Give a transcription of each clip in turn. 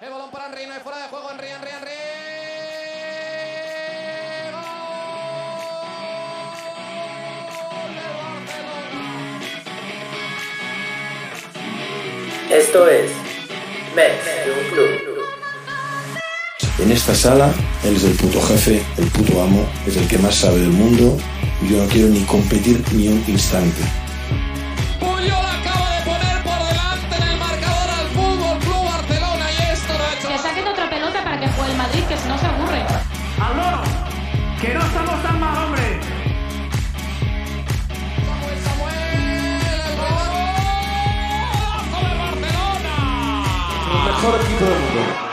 El balón para Henry, no hay fuera de juego. Henry, Henry, Henry. Esto es Mets de un club. En esta sala, él es el puto jefe, el puto amo, es el que más sabe del mundo. y Yo no quiero ni competir ni un instante. Mejor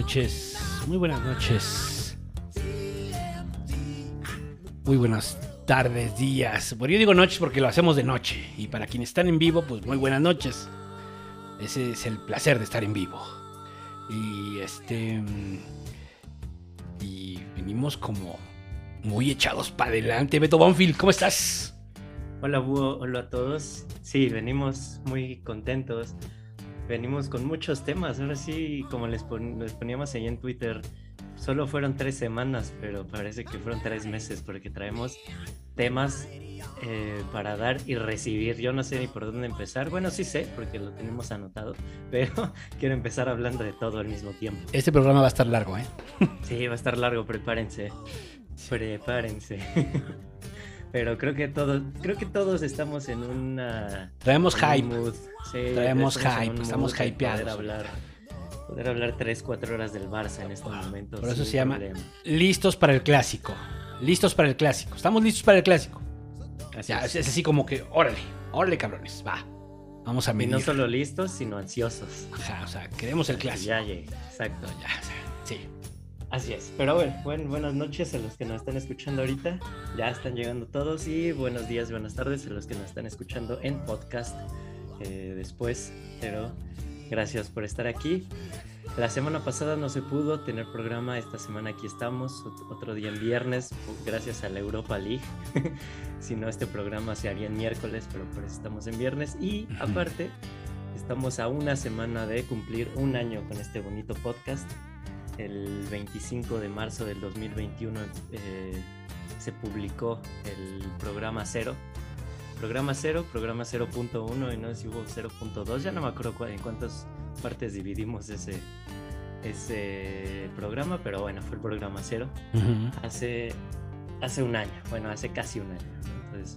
noches, muy buenas noches, muy buenas tardes, días. Bueno, yo digo noches porque lo hacemos de noche. Y para quienes están en vivo, pues muy buenas noches. Ese es el placer de estar en vivo. Y este. Y venimos como muy echados para adelante. Beto Bonfield, ¿cómo estás? Hola Búho, hola a todos. Sí, venimos muy contentos. Venimos con muchos temas. Ahora sí, como les, pon- les poníamos ahí en Twitter, solo fueron tres semanas, pero parece que fueron tres meses porque traemos temas eh, para dar y recibir. Yo no sé ni por dónde empezar. Bueno, sí sé, porque lo tenemos anotado, pero quiero empezar hablando de todo al mismo tiempo. Este programa va a estar largo, ¿eh? Sí, va a estar largo, prepárense. Prepárense. Pero creo que todos, creo que todos estamos en una Traemos en hype. Sí, Traemos hype, estamos hypeados. Poder hablar, poder hablar 3, 4 horas del Barça en estos momentos. Por eso se llama problema. Listos para el clásico. Listos para el clásico. Estamos listos para el clásico. Así Ya, es. así como que, órale, órale, cabrones, va. Vamos a Y medir. no solo listos, sino ansiosos. Ajá, o sea, queremos el clásico. Ya llegue, exacto. Ya, o sea, sí. Así es. Pero bueno, buen- buenas noches a los que nos están escuchando ahorita. Ya están llegando todos y buenos días, buenas tardes a los que nos están escuchando en podcast eh, después. Pero gracias por estar aquí. La semana pasada no se pudo tener programa, esta semana aquí estamos, ot- otro día en viernes, gracias a la Europa League. si no, este programa se haría en miércoles, pero por eso estamos en viernes. Y aparte, estamos a una semana de cumplir un año con este bonito podcast. El 25 de marzo del 2021 eh, se publicó el programa cero. Programa cero, programa 0.1 y no sé si hubo 0.2, ya no me acuerdo en cuántas partes dividimos ese, ese programa, pero bueno, fue el programa cero. Hace, hace un año, bueno, hace casi un año. Entonces,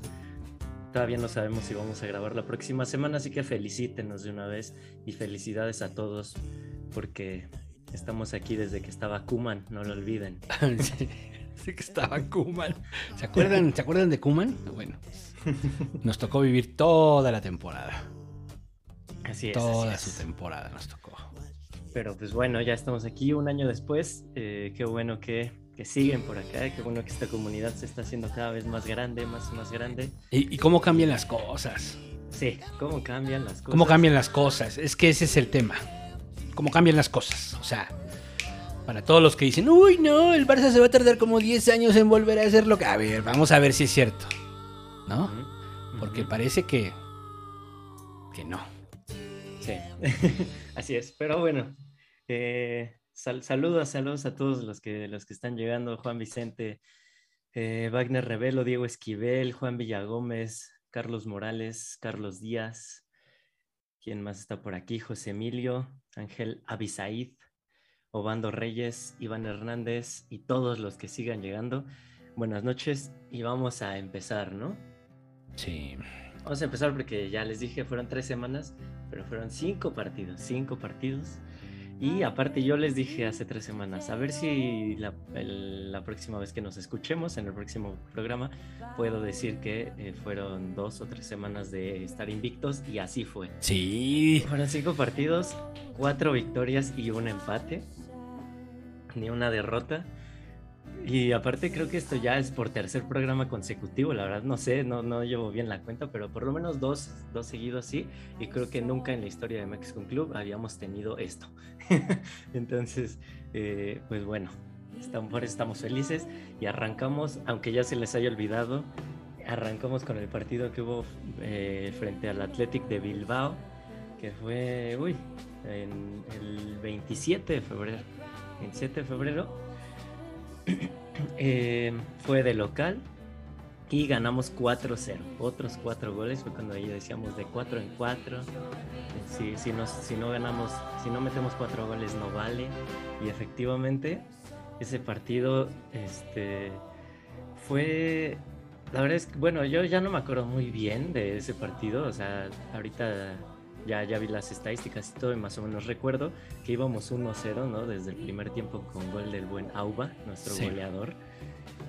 todavía no sabemos si vamos a grabar la próxima semana, así que felicítenos de una vez y felicidades a todos porque estamos aquí desde que estaba Kuman, no lo olviden. sí, sí que estaba Kuman. ¿Se acuerdan, ¿Se acuerdan de Kuman? Bueno, pues, nos tocó vivir toda la temporada. Así es. Toda así su es. temporada nos tocó. Pero pues bueno, ya estamos aquí un año después. eh, qué bueno que, que siguen por acá, qué bueno que esta comunidad se está haciendo cada vez más grande, más y más grande. ¿Y, y cómo cambian las cosas? Sí, cómo cambian las cosas. ¿Cómo cambian las cosas? Es que ese es el tema. ¿Cómo cambian las cosas? O sea, para todos los que dicen, uy, no, el Barça se va a tardar como 10 años en volver a hacer lo que... A ver, vamos a ver si es cierto. ¿no? Porque parece que... Que no. Sí, así es. Pero bueno, eh, sal- saludos, saludos a todos los que, los que están llegando. Juan Vicente, eh, Wagner Revelo, Diego Esquivel, Juan Villagómez, Carlos Morales, Carlos Díaz. ¿Quién más está por aquí? José Emilio, Ángel Abisaid, Obando Reyes, Iván Hernández y todos los que sigan llegando. Buenas noches y vamos a empezar, ¿no? Sí. Vamos a empezar porque ya les dije, fueron tres semanas, pero fueron cinco partidos, cinco partidos. Y aparte yo les dije hace tres semanas, a ver si la, el- la próxima vez que nos escuchemos, en el próximo programa, puedo decir que eh, fueron dos o tres semanas de estar invictos y así fue. Sí. Fueron cinco partidos, cuatro victorias y un empate, ni una derrota. Y aparte creo que esto ya es por tercer programa consecutivo, la verdad no sé, no, no llevo bien la cuenta, pero por lo menos dos, dos seguidos sí, y creo que nunca en la historia de Mexican Club habíamos tenido esto. Entonces, eh, pues bueno, estamos, estamos felices y arrancamos, aunque ya se les haya olvidado, arrancamos con el partido que hubo eh, frente al Athletic de Bilbao, que fue, uy, en el 27 de febrero. 27 de febrero. Eh, fue de local y ganamos 4-0. Otros 4 goles, fue cuando ahí decíamos de 4 en 4. Si, si, nos- si no ganamos, si no metemos 4 goles no vale. Y efectivamente, ese partido este, fue la verdad es que, bueno, yo ya no me acuerdo muy bien de ese partido, o sea, ahorita ya, ya vi las estadísticas y todo y más o menos recuerdo que íbamos 1-0, ¿no? Desde el primer tiempo con gol del buen Auba, nuestro Sí. goleador.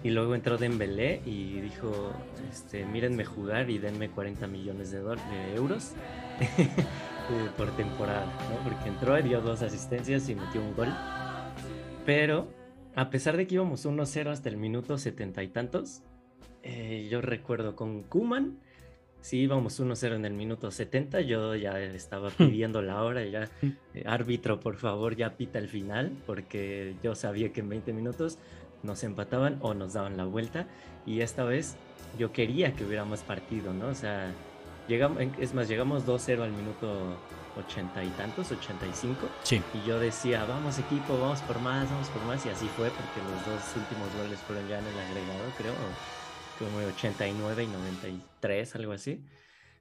Y luego entró Dembélé y dijo, este, mírenme jugar y denme 40 millones de, de euros eh, por temporada, ¿no? Porque entró y dio dos asistencias y metió un gol. Pero a pesar de que íbamos 1-0 hasta el minuto setenta y tantos, eh, yo recuerdo con Kuman, si íbamos 1-0 en el minuto 70, yo ya estaba pidiendo la hora, ya, eh, árbitro, por favor, ya pita el final, porque yo sabía que en 20 minutos nos empataban o nos daban la vuelta, y esta vez yo quería que hubiera más partido, ¿no? O sea, llegamos, es más, llegamos 2-0 al minuto 80 y tantos, 85, Sí. y yo decía, vamos equipo, vamos por más, vamos por más. Y así fue porque los dos últimos goles fueron ya en el agregado, creo. Como 89 y 93, algo así.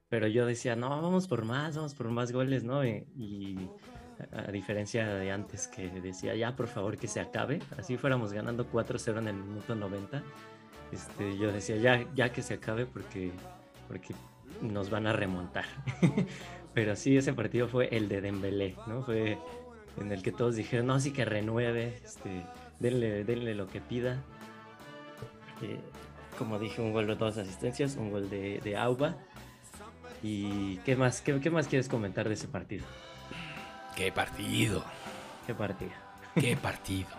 Pero yo decía, no, vamos por más, vamos por más goles, ¿no? Y, y a, a diferencia de antes que decía, ya por favor que se acabe. Así fuéramos ganando 4-0 en el minuto 90. Este, yo decía, ya, ya que se acabe porque, porque nos van a remontar. Pero sí, ese partido fue el de Dembélé, ¿no? Fue en el que todos dijeron, no, sí que renueve, este, denle, denle lo que pida. Eh, como dije, un gol de dos asistencias, un gol de, de Auba. ¿Y qué más, qué, qué más quieres comentar de ese partido? Qué partido. ¿Qué partido? Qué partido.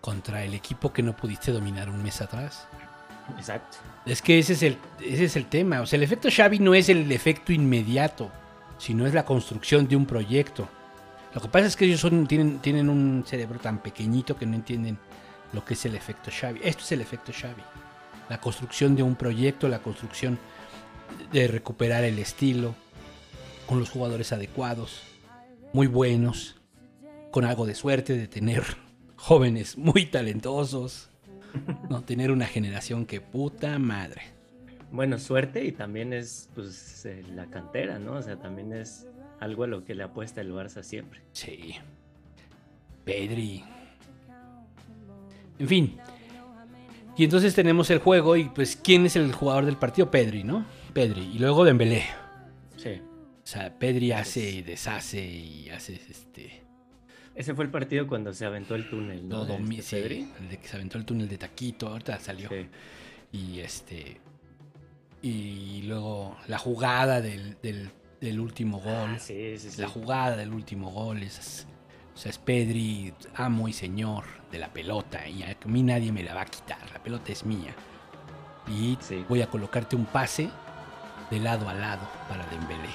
Contra el equipo que no pudiste dominar un mes atrás. Exacto. Es que ese es el, ese es el tema. O sea, el efecto Xavi no es el efecto inmediato, sino es la construcción de un proyecto. Lo que pasa es que ellos son, tienen, tienen un cerebro tan pequeñito que no entienden lo que es el efecto Xavi. Esto es el efecto Xavi. La construcción de un proyecto, la construcción de recuperar el estilo, con los jugadores adecuados, muy buenos, con algo de suerte de tener jóvenes muy talentosos, no tener una generación que puta madre. Bueno, suerte y también es pues eh, la cantera, ¿no? O sea, también es algo a lo que le apuesta el Barça siempre. Sí. Pedri. En fin. Y entonces tenemos el juego y pues ¿quién es el jugador del partido? Pedri, ¿no? Pedri. Y luego Dembélé. Sí. O sea, Pedri hace y deshace y hace este... Ese fue el partido cuando se aventó el túnel, ¿no? Todo Este, mi- sí, Pedri. desde que se aventó el túnel de Taquito, ahorita salió. Sí. Y este. Y luego la jugada del, del- del último gol. Ah, sí, sí, sí. La jugada del último gol es, o sea, es Pedri, amo y señor de la pelota. Y a mí nadie me la va a quitar. La pelota es mía. Y Sí. voy a colocarte un pase de lado a lado para Dembélé.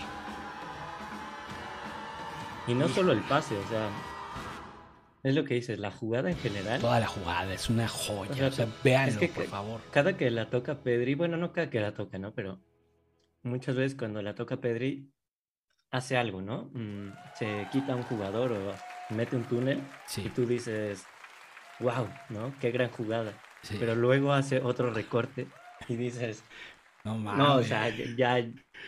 Y no solo el pase, o sea, es lo que dices, la jugada en general. Toda la jugada es una joya. O sea, O sea, véanlo, es que por favor. Cada que la toca Pedri, bueno, no cada que la toca, ¿no? Pero muchas veces cuando la toca Pedri, hace algo, ¿no? Mm, se quita un jugador o mete un túnel Sí, y tú dices, wow, ¿no? Qué gran jugada. sí. Pero luego hace otro recorte y dices, no mames. no, o sea, ya,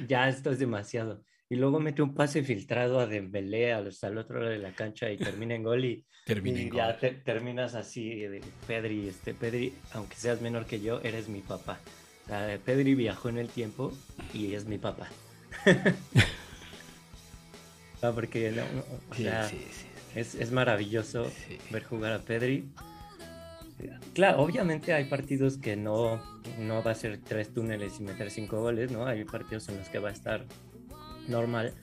ya esto es demasiado. Y luego mete un pase filtrado a Dembélé hasta el otro lado de la cancha y termina en gol y, Termina y en ya gol. te- terminas así de Pedri, este Pedri, aunque seas menor que yo, eres mi papá. O sea, Pedri viajó en el tiempo y es mi papá. no, porque no, no, o Sí, sea, sí, sí. Es, es maravilloso Sí. ver jugar a Pedri. Claro, obviamente hay partidos que no, no va a ser tres túneles y meter cinco goles, ¿no? Hay partidos en los que va a estar normal,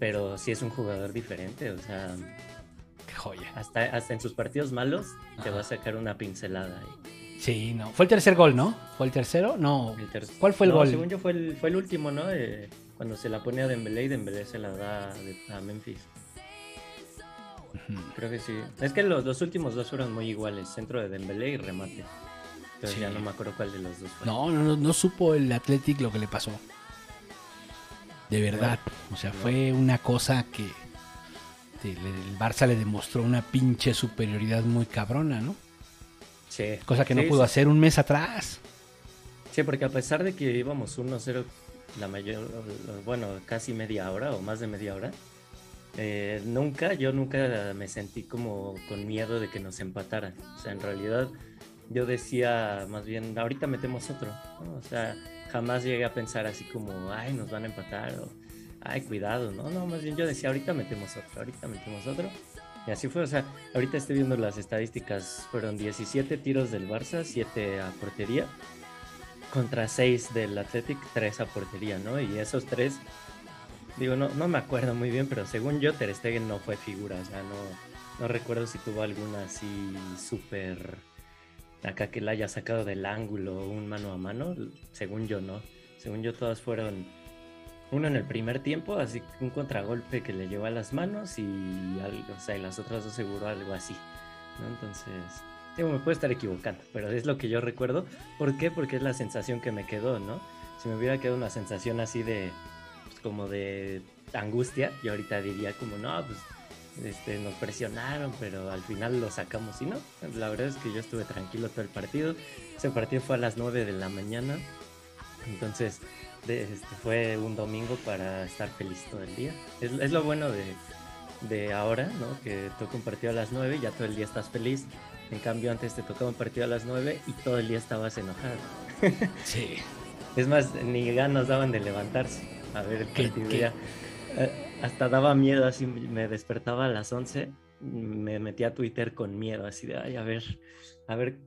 pero sí es un jugador diferente, o sea, Qué joya. hasta, hasta en sus partidos malos te va a sacar una pincelada. ahí. Sí, no. ¿Fue el tercer gol, no? ¿Fue el tercero? No. El ter- ¿Cuál fue el No, gol? Según yo fue el, fue el último, ¿no? Eh, cuando se la pone a Dembélé y Dembélé se la da a Memphis. Creo que sí. Es que los, los últimos dos fueron muy iguales, centro de Dembélé y remate. Entonces ya no me acuerdo cuál de los dos fue. No, no, no, no supo el Athletic lo que le pasó. De verdad. O sea, No. fue una cosa que el Barça le demostró una pinche superioridad muy cabrona, ¿no? Sí. Cosa que no Sí, pudo sí. hacer un mes atrás. Sí, porque a pesar de que íbamos 1-0 la mayor, bueno, casi media hora o más de media hora, eh, nunca, yo nunca me sentí como con miedo de que nos empataran. O sea, en realidad yo decía más bien, ahorita metemos otro. ¿no? O sea, jamás llegué a pensar así como, ay, nos van a empatar o, ay, cuidado, ¿no? No, más bien yo decía, ahorita metemos otro, ahorita metemos otro. Y así fue, o sea, ahorita estoy viendo las estadísticas, fueron 17 tiros del Barça, 7 a portería contra 6 del Athletic, 3 a portería, ¿no? Y esos 3, digo, no, no me acuerdo muy bien, pero según yo, Ter Stegen no fue figura, o sea, no, no recuerdo si tuvo alguna así súper acá que la haya sacado del ángulo, un mano a mano, según yo no, según yo todas fueron uno en el primer tiempo, así un contragolpe que le llevó a las manos y, algo, o sea, y las otras dos seguro algo así, ¿no? Entonces, digo, me puedo estar equivocando, pero es lo que yo recuerdo. ¿Por qué? Porque es la sensación que me quedó, ¿no? Si me hubiera quedado una sensación así de, como de angustia, yo ahorita diría como, no, pues, este, nos presionaron, pero al final lo sacamos y no. La verdad es que yo estuve tranquilo todo el partido. Ese partido fue a las 9 de la mañana, entonces de- este, fue un domingo para estar feliz todo el día. Es, es lo bueno de, de ahora, ¿no? Que toca un partido a las 9 y ya todo el día estás feliz. En cambio, antes te tocaba un partido a las 9 y todo el día estabas enojado. Sí. Es más, ni ganas daban de levantarse a ver el ¿Qué- partido. qué? ya. Eh, hasta daba miedo, así me despertaba a las 11, me metía a Twitter con miedo, así de, ay, a ver, a ver,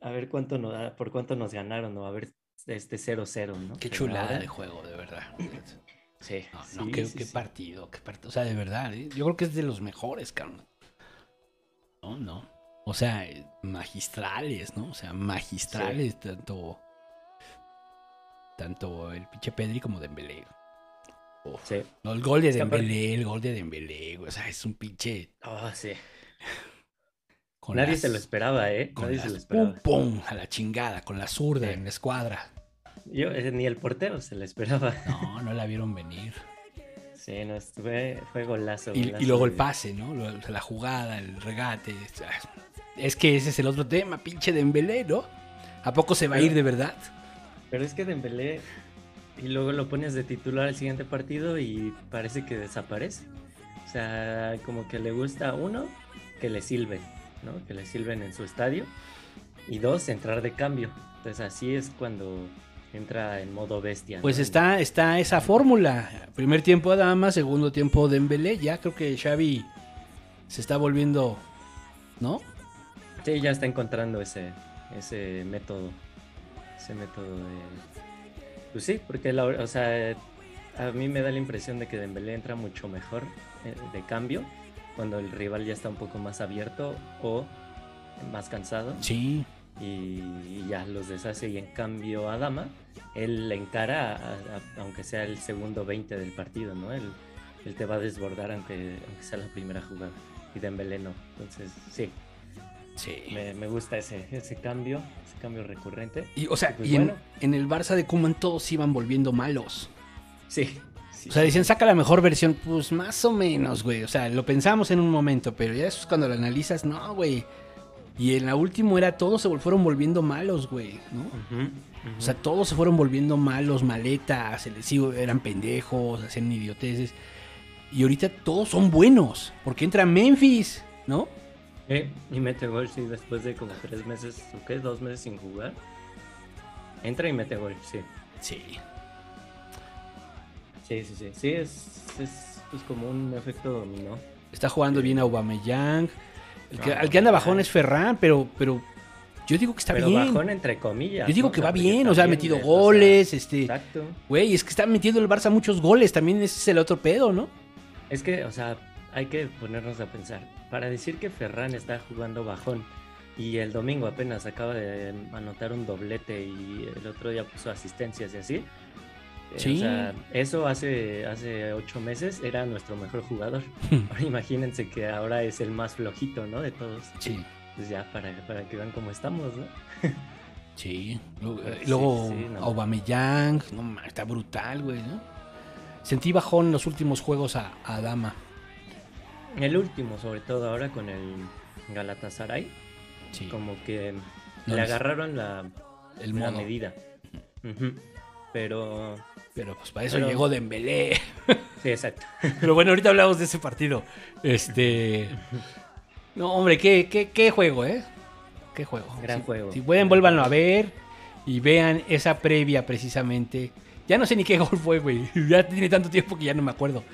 a ver cuánto nos, da- por cuánto nos ganaron, o a ver este 0-0, ¿no? Qué Pero chulada ahora- de juego, de verdad. Sí, No, qué, sí, qué sí. partido, qué partido. O sea, de verdad, ¿eh? yo creo que es de los mejores, cabrón. No, no. O sea, eh, magistrales, ¿no? O sea, magistrales, tanto. Tanto el pinche Pedri como Dembélé. Sí. No, el gol de Dembélé, el gol de Dembélé, güey, o sea, es un pinche. Ah, sí. con Nadie las- se lo esperaba, ¿eh? Con Nadie las se lo esperaba. pum, pum, a la chingada, con la zurda Sí. en la escuadra. Yo, eh, ni el portero se lo esperaba. No, no la vieron venir. Sí, no, fue, fue golazo. Y, luego el pase, ¿no? La jugada, el regate. Es que ese es el otro tema, pinche Dembélé, ¿no? ¿A poco se va a ir de verdad? Pero es que Dembélé y luego lo pones de titular al siguiente partido y parece que desaparece. O sea, como que le gusta uno que le sirven, ¿no? Que le sirven en su estadio. Y dos, entrar de cambio. Entonces así es cuando entra en modo bestia. ¿no? Pues está, está esa fórmula. Primer tiempo Adama, segundo tiempo Dembélé. Ya creo que Xavi se está volviendo, ¿no? Sí, ya está encontrando ese, ese método. Ese método de. Pues sí, porque la, o sea, a mí me da la impresión de que Dembélé entra mucho mejor eh, de cambio cuando el rival ya está un poco más abierto o más cansado Sí. y, y ya los deshace y en cambio Adama él le encara a- a- aunque sea el segundo 20 del partido, ¿no? Él, él te va a desbordar aunque, aunque sea la primera jugada y Dembélé no. Entonces, sí, Sí. me, me gusta ese, ese cambio, cambio recurrente. Y, o sea, Pues y bueno. en el Barça de Koeman todos iban volviendo malos. Sí. sí. O sea, dicen, saca la mejor versión. Pues más o menos, güey. O sea, lo pensamos en un momento, pero ya eso es cuando lo analizas, no, güey. Y en la última era todos se fueron volviendo malos, güey, ¿no? O sea, todos se fueron volviendo malos, maletas, se les iba- eran pendejos, hacían idioteces. Y ahorita todos son buenos, porque entra Memphis, ¿no? Eh, y mete gol, sí, después de como tres meses, ¿o qué? Dos meses sin jugar. Entra y mete gol, sí. Sí. Sí, sí, sí. Sí, es, es pues, como un efecto dominó. Está jugando bien a Aubameyang. El que, al que anda bajón es Ferran, pero, pero yo digo que está Pero bien. bajón entre comillas. Yo digo ¿no? que O sea, va bien, o sea, ha metido o sea, goles, este... Exacto. Güey, es que está metiendo el Barça muchos goles, también ese es el otro pedo, ¿no? Es que, o sea, hay que ponernos a pensar. Para decir que Ferran está jugando bajón y el domingo apenas acaba de anotar un doblete y el otro día puso asistencias y así. eh, Sí. O sea, eso hace, hace ocho meses era nuestro mejor jugador. Ahora imagínense que ahora es el más flojito, ¿no? De todos. Sí. Pues ya, para, para que vean cómo estamos, ¿no? Sí. Luego, Sí, luego sí, no. Aubameyang, no está brutal, güey, ¿no? Sentí bajón en los últimos juegos a, a Dama. El último, sobre todo ahora con el Galatasaray, Sí. como que No le agarraron la, el la medida. Pero, Pero pues para eso Pero- llegó Dembélé. sí, exacto. Pero bueno, ahorita hablamos de ese partido. Este. No, hombre, qué, qué, qué juego, ¿eh? Qué juego. Gran Si- juego. Si pueden, vuélvanlo a ver y vean esa previa precisamente. Ya no sé ni qué gol fue, güey. Ya tiene tanto tiempo que ya no me acuerdo.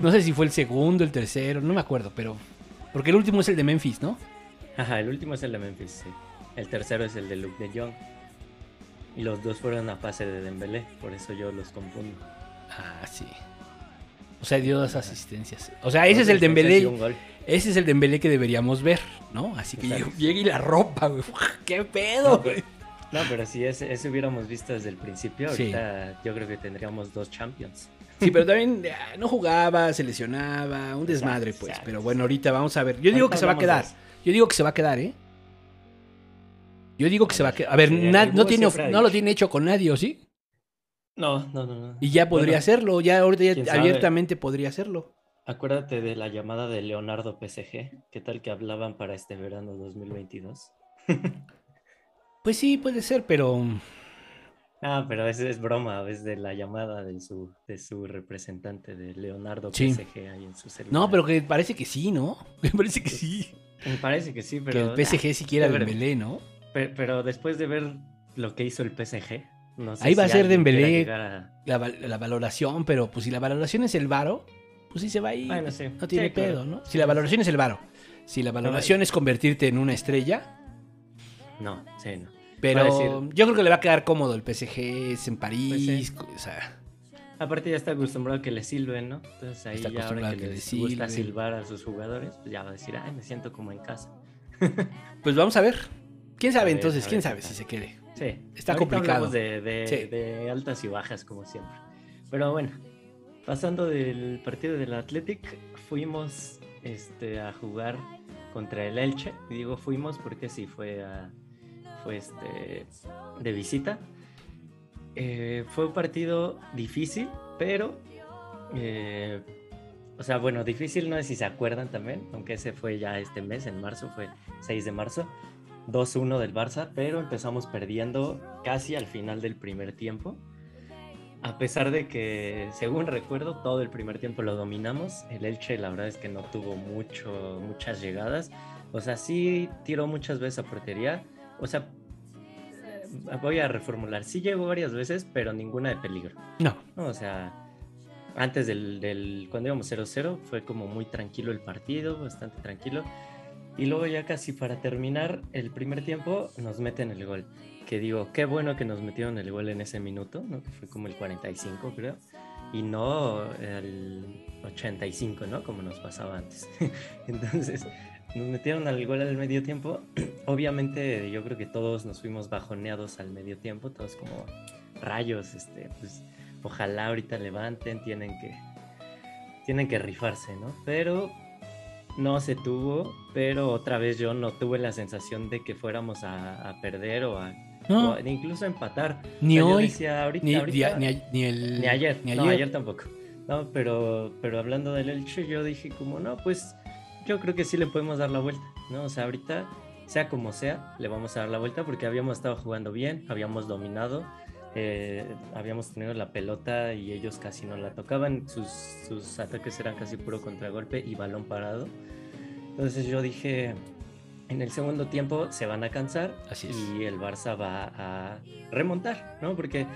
No sé si fue el segundo, el tercero, no me acuerdo, pero. Porque el último es el de Memphis, ¿no? Ajá, el último es el de Memphis, sí. El tercero es el de Luke de Jong. Y los dos fueron a pase de Dembélé, por eso yo los confundo. Ah, sí. O sea, dio dos asistencias. O sea, ese Dos es el Dembélé. Ese es el Dembélé que deberíamos ver, ¿no? Así que llega y la ropa, güey. ¡Qué pedo, No, güey! No, pero si ese, ese hubiéramos visto desde el principio, Sí. ahorita yo creo que tendríamos dos champions. Sí, pero también ah, no jugaba, se lesionaba, un desmadre, pues. exacto. Pero bueno, ahorita vamos a ver. Yo digo que se va a quedar. Yo digo que se va a quedar, ¿eh? Yo digo que se va a quedar. A ver, na- no, tiene, no lo tiene hecho con nadie, ¿o sí? No, no, no, no. Y ya podría Bueno, hacerlo. Ya ahorita ya abiertamente podría hacerlo. Acuérdate de la llamada de Leonardo PSG. ¿Qué tal que hablaban para este verano 2022? Pues sí, puede ser, pero. Ah, pero es, es broma, es de la llamada de su, de su representante de Leonardo Sí. PSG ahí en su celular. No, pero que parece que sí, ¿no? Me parece que sí. Me parece que sí, Que pero. el PSG siquiera ya veremos. Dembélé, ¿no? Pe- Pero, después de ver lo que hizo el PSG, no sé Ahí va a si ser Dembélé. a- La, la valoración, pero pues si la valoración es el varo, pues sí se va ahí. Bueno, sí. No tiene Sí, claro. pedo, ¿no? Si la valoración es el varo. Si la valoración es convertirte en una estrella, No, sí, no. Pero yo creo que le va a quedar cómodo el PSG, es en París, Pues sí. o sea, Aparte ya está acostumbrado a que le silben, ¿no? Entonces ahí Está ya ahora que, que les le gusta silbar a sus jugadores, pues ya va a decir, ay, me siento como en casa. pues vamos a ver. ¿Quién sabe ver, entonces? ¿Quién sabe si se quede? Sí. Está ahorita complicado. hablamos De, de- Sí. de altas y bajas, como siempre. Pero bueno, pasando del partido del Athletic, fuimos este, a jugar contra el Elche. Y digo fuimos porque sí, fue, a- fue este, de visita. Eh, fue un partido difícil, pero... eh, o sea, bueno, difícil no es si se acuerdan también, aunque ese fue ya este mes, en marzo, fue 6 de marzo. 2-1 del Barça, pero empezamos perdiendo casi al final del primer tiempo. a pesar de que, según recuerdo, todo el primer tiempo lo dominamos, el Elche la verdad es que no tuvo mucho, muchas llegadas. O sea, sí tiró muchas veces a portería. O sea, eh, voy a reformular. Sí llegó varias veces, pero ninguna de peligro. No. ¿no? O sea, antes del, del- cuando íbamos 0-0 fue como muy tranquilo el partido, bastante tranquilo. Y luego ya casi para terminar el primer tiempo nos meten el gol. Que digo, qué bueno que nos metieron el gol en ese minuto, ¿no? Que fue como el 45 creo. Y no el 85, ¿no? Como nos pasaba antes. Entonces nos metieron al gol al medio tiempo. Obviamente yo creo que todos nos fuimos bajoneados al medio tiempo, todos como rayos, este, pues ojalá ahorita levanten, tienen que, tienen que rifarse, ¿no? Pero no se tuvo, pero otra vez yo no tuve la sensación de que fuéramos a, a perder o a No. o incluso a empatar. Ni O sea, hoy, decía, ahorita- Ni, ahorita- ni a- ni el, ni ayer, Ni no, ayer. ayer tampoco. No, pero, pero hablando del Elche, yo dije como, no, pues yo creo que sí le podemos dar la vuelta, ¿no? O sea, ahorita, sea como sea, le vamos a dar la vuelta porque habíamos estado jugando bien, habíamos dominado, eh, habíamos tenido la pelota y ellos casi no la tocaban, sus, sus ataques eran casi puro contragolpe y balón parado. Entonces yo dije, en el segundo tiempo se van a cansar Así y el Barça va a remontar, ¿no? Porque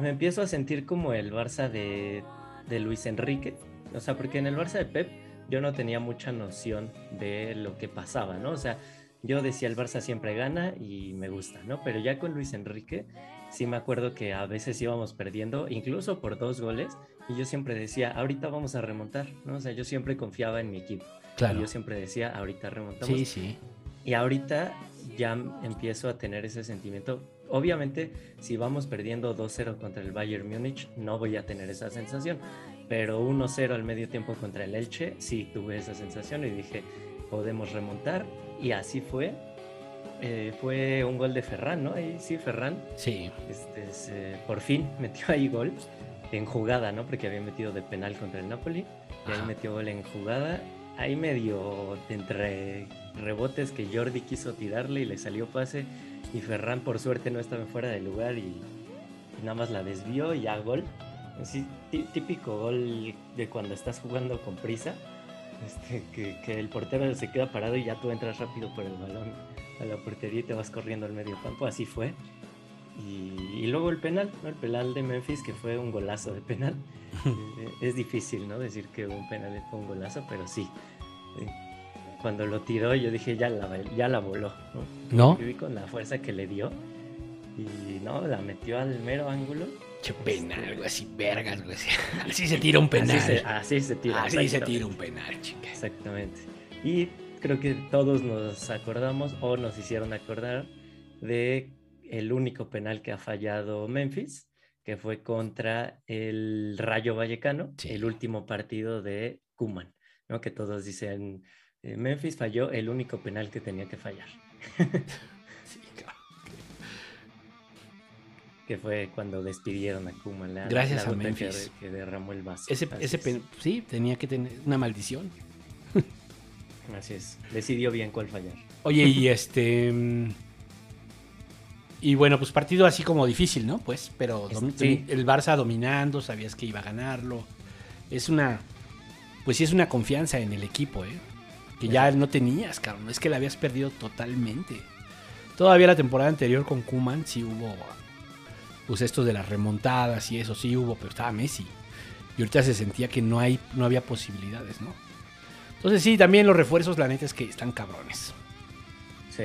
me empiezo a sentir como el Barça de, de Luis Enrique. O sea, porque en el Barça de Pep yo no tenía mucha noción de lo que pasaba, ¿no? O sea, yo decía el Barça siempre gana y me gusta, ¿no? Pero ya con Luis Enrique sí me acuerdo que a veces íbamos perdiendo, incluso por dos goles, y yo siempre decía, ahorita vamos a remontar, ¿no? O sea, yo siempre confiaba en mi equipo. Y Claro. yo siempre decía, ahorita remontamos. Sí, sí. Y ahorita ya empiezo a tener ese sentimiento. Obviamente, si vamos perdiendo 2-0 contra el Bayern Múnich, no voy a tener esa sensación. Pero 1-0 al medio tiempo contra el Elche, sí tuve esa sensación y dije, podemos remontar. Y así fue. Eh, fue un gol de Ferran, ¿no? Ahí sí, Ferran Sí. este, se- por fin metió ahí gol en jugada, ¿no? Porque había metido de penal contra el Napoli y ahí Ajá. metió gol en jugada. Ahí medio entre rebotes que Jordi quiso tirarle y le salió pase y Ferran por suerte no estaba fuera de lugar y, y nada más la desvió y ya gol. Así, tí- típico gol de cuando estás jugando con prisa, este, que, que el portero se queda parado y ya tú entras rápido por el balón a la portería y te vas corriendo al medio campo, así fue. Y, y luego el penal, ¿no? El penal de Memphis, que fue un golazo de penal. Es difícil, ¿no? Decir que un penal fue un golazo, pero sí. Eh, Cuando lo tiró, yo dije, ya la, ya la voló, ¿no? ¿No? Yo vi con la fuerza que le dio. Y no, la metió al mero ángulo. Che penal, güey, así vergas, güey. Así se tira un penal. Así se, así se tira. Así se tira un penal, chica. Exactamente. Y creo que todos nos acordamos o nos hicieron acordar de el único penal que ha fallado Memphis, que fue contra el Rayo Vallecano, Sí. el último partido de Kuman, ¿no? Que todos dicen, eh, Memphis falló el único penal que tenía que fallar, que fue cuando despidieron a Kuman. La, Gracias la a que Memphis. Que, derramó el vaso. Ese, ese es. sí, tenía que tener una maldición. Así es. Decidió bien cuál fallar. Oye, y este. mm, Y bueno, pues partido así como difícil, ¿no? Pues, pero sí. el Barça dominando, sabías que iba a ganarlo. Es una. Pues sí, es una confianza en el equipo, ¿eh? Que ya no tenías, cabrón. Es que la habías perdido totalmente. Todavía la temporada anterior con Kuman sí hubo. Pues esto de las remontadas y eso sí hubo, pero estaba Messi. Y ahorita se sentía que no, hay, no había posibilidades, ¿no? Entonces sí, también los refuerzos, la neta es que están cabrones. Sí.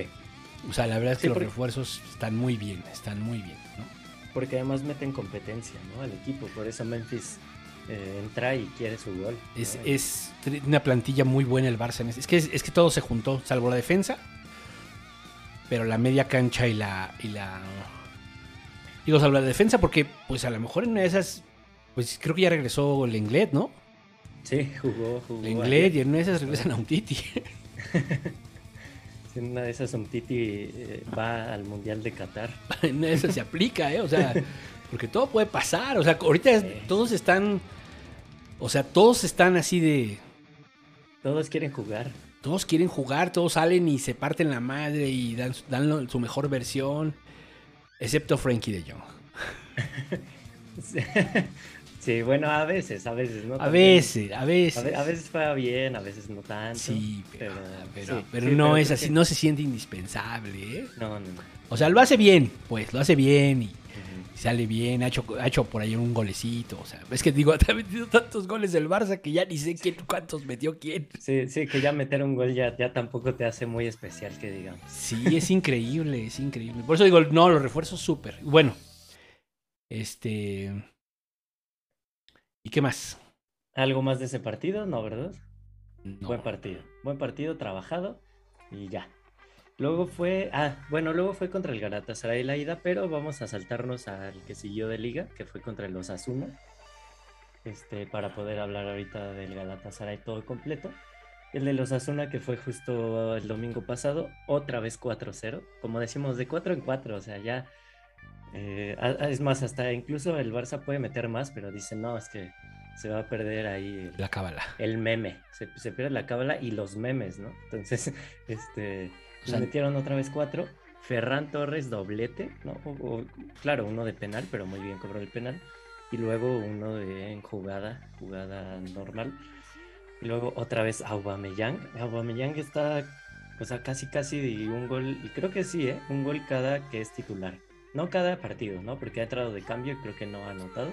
O sea, la verdad es que Sí, los refuerzos están muy bien, están muy bien, ¿no? Porque además meten competencia ¿no? al equipo, por eso Memphis eh, entra y quiere su gol. ¿no? Es, una plantilla muy buena el Barça. Es que, es, que todo se juntó, salvo la defensa. Pero la media cancha y la, y la... Digo, salvo la defensa porque, pues a lo mejor en una de esas... Pues creo que ya regresó el Englet, ¿no? Sí, jugó, jugó. El Englet y en una de esas regresan a un Titi. En una de esas Umtiti eh, va al Mundial de Qatar. en una de esas se aplica, ¿eh? O sea, porque todo puede pasar. O sea, ahorita es- todos están... O sea, todos están así de... Todos quieren jugar. Todos quieren jugar, todos salen y se parten la madre y dan, su mejor versión, excepto Frankie de Jong. Sí, bueno, a veces, a veces, ¿no? A veces, a veces. ve- a veces juega bien, a veces no tanto. Sí, pero, pero, sí, pero sí, no pero es así, que- no se siente indispensable, ¿eh? No, no, no. O sea, lo hace bien, pues, lo hace bien y Sale bien, ha hecho, ha hecho por ahí un golecito, o sea, es que digo, ha metido tantos goles del Barça que ya ni sé quién, cuántos metió quién. Sí, sí, que ya meter un gol ya, ya tampoco te hace muy especial, que digamos. Sí, es increíble, es increíble. Por eso digo, no, los refuerzos súper. Bueno, este... ¿Y qué más? ¿Algo más de ese partido? No, ¿verdad? No. Buen partido. Buen partido, trabajado y ya. Luego fue, ah, bueno, luego fue contra el Galatasaray la ida, pero vamos a saltarnos al que siguió de liga, que fue contra el Osasuna. Este, para poder hablar ahorita del Galatasaray todo completo. El de los Osasuna que fue justo el domingo pasado, otra vez 4-0, como decimos, de 4 en 4, o sea, ya eh, es más, hasta incluso el Barça puede meter más, pero dicen, no, es que se va a perder ahí el, La cábala. el meme. Se, se pierde la cábala y los memes, ¿no? Entonces, este, O sea- metieron otra vez cuatro. Ferran Torres doblete, ¿no? O- o- claro, uno de penal, pero muy bien cobró el penal. Y luego uno de en jugada, jugada normal. Y luego otra vez Aubameyang. Aubameyang está, o sea, casi casi un gol, y creo que sí, ¿eh? Un gol cada que es titular. No cada partido, ¿no? Porque ha entrado de cambio y creo que no ha anotado.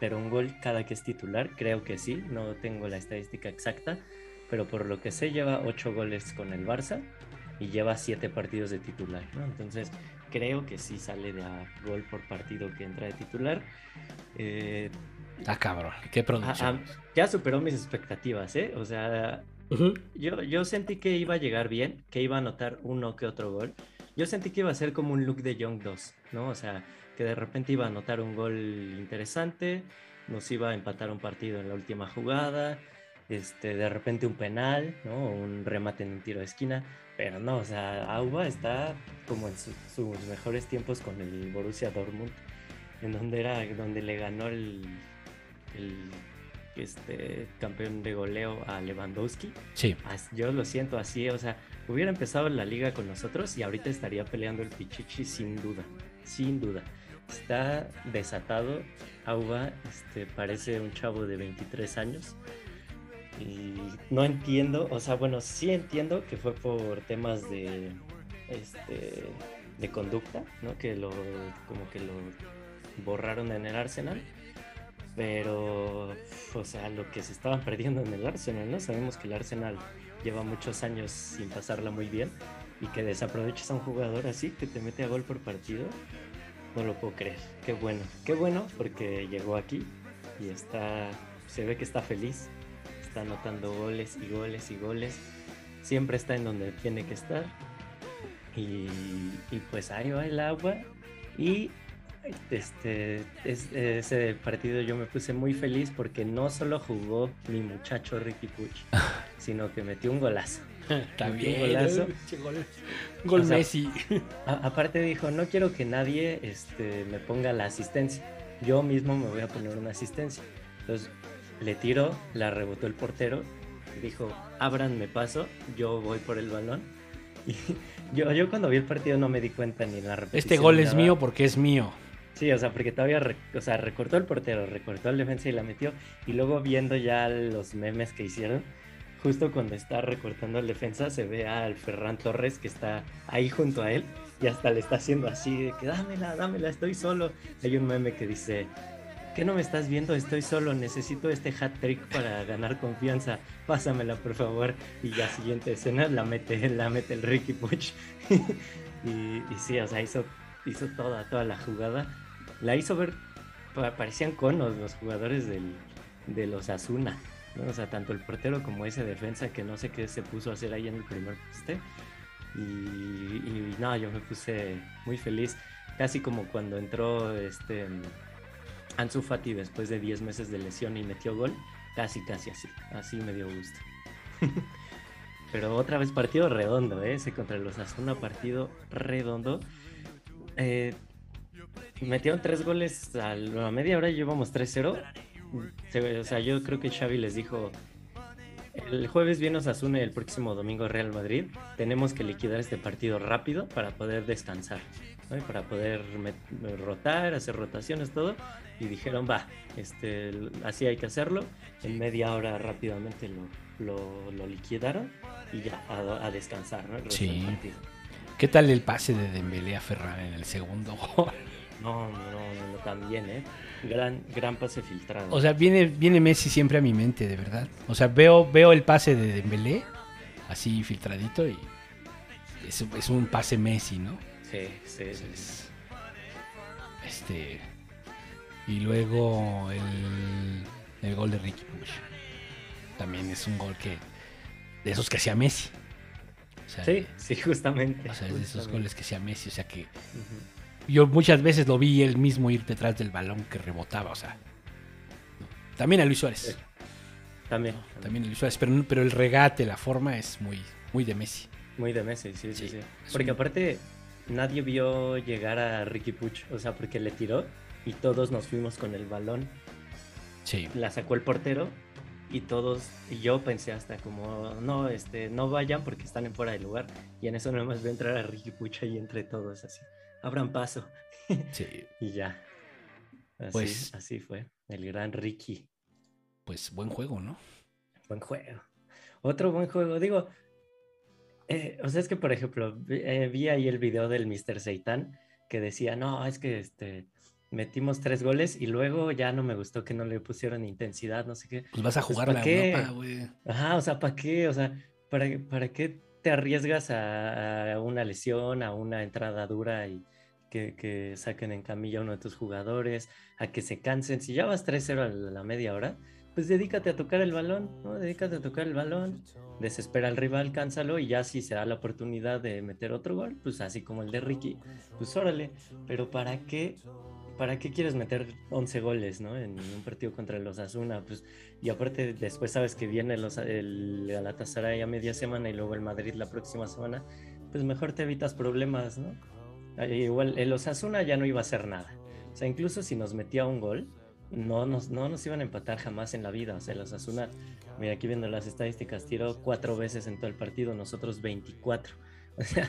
Pero un gol cada que es titular, creo que sí. No tengo la estadística exacta. Pero por lo que sé, lleva ocho goles con el Barça y lleva siete partidos de titular, ¿no? Entonces, creo que sí sale de a gol por partido que entra de titular. Eh, Ah, cabrón. Qué producción. a- ya superó mis expectativas, ¿eh? O sea, Ujú. yo, yo sentí que iba a llegar bien, que iba a anotar uno que otro gol. Yo sentí que iba a ser como un look de Young 2, ¿no? O sea, que de repente iba a anotar un gol interesante, nos iba a empatar un partido en la última jugada, este, de repente un penal, ¿no? Un remate en un tiro de esquina, pero no, o sea, Auba está como en su- sus mejores tiempos con el Borussia Dortmund, en donde era, donde le ganó el, el este, campeón de goleo a Lewandowski. Sí. Yo lo siento así, o sea, hubiera empezado la liga con nosotros y ahorita estaría peleando el Pichichi sin duda, sin duda. Está desatado, Auba este, parece un chavo de 23 años y no entiendo, o sea, bueno, sí entiendo que fue por temas de, este, de conducta, ¿no? Que lo, como que lo borraron en el Arsenal. Pero, o sea, lo que se estaban perdiendo en el Arsenal, ¿no? Sabemos que el Arsenal lleva muchos años sin pasarla muy bien y que desaproveches a un jugador así que te mete a gol por partido, no lo puedo creer. Qué bueno, qué bueno porque llegó aquí y está, se ve que está feliz, está anotando goles y goles y goles, siempre está en donde tiene que estar y, y pues ahí va el agua y este, es- ese partido yo me puse muy feliz porque no solo jugó mi muchacho Ricky Puch, sino que metió un golazo. Está Un golazo. Gol, gol O sea, Messi. A- aparte dijo, no quiero que nadie este, me ponga la asistencia. Yo mismo me voy a poner una asistencia. Entonces le tiró, la rebotó el portero, dijo, ábranme paso, yo voy por el balón. Y yo, yo cuando vi el partido no me di cuenta ni en la repetición. Este gol es nada. mío porque es mío. Sí, o sea, porque todavía, o sea, recortó el portero, recortó el defensa y la metió. Y luego viendo ya los memes que hicieron, justo cuando está recortando el defensa, se ve al Ferran Torres que está ahí junto a él y hasta le está haciendo así, de que dámela, dámela, estoy solo. Hay un meme que dice, ¿qué no me estás viendo? Estoy solo, necesito este hat trick para ganar confianza, pásamela por favor. Y ya siguiente escena la mete, la mete el Ricky Puch. y, sí, o sea, hizo, hizo toda, toda la jugada. La hizo ver, pa- parecían conos los jugadores del, de los Asuna. O sea, tanto el portero como ese defensa que no sé qué se puso a hacer ahí en el primer poste. Y, y no, yo me puse muy feliz, casi como cuando entró este Ansu Fati después de 10 meses de lesión y metió gol, casi, casi así, así me dio gusto. Pero otra vez partido redondo, ¿eh? ese contra los Asuna, partido redondo. Eh, metieron tres goles a la media hora llevamos 3-0. Se- O sea, yo creo que Xavi les dijo, El jueves viene Osasuna y el próximo domingo Real Madrid. Tenemos que liquidar este partido rápido para poder descansar, para poder rotar, hacer rotaciones, todo. Y dijeron, va, este, así hay que hacerlo. En media hora rápidamente lo, lo- lo liquidaron y ya, a, a descansar, ¿no? Sí. ¿Qué tal el pase de Dembélé a Ferran en el segundo gol? No, no, no, no, también, ¿eh? Gran, gran pase filtrado. O sea, viene, viene Messi siempre a mi mente, de verdad. O sea, veo, veo el pase de Dembélé, así filtradito, y es, es un pase Messi, ¿no? sí, sí, sí, sí. Entonces, este. Y luego el, el gol de Ricky Push. También es un gol que. De esos que hacía Messi. O sea, Sí, sí, justamente. O sea, es de esos justamente. goles que hacía Messi. O sea que yo muchas veces lo vi él mismo ir detrás del balón que rebotaba. O sea. También a Luis Suárez. También, También a Luis Suárez. Pero, pero el regate, la forma es muy, muy de Messi. Muy de Messi, sí, sí, Sí, Porque un- aparte, nadie vio llegar a Ricky Puch, o sea, porque le tiró y todos nos fuimos con el balón. Sí. La sacó el portero y todos, y yo pensé hasta como, no, este, no vayan porque están en fuera de lugar. Y en eso nada más veo entrar a Ricky Puch ahí entre todos, así. Abran paso. Sí. Y ya. Así, Pues- así fue. El gran Ricky. Pues buen juego, ¿no? Buen juego. Otro buen juego. Digo, eh, o sea, es que, por ejemplo, vi, eh, vi ahí el video del Mr. Seitan que decía, no, es que este, metimos tres goles y luego ya no me gustó que no le pusieron intensidad, no sé qué. Pues vas a Pues, jugar ¿pa' la? Europa, güey. Ajá, o sea, ¿para qué? O sea, ¿para, para qué te arriesgas a, a una lesión, a una entrada dura y que, que saquen en camilla a uno de tus jugadores, a que se cansen? Si ya vas 3-0 a la la media hora, pues dedícate a tocar el balón, ¿no? Dedícate a tocar el balón, desespera al rival, cánsalo y ya si se da la oportunidad de meter otro gol, pues así como el de Ricky, pues órale, pero ¿para qué? ¿Para qué quieres meter 11 goles, no? En un partido contra los Asuna, pues y aparte después sabes que viene los, el Galatasaray a media semana y luego el Madrid la próxima semana, pues mejor te evitas problemas, ¿no? Ah, Igual el Osasuna ya no iba a hacer nada. O sea, incluso si nos metía un gol, no nos, no nos iban a empatar jamás en la vida. O sea, el Osasuna, mira, aquí viendo las estadísticas, tiró cuatro veces en todo el partido, nosotros 24. O sea,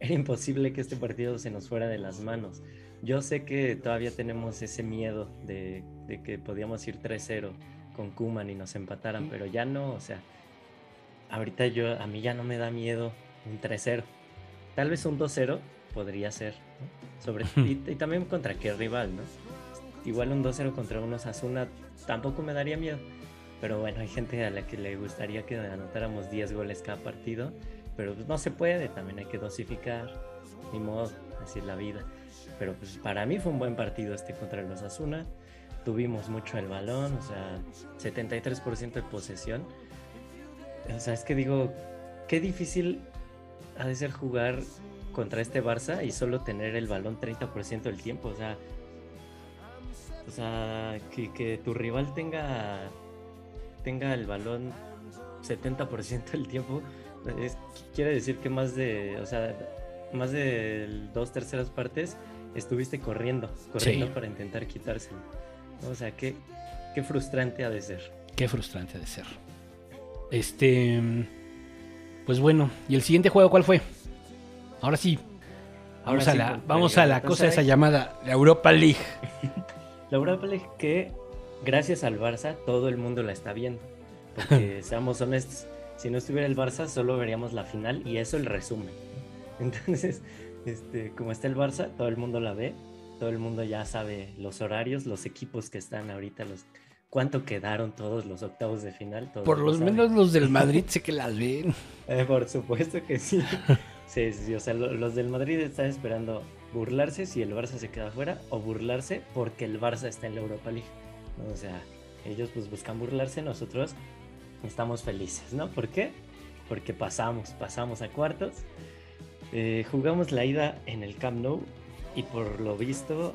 era imposible que este partido se nos fuera de las manos. Yo sé que todavía tenemos ese miedo de, de que podíamos ir 3-0 con Kuman y nos empataran, pero ya no, o sea, ahorita yo, a mí ya no me da miedo un 3-0. Tal vez un 2-0 podría ser, ¿no? Sobre, y, y también contra qué rival, ¿no? Igual un 2-0 contra unos Asuna tampoco me daría miedo. Pero bueno, hay gente a la que le gustaría que anotáramos 10 goles cada partido, pero pues no se puede, también hay que dosificar, ni modo, así es la vida. Pero pues para mí fue un buen partido este contra los Asuna. Tuvimos mucho el balón, o sea, 73% de posesión. O sea, es que digo, qué difícil ha de ser jugar contra este Barça y solo tener el balón 30% del tiempo. O sea, o sea que, tu rival tenga, tenga el balón 70% del tiempo, quiere decir que más de, o sea, más de dos terceras partes estuviste corriendo, corriendo Sí. para intentar quitárselo. O sea, qué, qué frustrante ha de ser. Qué frustrante ha de ser. Este. Pues bueno, ¿y el siguiente juego cuál fue? Ahora sí. Vamos Ahora a la, vamos a la cosa esa Galatasaray. llamada la Europa League. La Europa League que gracias al Barça todo el mundo la está viendo. Porque seamos honestos, si no estuviera el Barça solo veríamos la final y eso el resumen. Entonces, este, como está el Barça, todo el mundo la ve, todo el mundo ya sabe los horarios, los equipos que están ahorita, los cuánto quedaron todos los octavos de final. todos Por lo menos los del Madrid sé que las ven. Eh, por supuesto que sí. Sí, sí, o sea, lo- los del Madrid están esperando burlarse si el Barça se queda fuera o burlarse porque el Barça está en la Europa League. O sea, ellos pues buscan burlarse, nosotros estamos felices, ¿no? ¿Por qué? Porque pasamos, pasamos a cuartos. Eh, jugamos la ida en el Camp Nou y por lo visto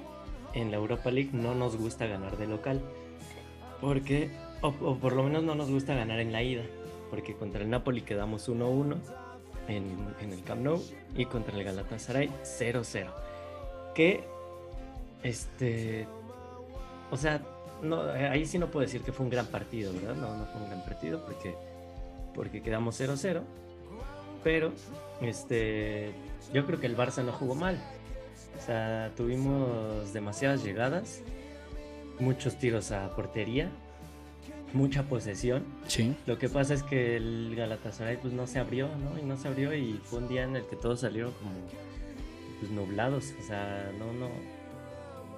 en la Europa League no nos gusta ganar de local. Porque, o, por lo menos no nos gusta ganar en la ida. Porque contra el Napoli quedamos 1-1 en, en el Camp Nou y contra el Galatasaray 0-0. Que, este, o sea, no, eh, ahí sí no puedo decir que fue un gran partido, ¿verdad? No, no fue un gran partido porque porque quedamos 0-0. Pero este, yo creo que el Barça no jugó mal. O sea, tuvimos demasiadas llegadas, muchos tiros a portería, mucha posesión. Sí. Lo que pasa es que el Galatasaray pues no se abrió, ¿no? Y no se abrió y fue un día en el que todos salieron como pues, nublados. O sea, no, no,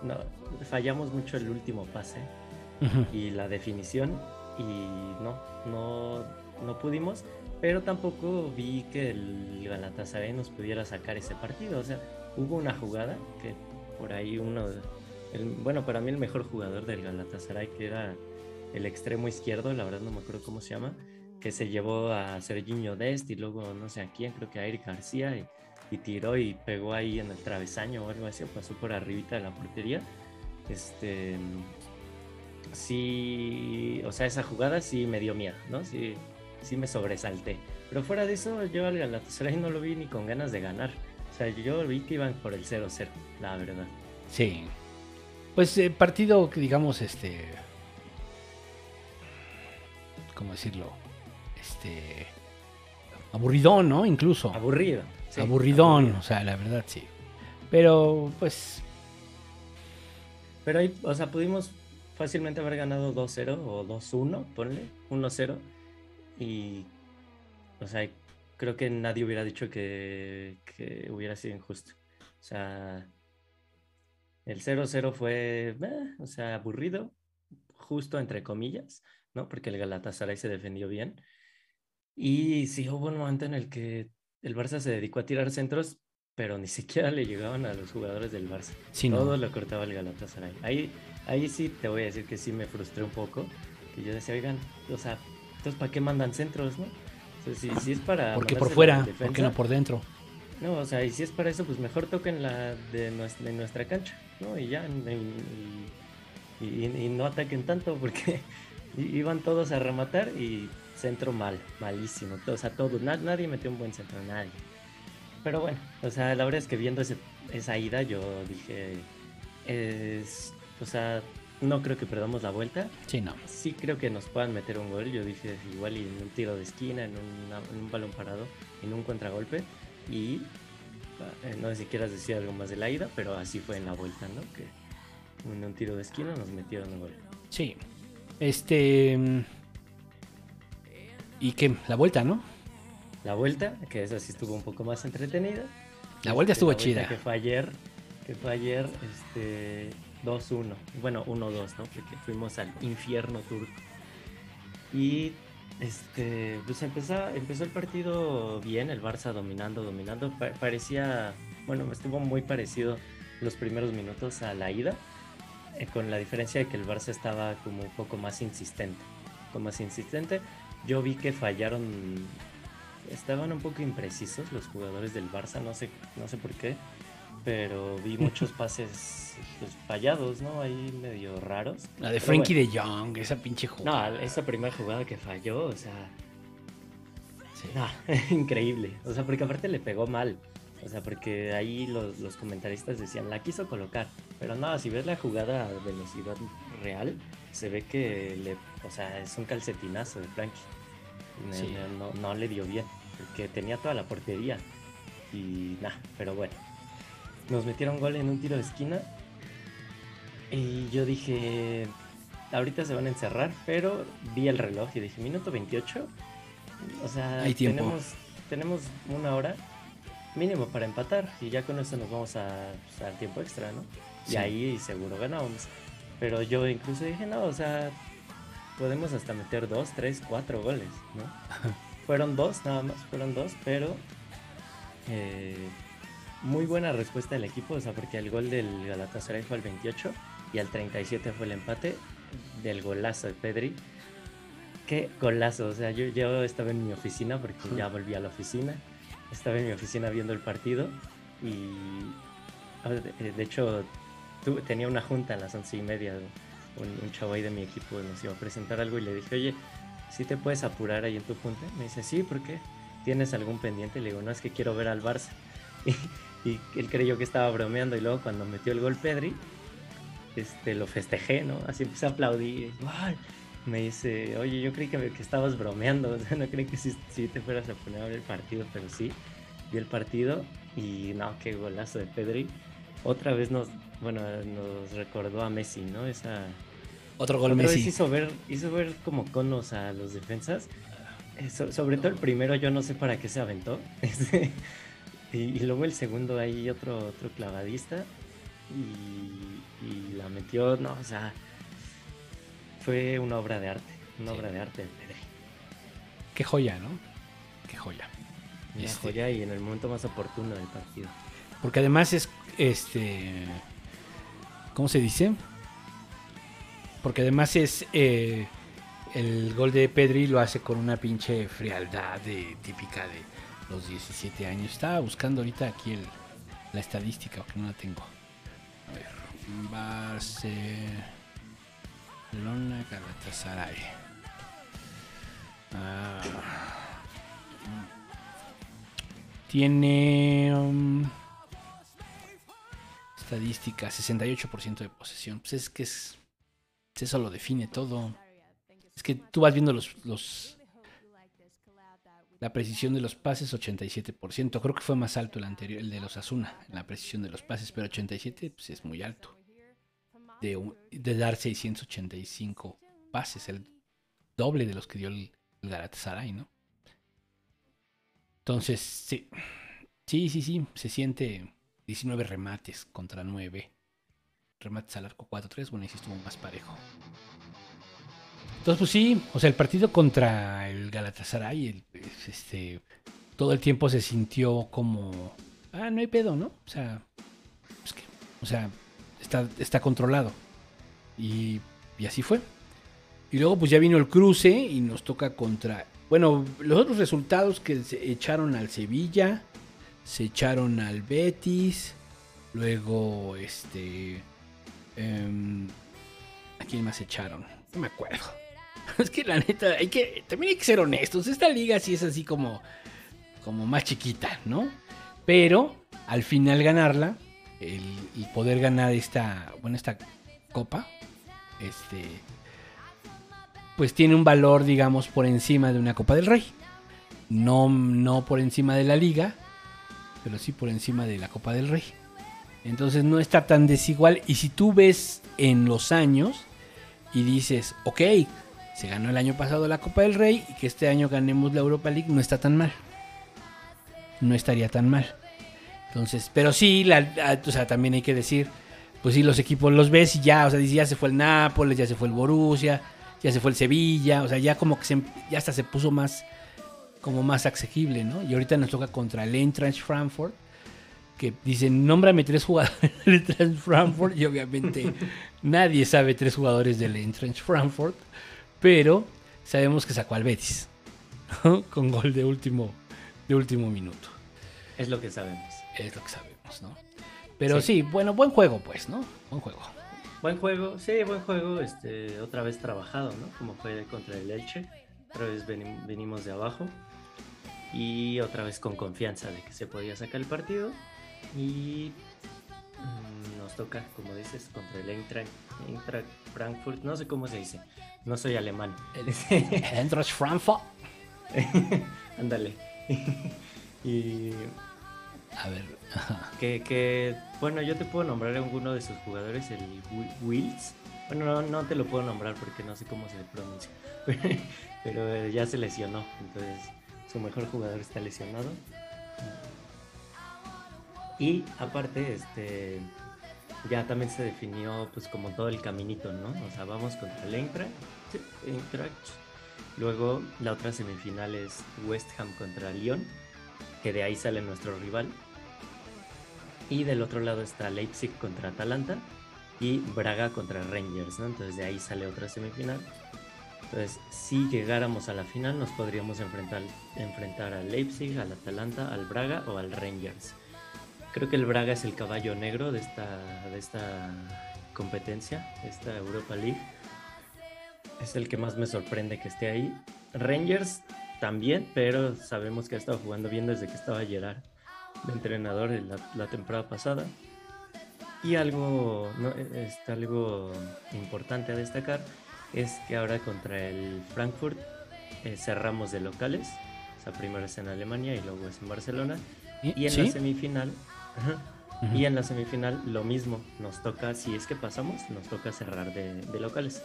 no, fallamos mucho el último pase y la definición y no, no, no pudimos, pero tampoco vi que el Galatasaray nos pudiera sacar ese partido, o sea, hubo una jugada que por ahí uno, bueno, para mí el mejor jugador del Galatasaray, que era el extremo izquierdo, la verdad no me acuerdo cómo se llama, que se llevó a Serginho Dest y luego no sé a quién, creo que a Eric García y, tiró y pegó ahí en el travesaño o algo así, pasó por arribita de la portería. Este, sí, o sea, esa jugada sí me dio miedo, ¿no? Sí, sí me sobresalté. Pero fuera de eso, yo al Galatasaray no lo vi ni con ganas de ganar. O sea, yo vi que iban por el 0-0, la verdad. Sí. Pues eh, partido que digamos, este. ¿Cómo decirlo? Este. Aburridón, ¿no? Incluso. Aburrido. sí, Aburridón, aburrido. o sea, la verdad sí. Pero, pues. Pero ahí, o sea, pudimos fácilmente haber ganado 2-0 o 2-1, ponle, 1-0. Y, o sea, creo que nadie hubiera dicho que, que hubiera sido injusto. O sea, el 0-0 fue, eh, o sea, aburrido, justo entre comillas, ¿no? Porque el Galatasaray se defendió bien. Y sí hubo un momento en el que el Barça se dedicó a tirar centros, pero ni siquiera le llegaban a los jugadores del Barça. Sí, no. Todo lo cortaba el Galatasaray. Ahí, ahí sí te voy a decir que sí me frustré un poco. Que yo decía, oigan, o sea, entonces ¿para qué mandan centros, no? Si, si es para. Porque por fuera, en porque defensa, no por dentro. no, o sea, y si es para eso, pues mejor toquen la de nuestra, de nuestra cancha, ¿no? Y ya, y, y- y- y no ataquen tanto, porque iban todos a rematar y centro mal, malísimo. O sea, todos, na- nadie metió un buen centro, nadie. Pero bueno, o sea, la verdad es que viendo ese- esa ida, yo dije, es, o sea, no creo que perdamos la vuelta. Sí, no. Sí creo que nos puedan meter un gol. Yo dije igual y en un tiro de esquina, en, una- en un balón parado, en un contragolpe. Y eh, no sé si quieras decir algo más de la ida, pero así fue en la vuelta, ¿no? Que en un tiro de esquina nos metieron un gol. Sí. Este. mm, Y que la vuelta, ¿no? La vuelta, que esa sí estuvo un poco más entretenida. La vuelta Este, estuvo la vuelta chida. Que fue ayer, que fue ayer, este, 2-1. Bueno, 1-2, ¿no? Porque fuimos al infierno turco. Y, este, pues empezó, empezó el partido bien, el Barça dominando, dominando. Pa- parecía, bueno, estuvo muy parecido los primeros minutos a la ida, eh, con la diferencia de que el Barça estaba como un poco más insistente. Como más insistente. Yo vi que fallaron estaban un poco imprecisos los jugadores del Barça, no sé, no sé por qué, pero vi muchos pases pues, fallados, ¿no? Ahí medio raros. La de Frankie bueno. de Jong, esa pinche jugada. No, esa primera jugada que falló, o sea, Sí. no, increíble. O sea, porque aparte le pegó mal. O sea, porque ahí los, los comentaristas decían, la quiso colocar. Pero no, si ves la jugada a velocidad real, se ve que le, o sea, es un calcetinazo de Frankie. No- Sí. No, no le dio bien, porque tenía toda la portería. Y nada, pero bueno. Nos metieron gol en un tiro de esquina. Y yo dije, ahorita se van a encerrar, pero vi el reloj y dije, minuto 28. O sea, Hay. Tenemos, tenemos una hora mínimo para empatar y ya con eso nos vamos a, pues, al tiempo extra, ¿no? Sí. Y ahí seguro ganamos. Pero yo incluso dije, no, o sea, podemos hasta meter dos, tres, cuatro goles, ¿no? fueron dos, nada más, fueron dos, pero eh, muy buena respuesta del equipo, o sea, porque el gol del Galatasaray fue al 28 y al 37 fue el empate del golazo de Pedri. Qué golazo, o sea, yo, yo estaba en mi oficina porque ya volví a la oficina, estaba en mi oficina viendo el partido y de, hecho tenía una junta a las once y media, un, un chavo ahí de mi equipo nos iba a presentar algo y le dije, oye, ¿sí te puedes apurar ahí en tu junta? Me dice, sí, ¿por qué? ¿Tienes algún pendiente? Le digo, no, es que quiero ver al Barça. Y, y él creyó que estaba bromeando y luego cuando metió el gol Pedri, este, lo festejé, ¿no? Así empecé a aplaudir. ¡Gol! me dice, oye, yo creí que, me- que estabas bromeando, o sea, no creí que sí, sí te fueras a poner a ver el partido, pero sí, vi el partido y no, qué golazo de Pedri. Otra vez nos, bueno, nos recordó a Messi, ¿no? Esa, Otro gol otra vez Messi. hizo ver, hizo ver como conos a los defensas. Eh, so- sobre todo el primero, yo no sé para qué se aventó. Y, y luego el segundo, ahí otro, otro clavadista. Y, y la metió, no, o sea, fue una obra de arte. Una Sí. obra de arte de Pedri. Qué joya, ¿no? Qué joya. Una Este- joya y en el momento más oportuno del partido. Porque además es, este, ¿cómo se dice? Porque además es, eh, el gol de Pedri lo hace con una pinche frialdad de, típica de los 17 años. Estaba buscando ahorita aquí el- la estadística, porque no la tengo. A ver, Barcelona, Galatasaray. Ah. Tiene... um, Estadística, 68% de posesión. Pues es que es. Eso lo define todo. Es que tú vas viendo los. los la precisión de los pases, 87%. Creo que fue más alto el anterior, el de los Asuna, la precisión de los pases, pero 87 pues es muy alto. De dar 685 pases, el doble de los que dio el, el Galatasaray, ¿no? Entonces, sí. Sí, sí, sí. Se siente 19 remates contra 9. Remates al arco 4-3. Bueno, ahí sí estuvo más parejo. Entonces, pues sí. O sea, el partido contra el Galatasaray, el- es- este, todo el tiempo se sintió como. Ah, no hay pedo, ¿no? O sea, es que, o sea, está, está controlado. Y, y así fue. Y luego, pues ya vino el cruce y nos toca contra. Bueno, los otros resultados que se echaron al Sevilla, se echaron al Betis, luego este. em, ¿A quién más echaron? No me acuerdo. Es que la neta, hay que, también hay que ser honestos. Esta liga sí es así como, como más chiquita, ¿no? Pero al final ganarla, el, poder ganar esta, bueno, esta copa, este, pues tiene un valor, digamos, por encima de una Copa del Rey. No, no por encima de la liga, pero sí por encima de la Copa del Rey. Entonces no está tan desigual. Y si tú ves en los años y dices, ok, se ganó el año pasado la Copa del Rey y que este año ganemos la Europa League, no está tan mal. No estaría tan mal. Entonces, pero sí, la, o sea, también hay que decir, pues sí, los equipos los ves y ya, o sea, ya se fue el Nápoles, ya se fue el Borussia, ya se fue el Sevilla, o sea, ya como que se, ya hasta se puso más, como más asequible, ¿no? Y ahorita nos toca contra el Eintracht Frankfurt, que dicen, nómbrame tres jugadores del Eintracht Frankfurt, y obviamente nadie sabe tres jugadores del Eintracht Frankfurt, pero sabemos que sacó al Betis, ¿no? Con gol de último, de último minuto. Es lo que sabemos. Es lo que sabemos, ¿no? Pero Sí. sí, bueno, buen juego, pues, ¿no? Buen juego. Buen juego, sí, buen juego, este, otra vez trabajado, ¿no? Como fue contra el Elche, otra vez veni- venimos de abajo y otra vez con confianza de que se podía sacar el partido y mm, nos toca, como dices, contra el Eintracht, Eintracht Frankfurt, no sé cómo se dice, no soy alemán. Eintracht Frankfurt. Ándale. y A ver, que, que, bueno, yo te puedo nombrar a alguno de sus jugadores, el Wi- Wills. Bueno, no, no te lo puedo nombrar porque no sé cómo se pronuncia. Pero ya se lesionó, entonces su mejor jugador está lesionado. Y aparte, este, ya también se definió pues como todo el caminito, ¿no? O sea, vamos contra el Eintracht. Luego la otra semifinal es West Ham contra Lyon, que de ahí sale nuestro rival. Y del otro lado está Leipzig contra Atalanta y Braga contra Rangers, ¿no? Entonces de ahí sale otra semifinal. Entonces, si llegáramos a la final, nos podríamos enfrentar, enfrentar al Leipzig, al Atalanta, al Braga o al Rangers. Creo que el Braga es el caballo negro de esta, de esta competencia, esta Europa League. Es el que más me sorprende que esté ahí. Rangers también, pero sabemos que ha estado jugando bien desde que estaba Gerard de entrenador en la, la temporada pasada. Y algo, no, este, algo importante a destacar es que ahora contra el Frankfurt eh, cerramos de locales. O sea, primero es en Alemania y luego es en Barcelona. Y en ¿Sí? la semifinal, ajá, y en la semifinal lo mismo. Nos toca, si es que pasamos, nos toca cerrar de, de locales.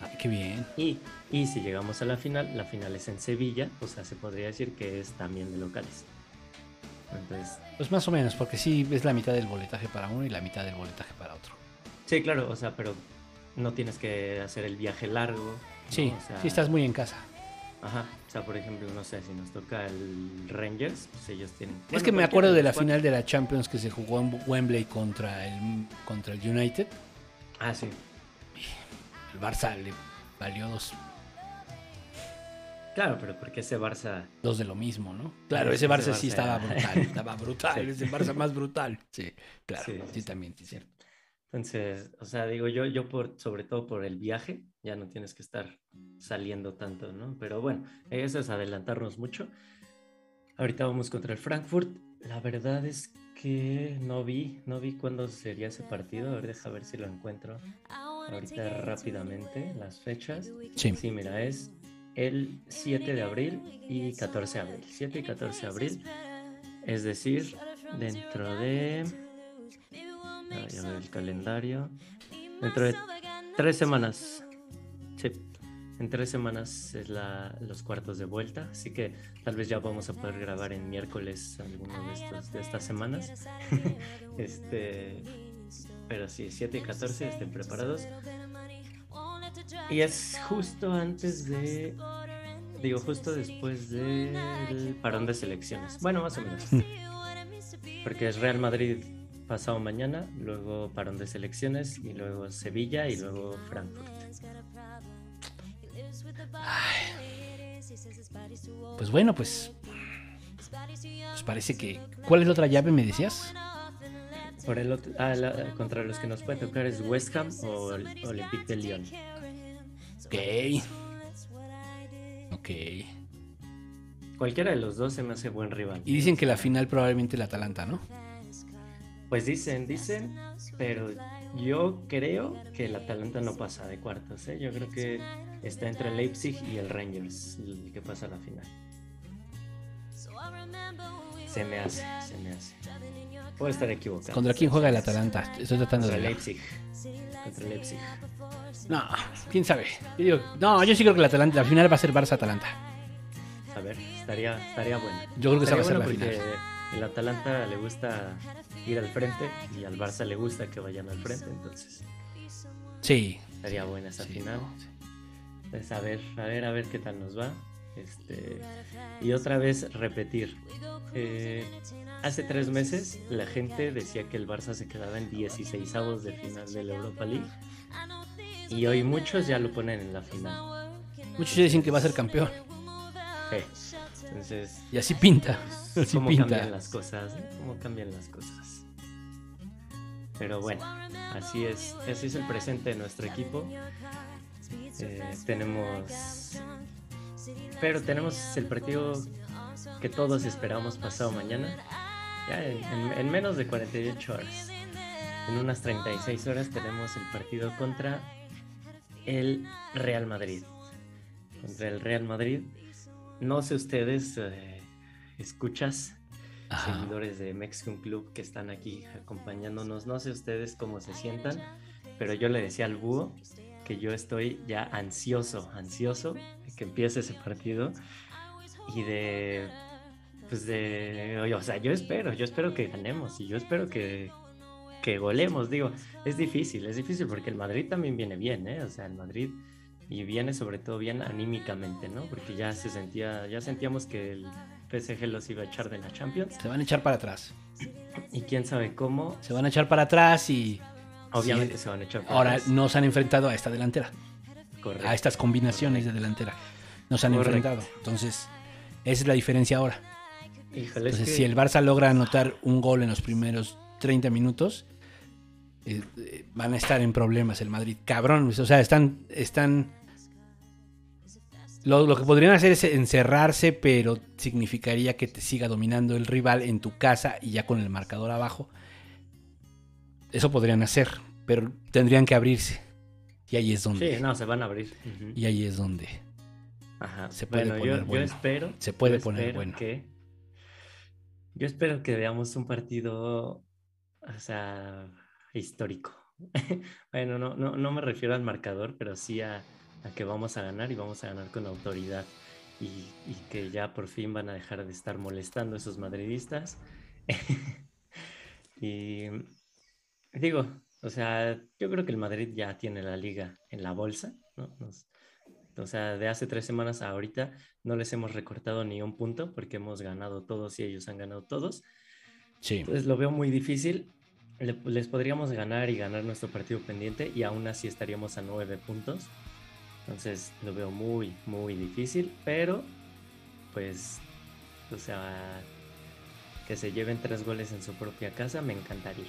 Ay, qué bien. Y, y si llegamos a la final, la final es en Sevilla, o sea, se podría decir que es también de locales. Entonces, Pues más o menos, porque sí es la mitad del boletaje para uno y la mitad del boletaje para otro. sí, claro, o sea, pero no tienes que hacer el viaje largo. ¿no? Sí, O sea, sí estás muy en casa. Ajá, sea, por ejemplo, no sé, si nos toca el Rangers, pues ellos tienen... es que me acuerdo de la cuatro. final de la Champions que se jugó en Wembley contra el, contra el United. Ah, sí. El Barça le valió dos, Claro, pero porque ese Barça... dos de lo mismo, ¿no? Claro, Sí, ese ese Barça sí Barça estaba era- brutal, estaba brutal, Sí. ese Barça más brutal. Sí, claro, Sí, sí, sí, también, sí, cierto. Entonces, o sea, digo yo, yo por, sobre todo por el viaje, ya no tienes que estar saliendo tanto, ¿no? Pero bueno, eso es adelantarnos mucho. Ahorita vamos contra el Frankfurt. La verdad es que no vi, no vi cuándo sería ese partido. A ver, deja ver si lo encuentro ahorita rápidamente, las fechas. Sí. Sí, mira, es el 7 de abril y 14 de abril. 7 y 14 de abril. Es decir, dentro de... Ay, a ver el calendario. Dentro de tres semanas. Sí, en tres semanas es la, los cuartos de vuelta. Así que tal vez ya vamos a poder grabar en miércoles alguno de, estos, de estas semanas. este, pero sí, 7 y 14 estén preparados. Y es justo antes de. Digo, justo después del parón de selecciones. Bueno, más o menos. Porque es Real Madrid pasado mañana, luego parón de selecciones, y luego Sevilla y luego Frankfurt. Pues bueno, pues. Pues parece que. ¿Cuál es la otra llave, me decías? Por el otro, ah, la- contra los que nos puede tocar es West Ham o el Olympique de Lyon. Ok. Ok. Cualquiera de los dos se me hace buen rival. Y dicen que la final probablemente el Atalanta, ¿no? Pues dicen, dicen, pero yo creo que el Atalanta no pasa de cuartos. ¿eh? Yo creo que está entre el Leipzig y el Rangers el que pasa a la final. Se me hace, se me hace. Puedo estar equivocado. ¿Contra quién juega el Atalanta? Estoy tratando Contra de. Leipzig. Contra Leipzig. No, quién sabe. Yo digo- no, yo sí creo que el Atalanta, la final va a ser Barça-Atalanta. A ver, estaría, estaría bueno. Yo creo que esa va a ser la final. El Atalanta le gusta ir al frente y al Barça le gusta que vayan al frente, entonces Sí. estaría buena esa sí, final. no, sí. Pues a ver, a ver, a ver qué tal nos va. Este, y otra vez repetir. Eh, hace tres meses la gente decía que el Barça se quedaba en 16 avos de final de la Europa League. Y hoy muchos ya lo ponen en la final. Muchos ya dicen que va a ser campeón. Eh, Entonces, Y así pinta. Así cómo pinta. cambian las cosas, ¿eh? cómo cambian las cosas. Pero bueno, así es, así es el presente de nuestro equipo. Eh, tenemos, pero tenemos el partido que todos esperamos pasado mañana, ya en, en- en menos de 48 horas. En unas 36 horas tenemos el partido contra el Real Madrid. Contra el Real Madrid. No sé ustedes, eh, escuchas, Ajá. seguidores de Mexican Club que están aquí acompañándonos. No sé ustedes cómo se sientan, pero yo le decía al búho que yo estoy ya ansioso, ansioso de que empiece ese partido y de, pues de, o sea, yo espero, yo espero que ganemos y yo espero que, que golemos. Digo, es difícil, es difícil porque el Madrid también viene bien, ¿eh? O sea, el Madrid y viene sobre todo bien anímicamente, ¿no? Porque ya se sentía, ya sentíamos que el PSG los iba a echar de la Champions Se van a echar para atrás. y quién sabe cómo, Se van a echar para atrás y obviamente Sí. se van a echar para ahora atrás. nos han enfrentado a esta delantera. Correcto. A estas combinaciones de delantera. Nos han Correcto. enfrentado. Entonces, esa es la diferencia ahora. Híjole, es Entonces, que- si el Barça logra anotar un gol en los primeros 30 minutos, eh, eh, van a estar en problemas el Madrid. Cabrón, o sea, están... están lo, lo que podrían hacer es encerrarse, pero significaría que te siga dominando el rival en tu casa y ya con el marcador abajo. Eso podrían hacer, pero tendrían que abrirse. Y ahí es donde. Sí, no, se van a abrir. Y ahí es donde. Ajá. se puede bueno, poner yo, yo bueno. espero. Se puede yo poner bueno. que- yo espero que veamos un partido, o sea, histórico. bueno, no, no, no me refiero al marcador, pero sí a, a que vamos a ganar y vamos a ganar con autoridad. Y, y que ya por fin van a dejar de estar molestando a esos madridistas. y digo, o sea, yo creo que el Madrid ya tiene la liga en la bolsa, ¿no? Nos- o sea, de hace tres semanas a ahorita no les hemos recortado ni un punto porque hemos ganado todos y ellos han ganado todos. Sí. Entonces lo veo muy difícil. Le- les podríamos ganar y ganar nuestro partido pendiente y aún así estaríamos a nueve puntos. Entonces lo veo muy, muy difícil, pero pues, o sea, que se lleven tres goles en su propia casa me encantaría.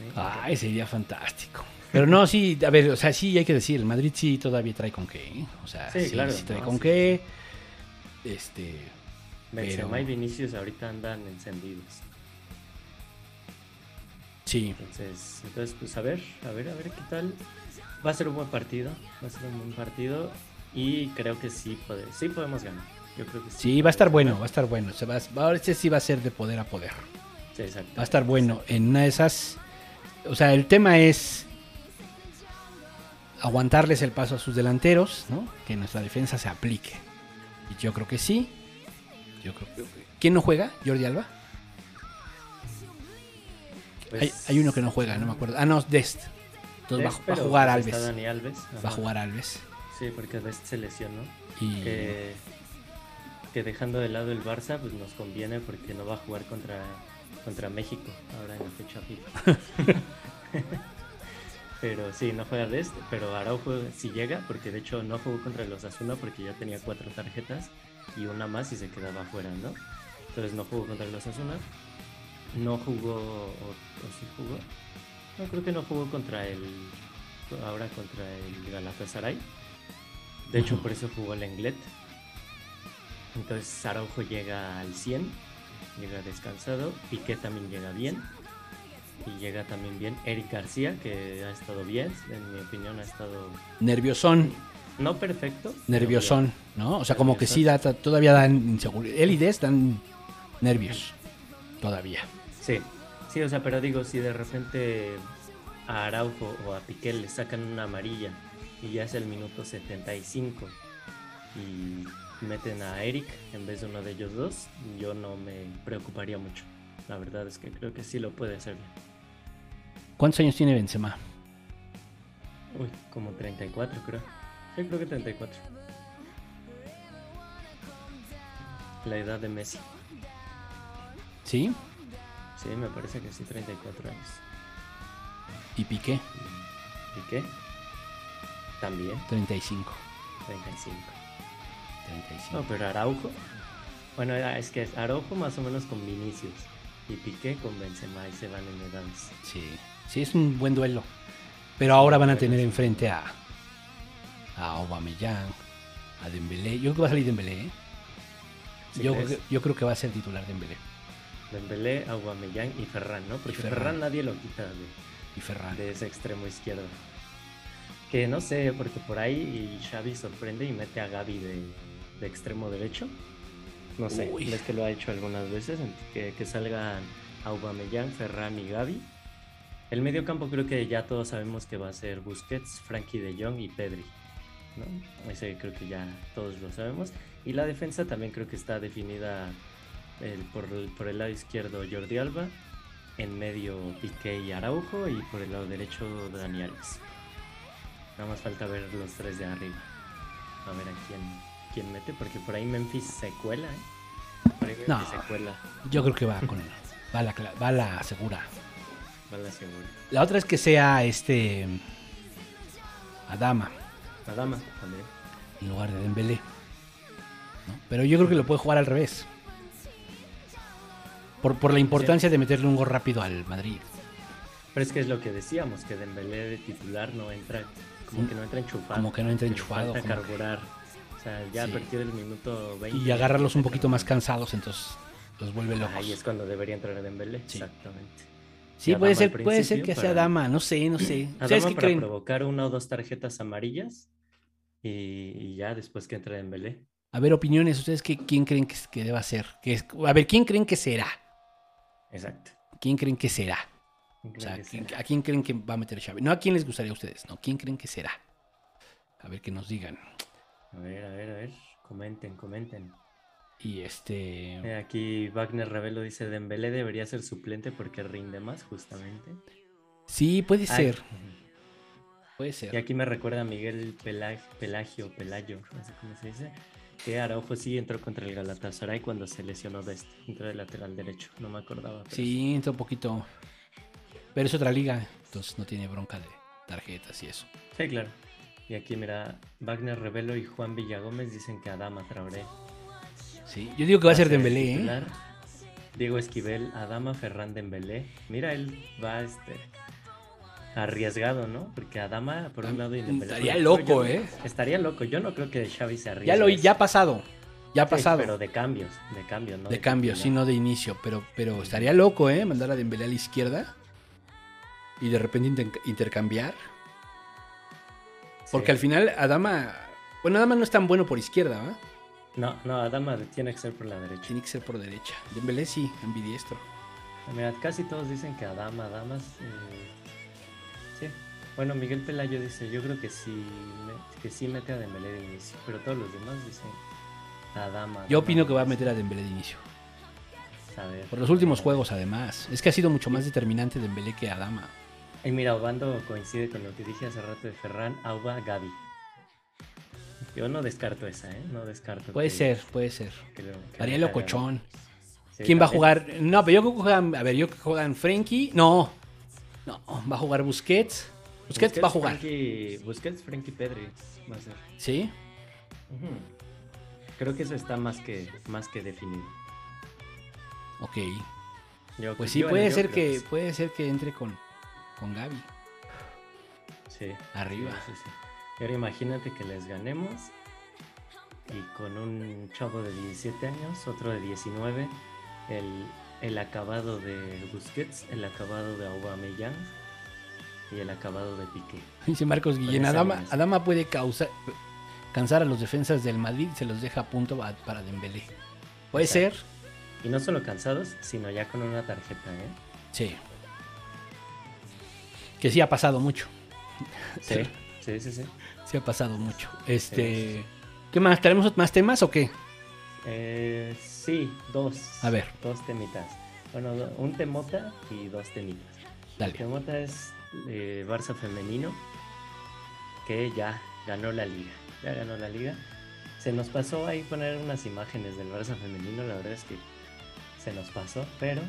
Me Ay, sería fantástico. Pero no, sí, a ver, o sea, sí hay que decir, el Madrid sí todavía trae con qué. ¿eh? O sea, sí, Sí, claro, sí trae no, con sí, qué. Este. Benzema pero- y Vinicius ahorita andan encendidos. Sí. Entonces, entonces, pues a ver, a ver, a ver qué tal. Va a ser un buen partido, va a ser un buen partido y creo que sí, pode- sí podemos ganar. Yo creo que sí. Sí, va a estar bueno, va a estar bueno. Se va, ahora este sí va a ser de poder a poder. Sí, exacto. Va a estar bueno. En una de esas. O sea, el tema es aguantarles el paso a sus delanteros, ¿no? Que nuestra defensa se aplique. Y yo creo que sí. Yo creo que. ¿Quién no juega? ¿Jordi Alba? Pues, hay, hay uno que no juega, no me acuerdo. Ah, no, Dest. Entonces va, a jugar pues, Alves. Está Dani Alves. Va a jugar Alves. Sí, porque Dest se lesionó. Y Que, que dejando de lado el Barça, pues nos conviene porque no va a jugar contra, contra México ahora en la fecha FIFA. pero sí, no juega Dest, pero Araujo sí llega, porque de hecho no jugó contra los Asuna porque ya tenía cuatro tarjetas y una más y se quedaba afuera, ¿no? Entonces no jugó contra los Asuna. No jugó, o, o sí jugó. No, creo que no jugó contra el, ahora contra el Galatasaray. De hecho, por eso jugó el Englet. Entonces Araujo llega al 100, llega descansado. Piqué también llega bien. Y llega también bien Eric García, que ha estado bien. En mi opinión, ha estado nerviosón, no perfecto. nerviosón, ¿no? O sea, como que sí da, todavía dan inseguridad. Él y Dest dan nervios. Todavía. Sí, sí, o sea, pero digo, si de repente a Araujo o a Piqué le sacan una amarilla y ya es el minuto 75 y meten a Eric en vez de uno de ellos dos, yo no me preocuparía mucho. La verdad es que creo que sí lo puede hacer bien. ¿Cuántos años tiene Benzema? Uy, como 34 creo. Sí, creo que 34. La edad de Messi. ¿Sí? Sí, me parece que sí, 34 años. ¿Y Piqué? ¿Y qué? También, 35. 35. 35. No, pero Araujo. Bueno, es que Araujo más o menos con Vinicius. Y Piqué con Benzema y se van en edades. Sí, sí, es un buen duelo. Pero ahora van a tener enfrente a, a Aubameyang, a Dembélé. Yo creo que va a salir Dembélé, ¿eh? ¿Sí yo, crees? creo que- yo creo que va a ser titular Dembélé Dembélé, Aubameyang y Ferran, ¿no? Porque Ferran. Ferran. nadie lo quita de, y Ferran. de ese extremo izquierdo. Que no sé, porque por ahí Xavi sorprende y mete a Gaby de, de extremo derecho. No sé, Uy. ves que lo ha hecho algunas veces, que, que salgan Aubameyang, Ferran y Gaby. El medio campo creo que ya todos sabemos que va a ser Busquets, Frankie de Jong y Pedri. ¿no? Ese creo que ya todos lo sabemos. Y la defensa también creo que está definida el- por, el, por el lado izquierdo Jordi Alba, en medio Piqué y Araujo y por el lado derecho Dani Alves. Nada más falta ver los tres de arriba. A ver a quién, quién mete, porque por ahí Memphis se cuela, ¿eh? Por ahí Memphis No. se cuela, Yo creo que va con va la, va la segura. va la segura. La otra es que sea este Adama La dama también. en lugar de Dembélé. ¿no? Pero yo creo que lo puede jugar al revés. Por, por la importancia de meterle un gol rápido al Madrid. Pero es que es lo que decíamos, que Dembélé de titular no entra, como que no entra enchufado. Como que no entra enchufado, Falta como que- carburar. O sea, ya Sí. a partir del minuto 20. Y agarrarlos un poquito más cansados, entonces los vuelve locos. Ahí es cuando debería entrar Dembélé, Sí. exactamente. Sí, puede ser, puede ser que sea dama, no sé, no sé. A ¿Ustedes Dama qué para creen? provocar una o dos tarjetas amarillas y, y ya después que entre Dembélé. A ver, opiniones, ¿ustedes qué, quién creen que, que deba ser? Que es- a ver, ¿quién creen que será? Exacto. ¿Quién creen que será? ¿Quién O sea, que ¿quién- sea? ¿a quién creen que va a meter Xavi? No, ¿a quién les gustaría a ustedes? No, ¿quién creen que será? A ver, que nos digan. A ver, a ver, a ver. Comenten, comenten. Y este... Eh, aquí Wagner Ravelo dice, Dembélé debería ser suplente porque rinde más, justamente. Sí, puede Ay, ser, puede ser. Y aquí me recuerda a Miguel Pela- Pelagio, Pelayo, no sé cómo se dice, que Araujo sí entró contra el Galatasaray cuando se lesionó de este, entró de lateral derecho, no me acordaba. pero Sí, entra un poquito. Pero es otra liga, entonces no tiene bronca de tarjetas y eso. Sí, claro. Y aquí mira, Wagner Revelo y Juan Villagómez dicen que Adama Traoré. Sí, yo digo que va a ser Dembélé, ¿eh? Diego Esquivel, Adama Ferran Dembélé. Mira, él va este arriesgado, ¿no? Porque Adama por un lado Estaría loco, Yo- ¿eh? Estaría loco. Yo no creo que Xavi se arriesgue. Ya lo ya ha pasado, ya ha Sí, pasado. pero de cambios, de cambios, ¿no? de cambio, sí, titular. no de inicio, pero, pero estaría loco, ¿eh? Mandar a Dembélé a la izquierda y de repente inter- intercambiar. Porque Sí. al final Adama, bueno, Adama no es tan bueno por izquierda, ¿va? No, no, Adama tiene que ser por la derecha. Tiene que ser por derecha. Dembélé sí, ambidiestro. Mira, casi todos dicen que Adama, Adamas. eh, Sí. Bueno, Miguel Pelayo dice, yo creo que sí, que sí mete a Dembélé de inicio, pero todos los demás dicen Adama. Yo opino que va a meter a Dembélé de inicio. A ver. Por los últimos juegos, además. Es que ha sido mucho más determinante Dembélé que Adama. Y mira, Obando coincide con lo que dije hace rato de Ferran, Auba, Gaby. Yo no descarto esa, ¿eh? No descarto. Puede que- ser, puede ser. Haría locochón. Sí, ¿Quién va a jugar? No, pero yo creo que juegan. A ver, yo creo que juegan Frenkie. No. No, va a jugar Busquets. Busquets, va a jugar. Busquets, Frankie Pedri va a ser. Sí. Creo que eso está más que, más que definido. Ok. Yo- Pues sí, puede ser que, puede ser que entre con, con Gaby. Sí. Arriba. Sí, sí, sí. Y ahora imagínate que les ganemos y con un chavo de 17 años, otro de 19, el, el acabado de Busquets, el acabado de Aubameyang y el acabado de Piqué. Dice Marcos Guillén. Adama, puede causar, cansar a los defensas del Madrid y se los deja a punto pa- para Dembélé. Puede ser. Y no solo cansados, sino ya con una tarjeta, ¿eh? Sí. Que sí ha pasado mucho. Sí, sí, sí. sí. Sí ha pasado mucho. Este. ¿Qué más? ¿Tenemos más temas o qué? Eh, sí, dos. A ver. Dos temitas. Bueno, un temota y dos temitas. El Dale. temota es eh, Barça femenino, que ya ganó la liga. Ya ganó la liga. Se nos pasó ahí poner unas imágenes del Barça femenino, la verdad es que se nos pasó, pero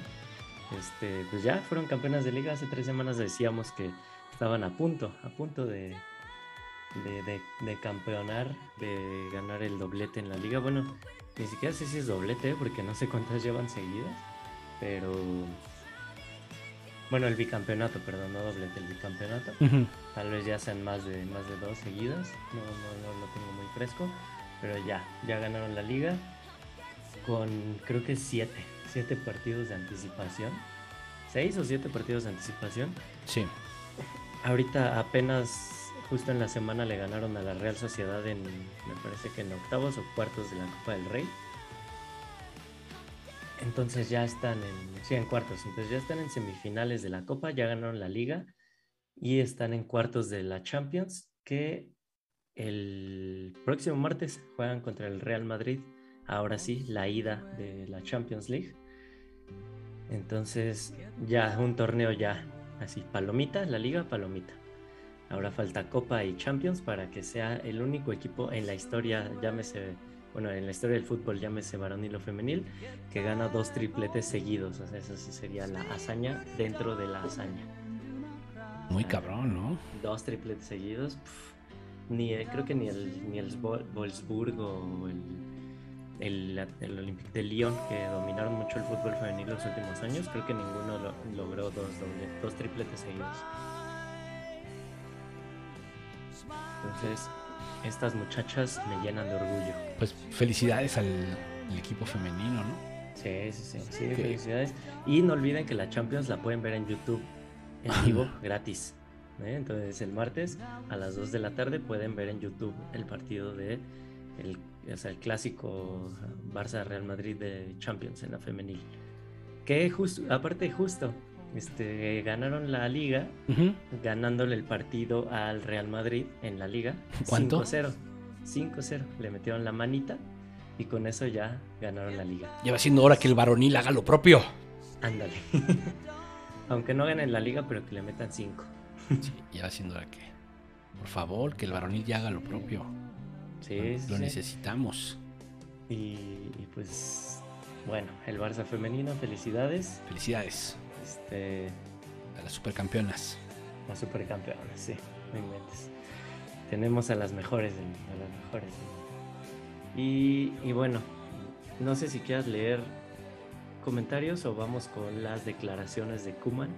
este, pues ya fueron campeonas de liga. Hace tres semanas decíamos que estaban a punto, a punto de, de, de- de campeonar, de ganar el doblete en la liga. Bueno, ni siquiera sé si es doblete, porque no sé cuántas llevan seguidas, pero bueno, el bicampeonato, perdón, no doblete, el bicampeonato. Tal vez ya sean más de, más de dos seguidas. No, no, no lo tengo muy fresco. Pero ya, ya ganaron la liga. Con creo que siete. Siete partidos de anticipación. Seis o siete partidos de anticipación. Sí. Ahorita apenas, justo en la semana, le ganaron a la Real Sociedad en, me parece que en octavos o cuartos de la Copa del Rey. Entonces ya están en, sí, en cuartos. Entonces ya están en semifinales de la Copa, ya ganaron la Liga y están en cuartos de la Champions, que el próximo martes juegan contra el Real Madrid. Ahora sí, la ida de la Champions League. Entonces ya un torneo ya así, palomita, la liga palomita. Ahora falta Copa y Champions para que sea el único equipo en la historia, llámese, bueno, en la historia del fútbol, llámese varonil o femenil, que gana dos tripletes seguidos. O sea, eso sí sería la hazaña dentro de la hazaña. Muy cabrón, ¿no? Dos tripletes seguidos. ni, eh, creo que ni el, ni el Vol- Wolfsburg o el, el, el Olympique de Lyon, que dominaron mucho el fútbol femenil los últimos años, creo que ninguno lo- logró dos, doble- dos tripletes seguidos. Entonces, estas muchachas me llenan de orgullo. Pues felicidades al, al equipo femenino, ¿no? Sí, sí, sí, sí, felicidades. Y no olviden que la Champions la pueden ver en YouTube en vivo, gratis. ¿eh? Entonces el martes a las 2 de la tarde pueden ver en YouTube el partido de el, o sea, el clásico Barça Real Madrid de Champions en la femenil. Que justo, aparte justo, este, ganaron la liga ganándole el partido al Real Madrid en la liga. ¿Cuánto? 5-0. 5-0. Le metieron la manita y con eso ya ganaron la liga. Ya va siendo hora que el varonil haga lo propio. Ándale. Aunque no ganen la liga, pero que le metan 5. Sí, ya va siendo hora que. Por favor, que el varonil ya haga lo propio. Sí, sí, lo sí. necesitamos. Y, y pues, bueno, el Barça femenino, felicidades. Felicidades Este, a las supercampeonas. las supercampeonas, sí, no inventes. Tenemos a las mejores, a las mejores. Y, y bueno, no sé si quieras leer comentarios o vamos con las declaraciones de Kuman,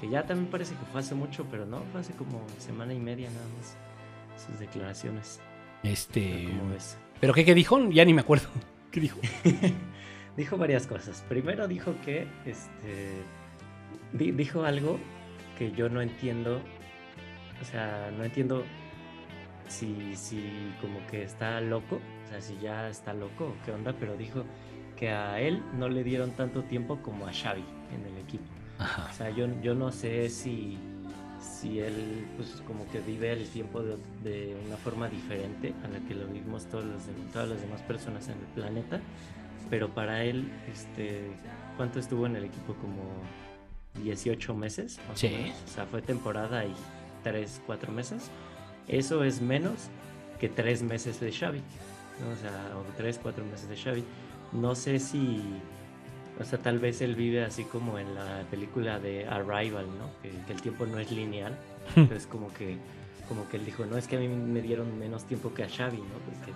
que ya también parece que fue hace mucho, pero no, fue hace como semana y media nada más sus declaraciones. Este. ¿Cómo ves? ¿Pero qué, qué dijo? Ya ni me acuerdo. ¿Qué dijo? dijo varias cosas. Primero dijo que este di- dijo algo que yo no entiendo. O sea, no entiendo si, si como que está loco. O sea, si ya está loco o qué onda. Pero dijo que a él no le dieron tanto tiempo como a Xavi en el equipo. Ajá. O sea, yo, yo no sé si, si él, pues, como que vive el tiempo de, de una forma diferente a la que lo vivimos todos los, todas las demás personas en el planeta. Pero para él, este, ¿cuánto estuvo en el equipo? Como 18 meses. más o Sí. menos. O sea, fue temporada y 3, 4 meses. Eso es menos que 3 meses de Xavi. ¿no? O sea, o 3, 4 meses de Xavi. No sé si o sea, tal vez él vive así como en la película de Arrival, ¿no? Que, que el tiempo no es lineal. Entonces como que, como que él dijo, no, es que a mí me dieron menos tiempo que a Xavi, ¿no? Porque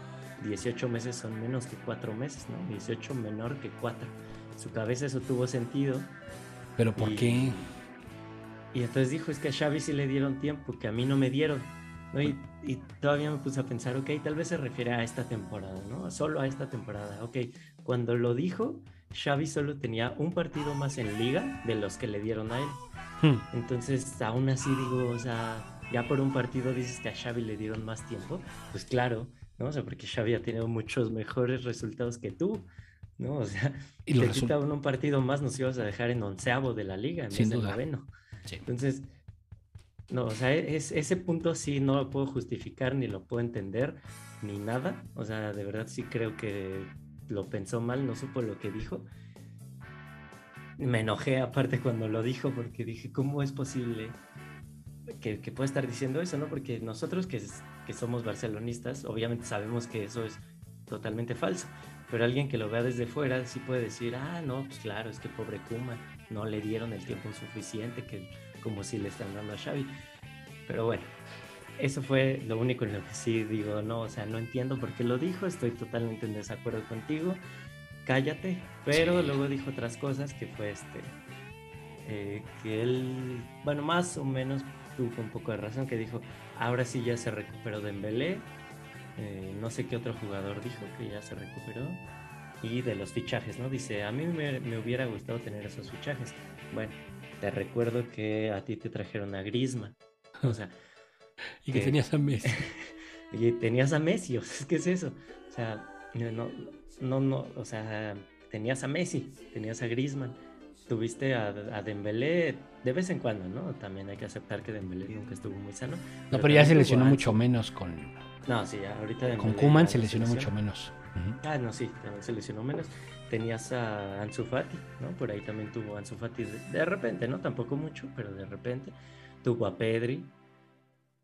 18 meses son menos que 4 meses, ¿no? 18 menor que 4. En su cabeza eso tuvo sentido. ¿Pero por Y- qué? Y entonces dijo, es que a Xavi sí le dieron tiempo, que a mí no me dieron. ¿no? Y, y todavía me puse a pensar, ok, tal vez se refiere a esta temporada, ¿no? Solo a esta temporada. Ok, cuando lo dijo, Xavi solo tenía un partido más en liga de los que le dieron a él. Hmm. Entonces, aún así digo, o sea, ya por un partido dices que a Xavi le dieron más tiempo. Pues claro, ¿no? O sea, porque Xavi ha tenido muchos mejores resultados que tú, ¿no? O sea, Y te quitaban un partido más, nos ibas a dejar en onceavo de la liga en Sin vez noveno. Sí. Entonces, no, o sea, es, ese punto sí no lo puedo justificar, ni lo puedo entender, ni nada. O sea, de verdad sí creo que lo pensó mal, no supo lo que dijo. Me enojé aparte cuando lo dijo porque dije, ¿cómo es posible que, que pueda estar diciendo eso? ¿no? Porque nosotros que, que somos barcelonistas, obviamente sabemos que eso es totalmente falso. Pero alguien que lo vea desde fuera sí puede decir, ah, no, pues claro, es que pobre Kuma, no le dieron el tiempo suficiente, que como si le están dando a Xavi. Pero bueno, eso fue lo único en lo que sí digo, no, o sea, no entiendo por qué lo dijo, estoy totalmente en desacuerdo contigo, cállate. Pero Sí. luego dijo otras cosas que fue este, eh, que él, bueno, más o menos tuvo un poco de razón, que dijo, ahora sí ya se recuperó Dembélé, eh, no sé qué otro jugador dijo que ya se recuperó. Y de los fichajes, ¿no? Dice, a mí me, me hubiera gustado tener esos fichajes. Bueno, te recuerdo que a ti te trajeron a Griezmann. O sea, Y que que- tenías a Messi. y tenías a Messi, o sea, ¿qué es eso? O sea, no, no, no, o sea, tenías a Messi, tenías a Griezmann, tuviste a, a Dembélé de vez en cuando, ¿no? También hay que aceptar que Dembélé nunca estuvo muy sano. No, pero ya se lesionó mucho menos con, No, sí, ahorita con Kuman se lesionó mucho menos. Ah, no, sí, también se lesionó menos. Tenías a Ansu Fati, ¿no? Por ahí también tuvo Ansu Fati de, de repente, ¿no? Tampoco mucho, pero de repente. Tuvo a Pedri,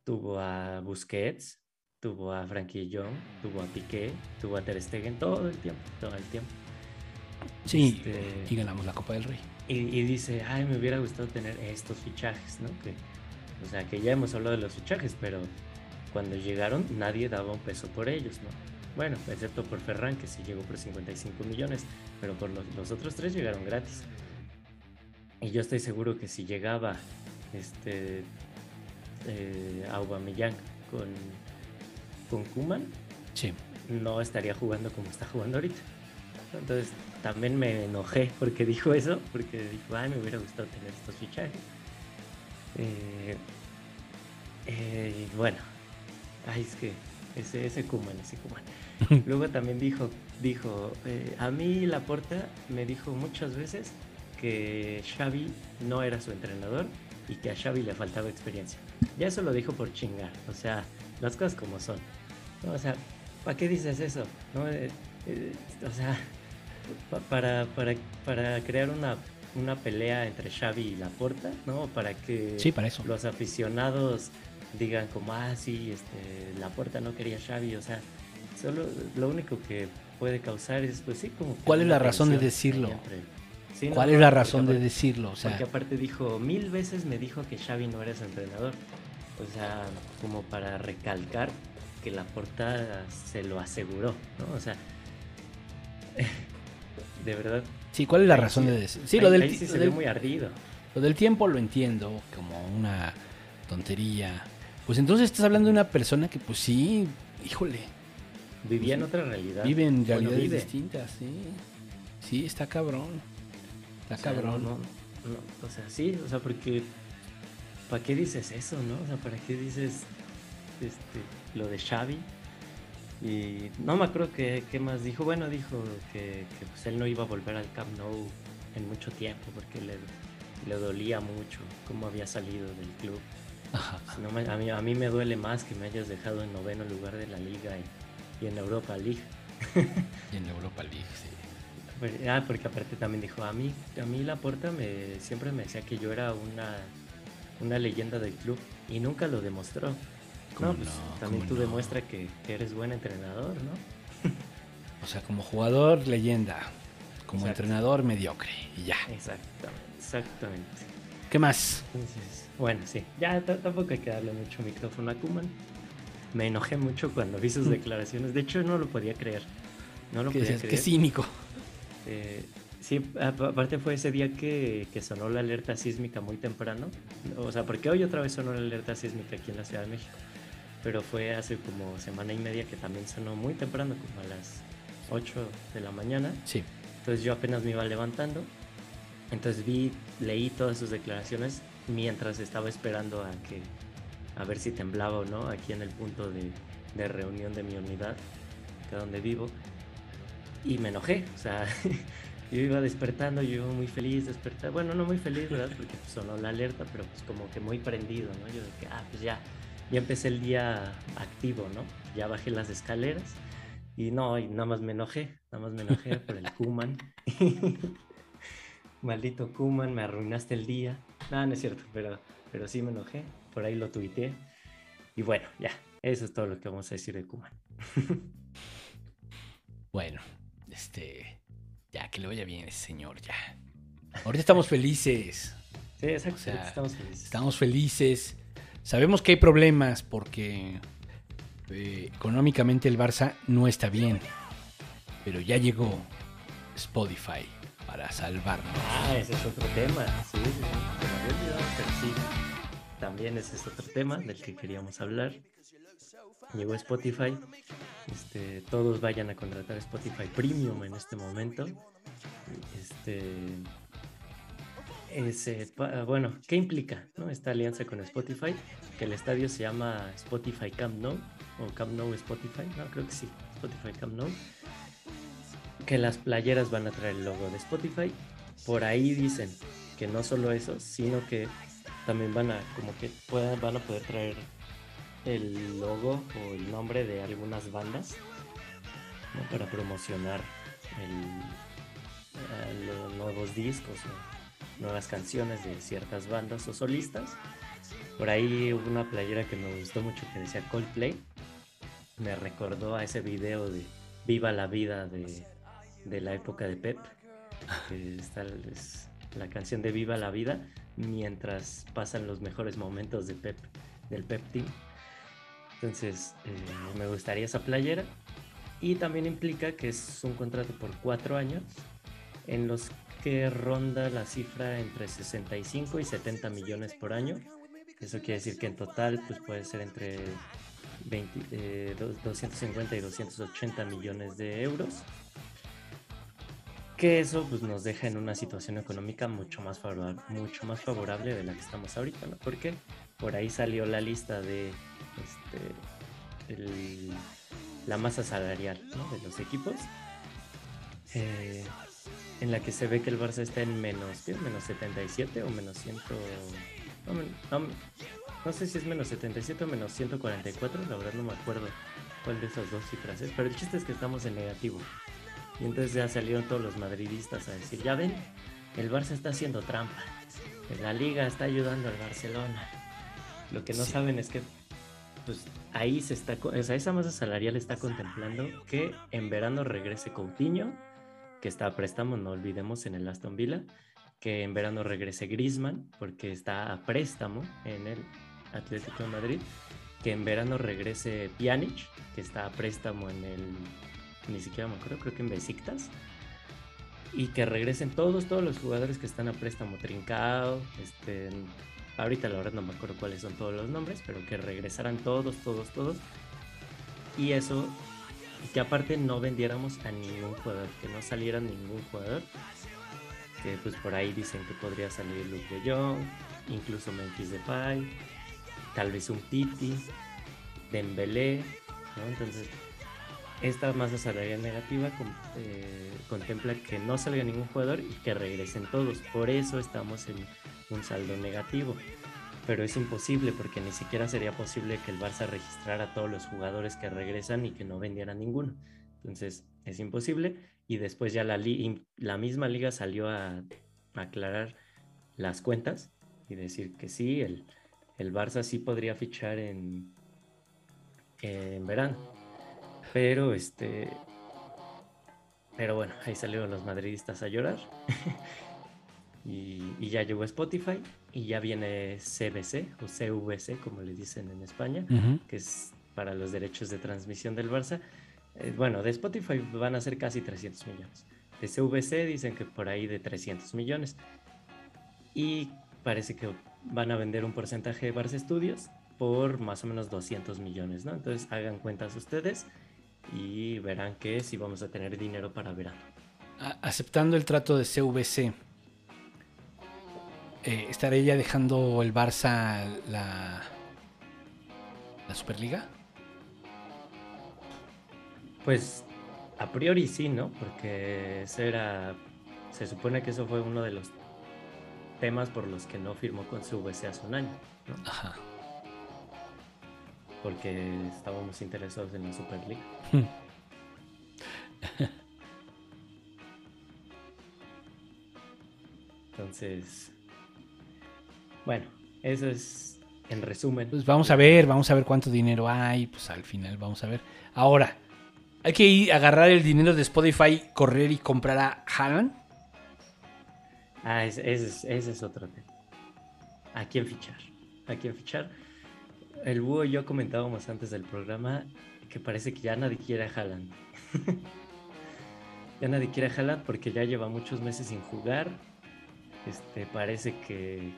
tuvo a Busquets, tuvo a Frankie Jong, tuvo a Piqué, tuvo a Ter Stegen todo el tiempo, todo el tiempo. Sí, Este- y ganamos la Copa del Rey. Y, y dice, ay, me hubiera gustado tener estos fichajes, ¿no? Que, o sea, que ya hemos hablado de los fichajes, pero cuando llegaron nadie daba un peso por ellos, ¿no? Bueno, excepto por Ferran, que sí llegó por 55 millones, pero por los, los otros tres llegaron gratis. Y yo estoy seguro que si llegaba este eh, Aubameyang con, con Kuman, Sí. no estaría jugando como está jugando ahorita. Entonces también me enojé porque dijo eso, porque dijo, ay, me hubiera gustado tener estos fichajes. Eh, eh, bueno, ay, es que ese, ese Kuman, ese Kuman. Luego también dijo, dijo, eh, a mí Laporta me dijo muchas veces que Xavi no era su entrenador y que a Xavi le faltaba experiencia. Ya eso lo dijo por chingar, o sea, las cosas como son. ¿no? O sea, ¿para qué dices eso? ¿No? Eh, eh, o sea, pa- para, para, para crear una, una pelea entre Xavi y Laporta, ¿no? Para que Sí, para eso. los aficionados digan como, ah, sí, este, Laporta no quería Xavi, o sea, solo lo único que puede causar es, pues sí, como... ¿Cuál es la razón de decirlo? Sí, ¿Cuál no, es la razón de decirlo? O sea, porque aparte dijo, mil veces me dijo que Xavi no era su entrenador. O sea, como para recalcar que la portada se lo aseguró, ¿no? O sea, de verdad. sí, ¿cuál es la razón sí- de decir? Sí, ahí- lo del, sí lo se del- ve muy ardido. lo del tiempo lo entiendo como una tontería. Pues entonces estás hablando de una persona que, pues sí, híjole, Vivía en otra realidad. vive en Bueno, realidades vive. distintas, sí. Sí, está cabrón. Está O sea, cabrón. no, no, no, o sea, sí, o sea, porque ¿para qué dices eso, no? O sea, ¿para qué dices este, lo de Xavi? Y no me acuerdo qué, qué más dijo. Bueno, dijo que, que, pues él no iba a volver al Camp Nou en mucho tiempo porque le, le dolía mucho cómo había salido del club. No me- a, mí, a mí me duele más que me hayas dejado en noveno lugar de la liga y, y en Europa League. Y en la Europa League, sí. Ah, porque aparte también dijo, a mí, a mí Laporta me, siempre me decía que yo era una, una leyenda del club y nunca lo demostró. ¿Cómo No, pues no? también ¿Cómo tú no? demuestra que, que eres buen entrenador, ¿no? O sea, como jugador, leyenda. Como entrenador, mediocre. Y ya. Exactamente, exactamente. ¿Qué más? Entonces, bueno, sí, ya tampoco hay que darle mucho micrófono a Kuman. Me enojé mucho cuando vi sus declaraciones. De hecho, no lo podía creer. No lo podía creer. qué cínico. Eh, sí, aparte fue ese día que, que sonó la alerta sísmica muy temprano. O sea, porque hoy otra vez sonó la alerta sísmica aquí en la Ciudad de México. Pero fue hace como semana y media que también sonó muy temprano, como a las 8 de la mañana. Sí. Entonces yo apenas me iba levantando. Entonces vi, leí todas sus declaraciones mientras estaba esperando a que a ver si temblaba o no aquí en el punto de, de reunión de mi unidad, acá donde vivo. Y me enojé, o sea, yo iba despertando, yo iba muy feliz despertar. Bueno, no muy feliz, ¿verdad? Porque pues, sonó la alerta, pero pues como que muy prendido, ¿no? Yo que, ah, pues ya, ya empecé el día activo, ¿no? Ya bajé las escaleras y no, nada más me enojé, nada más me enojé por el Kuman. Maldito Kuman, me arruinaste el día. No, no es cierto, pero, pero sí me enojé. Por ahí lo tuiteé. Y bueno, ya, eso es todo lo que vamos a decir de Kuman. Bueno, este. Ya, que le vaya bien ese señor, ya. Ahorita estamos felices. Sí, exacto, O sea, estamos felices. Estamos felices. Sabemos que hay problemas porque eh, económicamente el Barça no está bien. Pero ya llegó Spotify para salvarnos. Ah, ese es otro tema. Sí, sí, se me había olvidado, pero sí. También ese es otro tema del que queríamos hablar. Llegó Spotify. Este, todos vayan a contratar Spotify Premium en este momento. Este, ese, bueno, ¿qué implica no? esta alianza con Spotify? Que el estadio se llama Spotify Camp Nou o Camp Nou Spotify, no, creo que sí, Spotify Camp Nou. Que las playeras van a traer el logo de Spotify. Por ahí dicen que no solo eso, sino que también van a, como que puedan, van a poder traer el logo o el nombre de algunas bandas ¿no? para promocionar eh, los nuevos discos o nuevas canciones de ciertas bandas o solistas. Por ahí hubo una playera que me gustó mucho que decía Coldplay. Me recordó a ese video de Viva la vida de, de la época de Pep. Que es la canción de Viva la vida mientras pasan los mejores momentos de Pep, del Pep Team. Entonces, eh, me gustaría esa playera. Y también implica que es un contrato por cuatro años en los que ronda la cifra entre 65 y 70 millones por año. Eso quiere decir que en total pues, puede ser entre 20, eh, 250 y 280 millones de euros. Que eso pues, nos deja en una situación económica mucho más, favorable, mucho más favorable de la que estamos ahorita, ¿no? Porque por ahí salió la lista de este, la masa salarial de los equipos, eh, en la que se ve que el Barça está en menos, menos 77 o menos 100, no, men- no, no sé si es menos 77 o menos 144, la verdad no me acuerdo cuál de esas dos cifras es, pero el chiste es que estamos en negativo. Y entonces ya salieron todos los madridistas a decir, ya ven, el Barça está haciendo trampa, la liga está ayudando al Barcelona. Lo que no Sí. saben es que pues ahí se está, o sea, esa masa salarial está contemplando que en verano regrese Coutinho, que está a préstamo, no olvidemos, en el Aston Villa, que en verano regrese Griezmann, porque está a préstamo en el Atlético de Madrid, que en verano regrese Pjanic, que está a préstamo en el, ni siquiera me acuerdo, creo que en Besiktas, y que regresen todos, todos los jugadores que están a préstamo, Trincao, este, ahorita la verdad no me acuerdo cuáles son todos los nombres, pero que regresaran todos, todos, todos, y eso, que aparte no vendiéramos a ningún jugador, que no saliera ningún jugador, que pues por ahí dicen que podría salir Luke de Jong, incluso Memphis Depay, tal vez un Titi, Dembélé, ¿no? Entonces, esta masa salarial negativa eh, contempla que no salga ningún jugador y que regresen todos. Por eso estamos en un saldo negativo. Pero es imposible porque ni siquiera sería posible que el Barça registrara a todos los jugadores que regresan y que no vendiera ninguno. Entonces es imposible y después ya la, la misma liga salió a, a aclarar las cuentas y decir que sí, el, el Barça sí podría fichar en, en verano. Pero este. Pero bueno, ahí salieron los madridistas a llorar. y, y ya llegó Spotify. Y ya viene CBC o CVC, como le dicen en España, que es para los derechos de transmisión del Barça. Eh, bueno, de Spotify van a ser casi 300 millones. De CVC dicen que por ahí de 300 millones. Y parece que van a vender un porcentaje de Barça Studios por más o menos 200 millones, ¿no? Entonces hagan cuentas ustedes y verán que si vamos a tener dinero para verano. Aceptando el trato de CVC, eh, ¿estaré ya dejando el Barça la, la Superliga? Pues a priori sí, ¿no? Porque ese era, se supone que eso fue uno de los temas por los que no firmó con CVC hace un año, ¿no? Ajá. Porque estábamos interesados en la Superliga. Entonces, bueno, eso es en resumen. Pues vamos a ver, vamos a ver cuánto dinero hay, pues al final vamos a ver. Ahora, hay que ir a agarrar el dinero de Spotify, correr y comprar a Haaland. Ah, ese, ese es, ese es otro tema. ¿A quién fichar? ¿A quién fichar? El búho y yo comentábamos antes del programa que parece que ya nadie quiere a Haaland. ya nadie quiere a Haaland porque ya lleva muchos meses sin jugar. Este, parece que,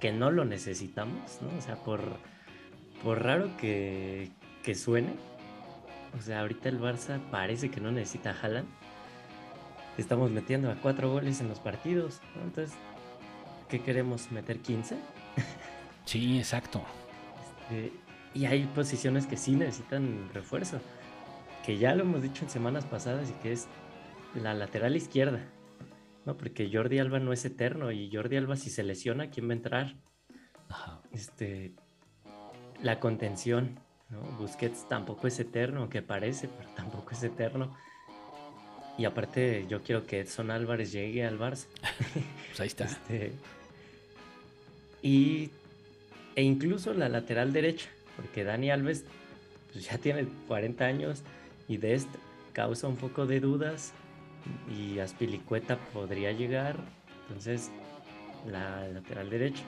que no lo necesitamos, ¿no? O sea, por, por raro que, que suene. O sea, ahorita el Barça parece que no necesita a Haaland estamos metiendo a cuatro goles en los partidos. ¿no? Entonces, ¿qué queremos? ¿Meter 15? Sí, exacto. Este, y hay posiciones que sí necesitan refuerzo, que ya lo hemos dicho en semanas pasadas y que es la lateral izquierda, ¿no? Porque Jordi Alba no es eterno y Jordi Alba si se lesiona, ¿quién va a entrar? Este, la contención, ¿no? Busquets tampoco es eterno, aunque parece, pero tampoco es eterno. Y aparte, yo quiero que Edson Álvarez llegue al Barça. Pues ahí está. Este, y, e incluso la lateral derecha, porque Dani Alves pues, ya tiene 40 años y de este causa un poco de dudas y Aspilicueta podría llegar, entonces la lateral derecha.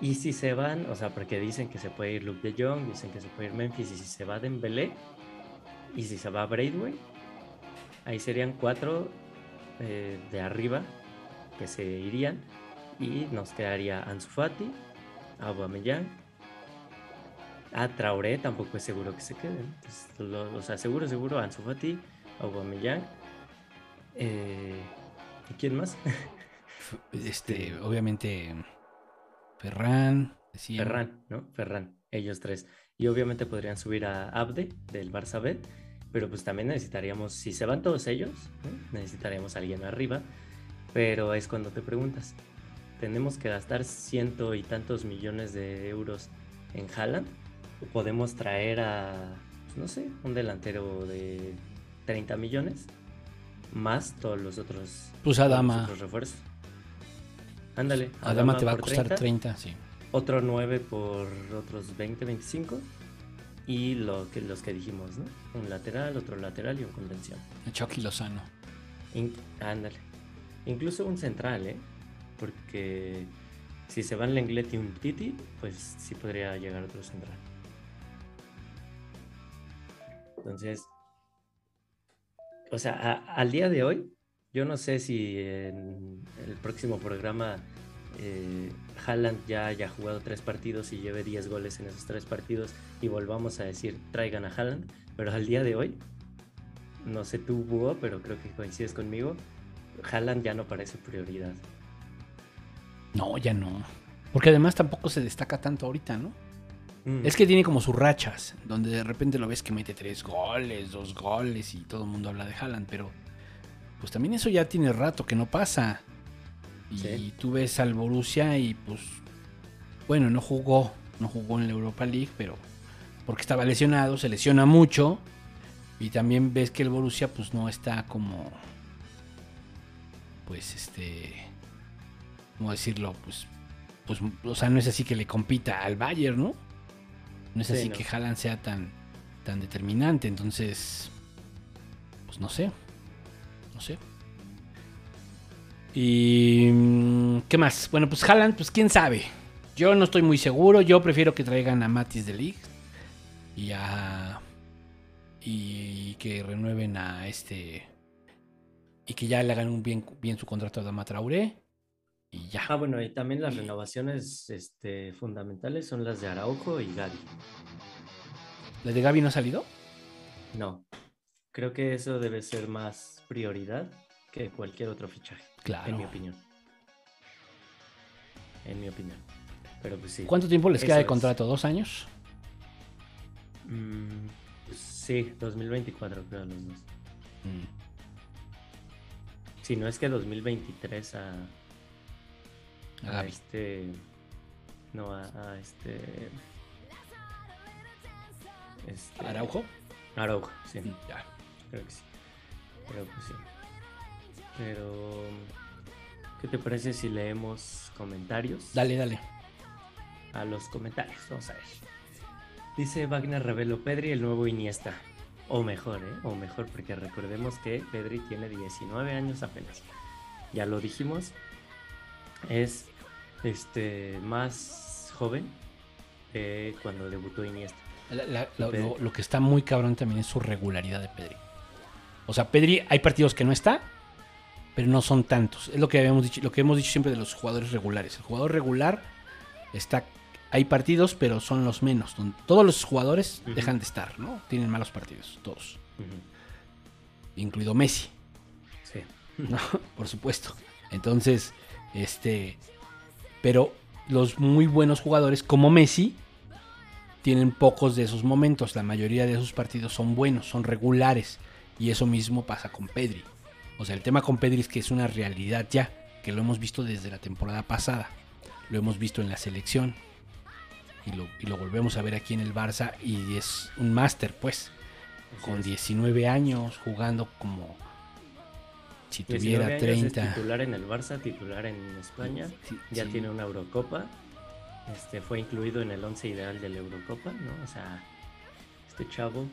Y si se van, o sea, porque dicen que se puede ir Luke de Jong, dicen que se puede ir Memphis, y si se va Dembélé, y si se va Braithwaite, ahí serían cuatro eh, de arriba que se irían y nos quedaría Ansu Fati, Aubameyang, a Traoré tampoco es seguro que se queden. Lo- o sea, seguro, seguro Ansu Fati, Aubameyang Eh, ¿Y quién más? Este, obviamente, Ferran. Ferran, ¿no? Ferran, ellos tres. Y obviamente podrían subir a Abde del Barça B, pero pues también necesitaríamos, si se van todos ellos, necesitaríamos a alguien arriba. Pero es cuando te preguntas, ¿tenemos que gastar ciento y tantos millones de euros en Haaland? ¿O podemos traer a, pues, no sé, un delantero de 30 millones? Más todos los otros, Pues todos los Adama. otros refuerzos. Ándale. Adama te va a costar 30, sí. otro 9 por otros 20, 25. Y lo que, los que dijimos, ¿no? Un lateral, otro lateral y un contención. Chucky Lozano. In- ándale. Incluso un central, ¿eh? Porque si se van Lenglet y un Titi, pues sí podría llegar otro central. Entonces, o sea, al día de hoy, yo no sé si en el próximo programa eh, Haaland ya haya jugado tres partidos y lleve 10 goles en esos tres partidos y volvamos a decir traigan a Haaland, pero al día de hoy, no sé tú, Búho, pero creo que coincides conmigo, Haaland ya no parece prioridad. No, ya no. Porque además tampoco se destaca tanto ahorita, ¿no? Mm, Es que tiene como sus rachas, donde de repente lo ves que mete tres goles, dos goles y todo el mundo habla de Haaland, pero pues también eso ya tiene rato que no pasa. Y Sí. tú ves al Borussia y pues, bueno, no jugó, no jugó en la Europa League, pero porque estaba lesionado, se lesiona mucho. Y también ves que el Borussia pues no está como, pues este, ¿cómo decirlo? Pues, pues, o sea, no es así que le compita al Bayern, ¿no? No es Sí, así no. que Haaland sea tan, tan determinante, entonces, pues no sé, no sé. Y mm, ¿qué más? Bueno, pues Haaland, pues quién sabe. Yo no estoy muy seguro. Yo prefiero que traigan a Matis de Ligt y a y que renueven a este y que ya le hagan un bien, bien su contrato a Dama Traoré y ya. Ah, bueno, y también las renovaciones este, fundamentales son las de Araujo y Gaby. ¿La de Gaby no ha salido? No, creo que eso debe ser más prioridad que cualquier otro fichaje, Claro. en mi opinión. En mi opinión. Pero pues sí. ¿Cuánto tiempo les queda de es. contrato? ¿Dos años? Mm, pues sí, 2024 creo los dos. Mm. Si no es que 2023 a, A este... No, a, a este... este- ¿Araujo? Araujo, sí. Ya. Creo que sí. Pero pues sí. Pero. ¿Qué te parece si leemos comentarios? Dale, dale. A los comentarios, vamos a ver. Dice Wagner Revelo Pedri, el nuevo Iniesta. O mejor, ¿eh? O mejor, porque recordemos que Pedri tiene 19 años apenas. Ya lo dijimos. Es este más joven que cuando debutó Iniesta. La- la- lo, Pedri. lo- lo que está muy cabrón también es su regularidad de Pedri. O sea, Pedri, hay partidos que no está, pero no son tantos. Es lo que habíamos dicho, lo que hemos dicho siempre de los jugadores regulares. El jugador regular está. Hay partidos, pero son los menos. donde todos los jugadores dejan de estar, ¿no? Tienen malos partidos, todos. Incluido Messi, Sí. ¿no? Por supuesto. Entonces, este. Pero los muy buenos jugadores, como Messi, tienen pocos de esos momentos. La mayoría de esos partidos son buenos, son regulares. Y eso mismo pasa con Pedri. O sea, el tema con Pedri es que es una realidad ya, que lo hemos visto desde la temporada pasada. Lo hemos visto en la selección. Y lo, y lo volvemos a ver aquí en el Barça. Y es un máster, pues. Con es. 19 años, jugando como si 19 tuviera años, 30. Es titular en el Barça, titular en España. Sí, ya sí. tiene una Eurocopa. Este fue incluido en el 11 ideal de la Eurocopa, ¿no? O sea, este chavo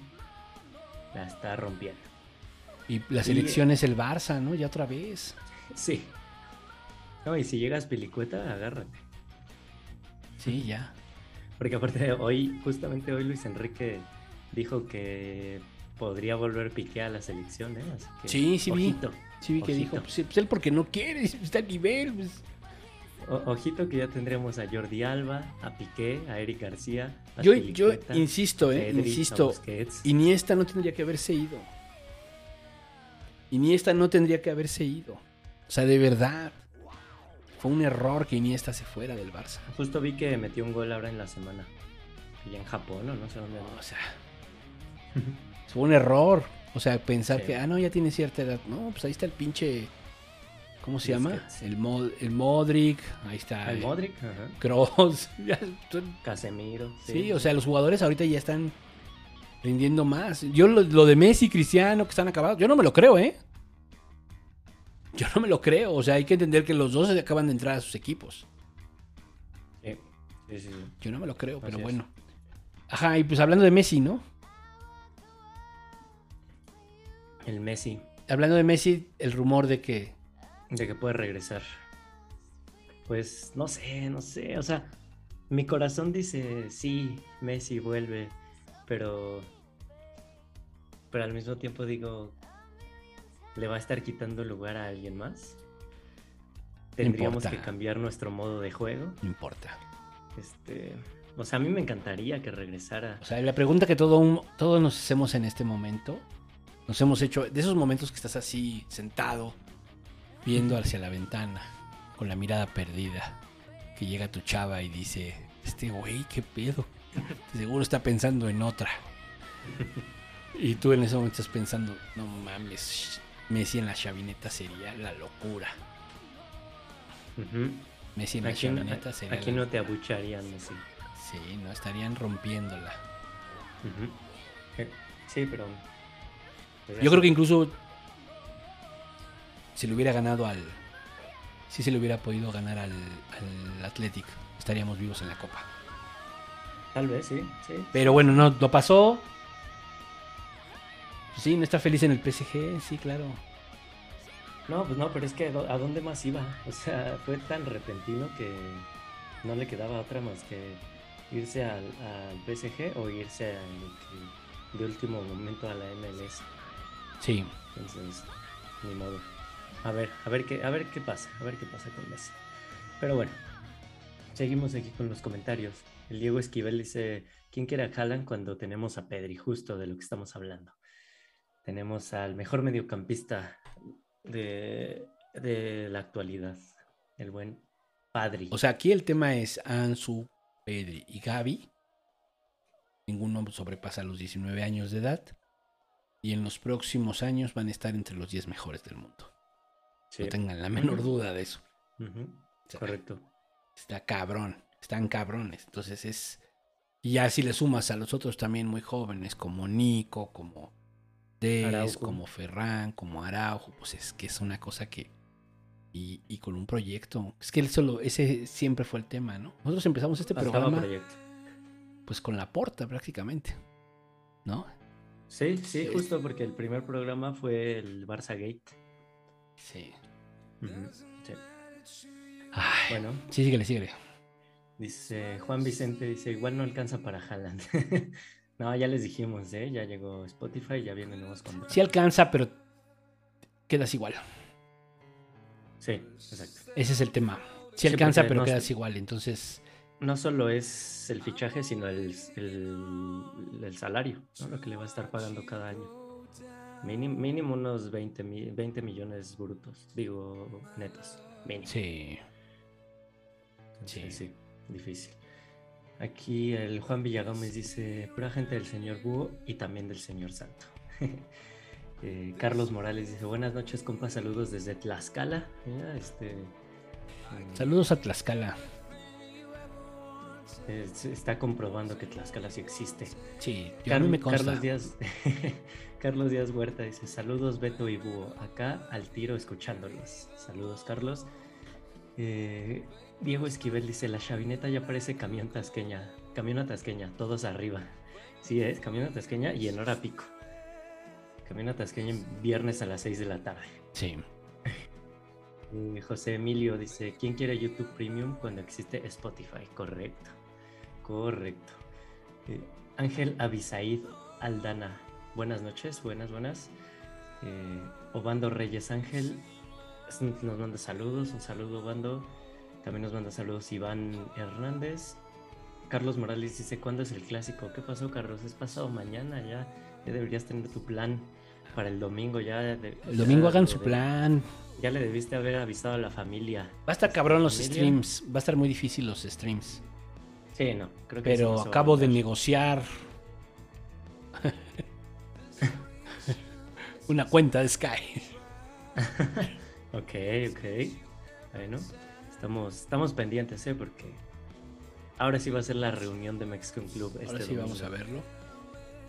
la está rompiendo. Y la selección es el Barça, ¿no? Ya otra vez. Sí. No, y si llegas pilicueta, agárrate. Sí, ya. Porque aparte hoy, justamente hoy Luis Enrique dijo que podría volver Piqué a la selección, ¿eh? Así que, Sí, sí vi. Sí, vi que Ojito. dijo, pues, pues él porque no quiere, está a nivel. pues. o- ojito que ya tendremos a Jordi Alba, a Piqué, a Eric García. a Yo, yo insisto, eh, insisto. Iniesta no tendría que haberse ido. Iniesta no tendría que haberse ido. O sea, de verdad. Fue un error que Iniesta se fuera del Barça. Justo vi que metió un gol ahora en la semana. Y en Japón, o no sé dónde. O sea, fue un error. O sea, pensar Sí. que, ah, no, ya tiene cierta edad. No, pues ahí está el pinche. ¿Cómo se llama? El, Mo- el Modric. Ahí está. El Modric, ajá. Son- Casemiro. Sí, o sea, los jugadores ahorita ya están rindiendo más. Yo lo, lo de Messi, Cristiano, que están acabados, yo no me lo creo, ¿eh? Yo no me lo creo. O sea, hay que entender que los dos se acaban de entrar a sus equipos. Sí, sí, sí, sí. Yo no me lo creo, pero es. bueno. Ajá, y pues hablando de Messi, ¿no? El Messi, Hablando de Messi, el rumor de que de que puede regresar. Pues no sé, no sé. O sea, mi corazón dice sí, Messi vuelve, pero. Pero al mismo tiempo digo, ¿le va a estar quitando lugar a alguien más? Tendríamos que cambiar nuestro modo de juego. no importa. Este, o sea, a mí me encantaría que regresara. O sea, la pregunta que todo un- todos nos hacemos en este momento, nos hemos hecho, de esos momentos que estás así sentado, viendo hacia la ventana, con la mirada perdida, que llega tu chava y dice, este güey, qué pedo, seguro está pensando en otra. Y tú en ese momento estás pensando, no mames, Messi en la chavineta sería la locura. Messi en la Aquí, no- chavineta sería aquí la- no te abucharían, Messi. Sí, no estarían rompiéndola. Eh, Sí, pero. Pues Yo creo que incluso si le hubiera ganado al. Si se le hubiera podido ganar al, al Athletic, estaríamos vivos en la Copa. Tal vez, sí, sí. Pero bueno, no, no pasó. Sí, no está feliz en el PSG, sí, claro. No, pues no, pero es que ¿a dó- ¿a dónde más iba? O sea, fue tan repentino que no le quedaba otra más que irse al, al PSG o irse al- de último momento a la MLS. Sí. Entonces, ni modo. A ver, a ver qué, a ver qué pasa, a ver qué pasa con Messi. Pero bueno, seguimos aquí con los comentarios. El Diego Esquivel dice, ¿quién quiere a Haaland cuando tenemos a Pedri? Justo de lo que estamos hablando. Tenemos al mejor mediocampista de, de la actualidad, el buen Padri. O sea, aquí el tema es Ansu, Pedri y Gaby. Ninguno sobrepasa los 19 años de edad. Y en los próximos años van a estar entre los 10 mejores del mundo. Sí. No tengan la menor duda de eso. Ujú, O sea, Correcto. Está cabrón. Están cabrones. Entonces es. Y ya si le sumas a los otros también muy jóvenes, como Nico, como Des, como Ferran, como Araujo, pues es que es una cosa que. Y, y con un proyecto. Es que él solo, ese siempre fue el tema, ¿no? Nosotros empezamos este programa proyecto. pues con la porta prácticamente. ¿No? Sí, sí, Sí. justo porque el primer programa fue el Barça Gate. Sí. Ujú, sí. Ay, Bueno, sí, síguele, síguele. dice Juan Vicente, dice, igual no alcanza para Haaland. no, ya les dijimos, ¿eh? Ya llegó Spotify, ya vienen nuevos contratos. Sí alcanza, pero quedas igual. Sí, exacto. Ese es el tema. Sí Sí, alcanza, pero no quedas igual. Entonces, No solo es el fichaje, sino el, el, el salario, ¿no? Lo que le va a estar pagando cada año. Mínimo, mínimo unos 20, mi- 20 millones brutos, digo, netos. Mínimo. sí. Entonces, sí, difícil. Aquí el Juan Villagómez dice, pura gente del señor Búho y también del señor Santo. Eh, Carlos Morales dice, buenas noches, compa, saludos desde Tlaxcala. Mira, este, mm, Saludos a Tlaxcala. Se está comprobando que Tlaxcala sí existe. Sí, yo me. Carlos Díaz, Carlos Díaz Huerta dice, saludos Beto y Búho, acá al tiro escuchándolos. Saludos Carlos. Eh, Diego Esquivel dice, la chavineta ya parece camión tasqueña, camión tasqueña, todos arriba. Sí es, camión tasqueña y en hora pico. Camión tasqueña en viernes a las 6 de la tarde. Sí. Eh, José Emilio dice, ¿quién quiere YouTube Premium cuando existe Spotify? Correcto, correcto. Eh, Ángel Abisaid Aldana, buenas noches, buenas, buenas. Eh, Obando Reyes Ángel nos manda saludos, un saludo Obando. También nos manda saludos Iván Hernández. Carlos Morales dice, ¿cuándo es el clásico? ¿Qué pasó, Carlos? Es pasado mañana ya. Ya deberías tener tu plan. para el domingo ya. de- El domingo ya hagan su plan. Ya le debiste haber avisado a la familia. Va a estar cabrón los Familia. streams. Va a estar muy difícil los streams. Sí, no, creo que sí Pero no a acabo de negociar una cuenta de Sky. Ok, ok. Bueno, estamos, estamos pendientes, ¿eh? Porque ahora sí va a ser la reunión de Mexican Club. Este Ahora sí vamos a verlo.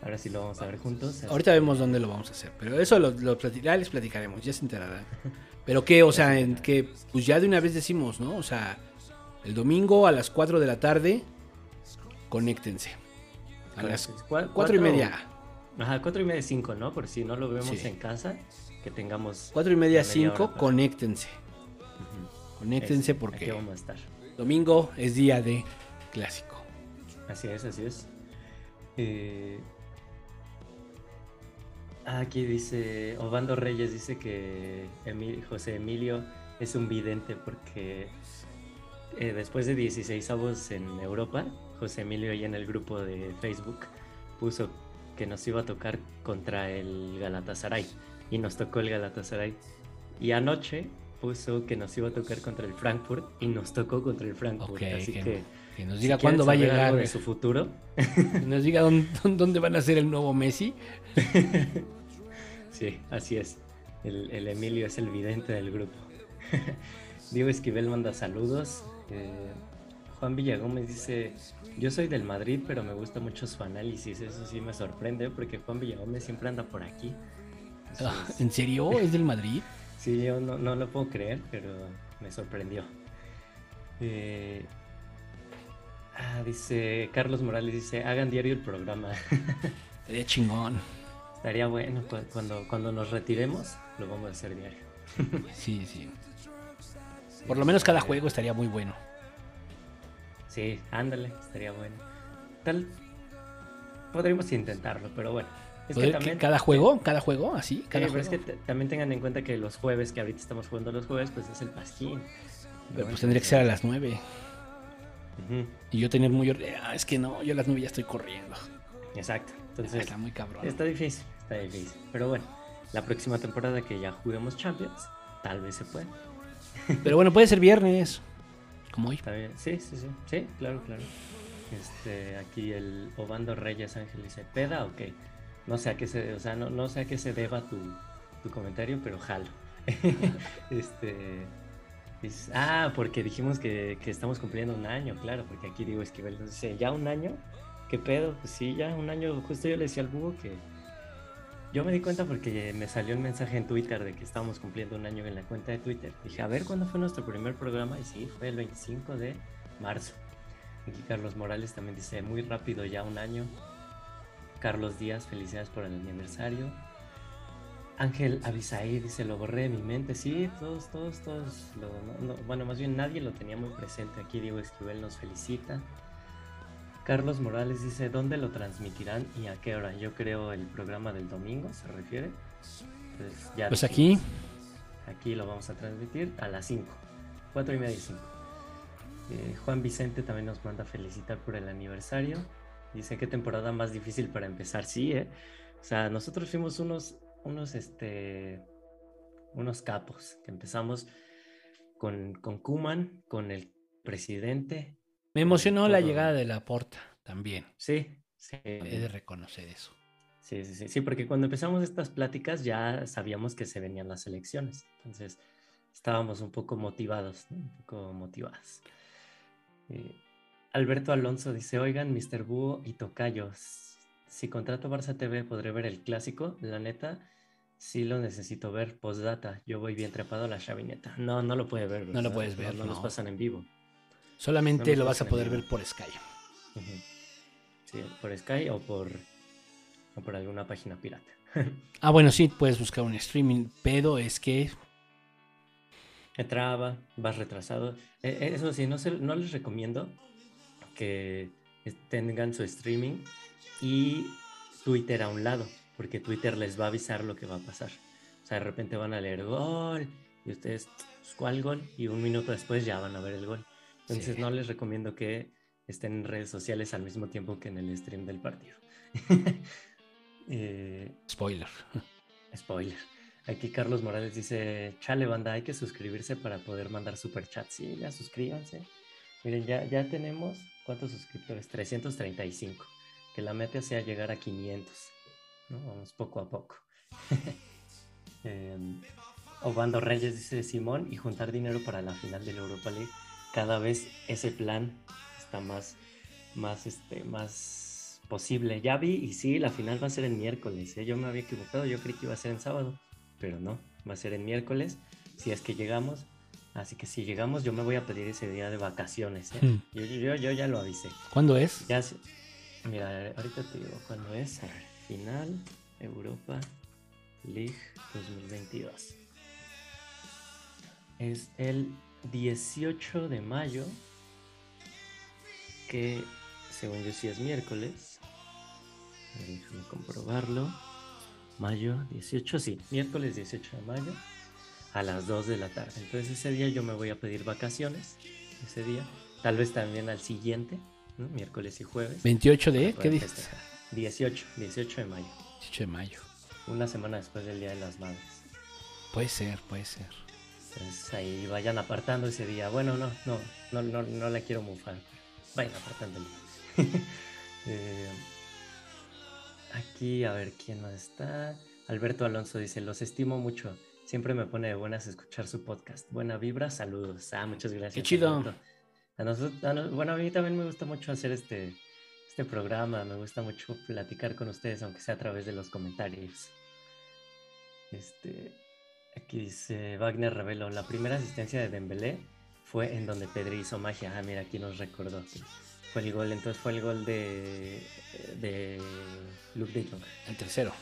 Ahora sí lo vamos a ver juntos. Ahorita vemos dónde lo vamos a hacer. Pero eso lo, lo ya les platicaremos, ya se enterarán. Pero que, o sea, en que pues ya de una vez decimos, ¿no? O sea, el domingo a las 4 de la tarde, conéctense. A las Cua- 4 y media. Ajá, cuatro y media, cinco, ¿no? Por si no lo vemos Sí. en casa, que tengamos. 4 y media, Una media 5, hora para- conéctense. Ujú. Conéctense Eso, porque Aquí vamos a estar. domingo es día de clásico. Así es, así es. Eh, Aquí dice, Obando Reyes dice que Emi- José Emilio es un vidente porque eh, después de 16 avos en Europa, José Emilio ahí en el grupo de Facebook puso que nos iba a tocar contra el Galatasaray y nos tocó el Galatasaray. Y anoche puso que nos iba a tocar contra el Frankfurt y nos tocó contra el Frankfurt. Ok, Así que- que Que nos diga cuándo va a llegar. algo de su futuro, Que nos diga dónde, dónde van a ser el nuevo Messi. Sí, así es. El, el Emilio es el vidente del grupo. Diego Esquivel manda saludos. Eh, Juan Villagómez dice, yo soy del Madrid, pero me gusta mucho su análisis. Eso sí me sorprende porque Juan Villagómez siempre anda por aquí. Ah, Entonces, ¿En serio? ¿Es del Madrid? sí, yo no, no lo puedo creer, pero me sorprendió. Eh, ah, dice Carlos Morales, dice, hagan diario el programa. Sería chingón. Estaría bueno cu- cuando, cuando nos retiremos, lo vamos a hacer diario. Sí, sí. Por lo menos cada juego estaría muy bueno. Sí, ándale, estaría bueno. Tal. Podríamos intentarlo, pero bueno. Es Poder- que también. ¿Cada juego? ¿Cada juego? ¿Así? Sí, ¿Cada pero es que juego? también tengan en cuenta que los jueves, que ahorita estamos jugando los jueves, pues es el pasquín. Pero pues tendría que ser a las 9. Ujú, Y yo tener muy... Ah, es que no, yo a las 9 ya estoy corriendo. Exacto. Entonces, Está muy cabrón. está difícil, está difícil. Pero bueno, la próxima temporada que ya juguemos Champions, tal vez se pueda. Pero bueno, puede ser viernes. Como hoy. Está bien. Sí, sí, sí. Sí, claro, claro. Este, aquí el Obando Reyes Ángel dice, ¿peda o? No sé a qué se, o sea, no, no sé a qué se deba tu, tu comentario, pero jalo. este. dice- ah, porque dijimos que, que estamos cumpliendo un año, claro, porque aquí digo Esquivel dice, ¿ya un año? ¿Qué pedo? Pues sí, ya un año. Justo yo le decía al búho que. Yo me di cuenta porque me salió un mensaje en Twitter de que estábamos cumpliendo un año en la cuenta de Twitter. Dije, a ver cuándo fue nuestro primer programa. Y sí, fue el 25 de marzo. Aquí Carlos Morales también dice, muy rápido ya un año. Carlos Díaz, felicidades por el aniversario. Ángel Abisaí dice, lo borré de mi mente. Sí, todos, todos, todos. lo- no- no, bueno, más bien nadie lo tenía muy presente. Aquí Diego Esquivel nos felicita. Carlos Morales dice, ¿dónde lo transmitirán y a qué hora? Yo creo el programa del domingo, ¿se refiere? Pues, ya Pues aquí, Aquí lo vamos a transmitir a las 5, 4 y media y 5. Eh, Juan Vicente también nos manda felicitar por el aniversario. Dice qué temporada más difícil para empezar. Sí, ¿eh? O sea, nosotros fuimos unos, unos, este, unos capos. Que empezamos con, con Kuman, con el presidente. Me emocionó la llegada de la porta también. Sí, sí. He de reconocer eso. Sí, sí, sí, sí, porque cuando empezamos estas pláticas ya sabíamos que se venían las elecciones, entonces estábamos un poco motivados, ¿no? un poco motivadas. Eh, Alberto Alonso dice, oigan, Mr. Búho y Tocayos, si contrato Barça TV podré ver el clásico, la neta, sí lo necesito ver, postdata, yo voy bien trepado a la chavineta. No, no lo puede ver. No lo puedes ver, No, los no. pasan en vivo. Solamente lo vas a poder ver por Sky. Sí, por Sky o por, o por alguna página pirata. Ah, bueno, sí, puedes buscar un streaming, pero es que traba, vas retrasado. Eh, eh, Eso sí, no, se- no les recomiendo que tengan su streaming y Twitter a un lado, porque Twitter les va a avisar lo que va a pasar. O sea, de repente van a leer gol y ustedes, ¿cuál gol? Y un minuto después ya van a ver el gol. Entonces Sí. no les recomiendo que estén en redes sociales al mismo tiempo que en el stream del partido. Eh, spoiler. Spoiler. Aquí Carlos Morales dice, chale banda, hay que suscribirse para poder mandar superchats. Sí, ya suscríbanse. Miren, ya, ya tenemos, ¿cuántos suscriptores? 335. Que la meta sea llegar a 500. ¿no? Vamos poco a poco. Em, Obando Reyes dice Simón y juntar dinero para la final de la Europa League. Cada vez ese plan está más, más, este, más posible. Ya vi y sí, la final va a ser el miércoles. ¿eh? Yo me había equivocado, yo creí que iba a ser en sábado, pero no, va a ser el miércoles. Si es que llegamos, así que si llegamos, yo me voy a pedir ese día de vacaciones. ¿eh? Hmm. Yo, yo, yo ya lo avisé. ¿Cuándo es? Ya Mira, ahorita te digo cuándo es. A ver, final Europa League 2022. Es el 18 de mayo, que según yo sí es miércoles. Déjame comprobarlo. Mayo 18, sí, miércoles 18 de mayo a las 2 de la tarde. Entonces ese día yo me voy a pedir vacaciones. Ese día, tal vez también al siguiente, ¿no? miércoles y jueves. 28 de, ¿qué poder dices? festejar. 18, 18 de mayo, 18 de mayo. una semana después del Día de las Madres. Puede ser, puede ser. Entonces ahí vayan apartando ese día. Bueno, no, no, no, no, no la quiero mufar. Vayan apartándolo. Eh, aquí, a ver quién más está. Alberto Alonso dice: Los estimo mucho. Siempre me pone de buenas escuchar su podcast. Buena vibra, saludos. Ah, muchas gracias. Qué chido. Alberto. A nosotros, a nos- bueno, a mí también me gusta mucho hacer este, este programa. Me gusta mucho platicar con ustedes, aunque sea a través de los comentarios. Este, aquí dice Wagner Revelo, la primera asistencia de Dembélé fue en donde Pedri hizo magia. Ah, mira, aquí nos recordó. Fue el gol, entonces fue el gol de, de Luke de Jong. El tercero.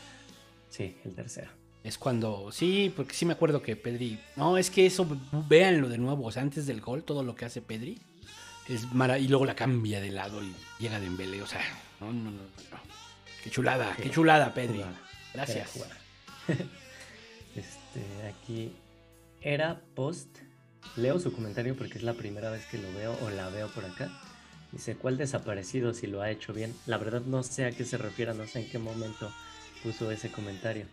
Sí, el tercero. Es cuando. Sí, porque sí me acuerdo que Pedri. No, es que eso, véanlo de nuevo. O sea, antes del gol, todo lo que hace Pedri. Es mara... Y luego la cambia de lado y llega Dembélé. O sea, no, no, no. no. Qué chulada, qué chulada, Pedri. Jugada. Gracias. Este, aquí era post. Leo su comentario porque es la primera vez que lo veo o la veo por acá. Dice, ¿cuál desaparecido si lo ha hecho bien? La verdad no sé a qué se refiere, no sé en qué momento puso ese comentario.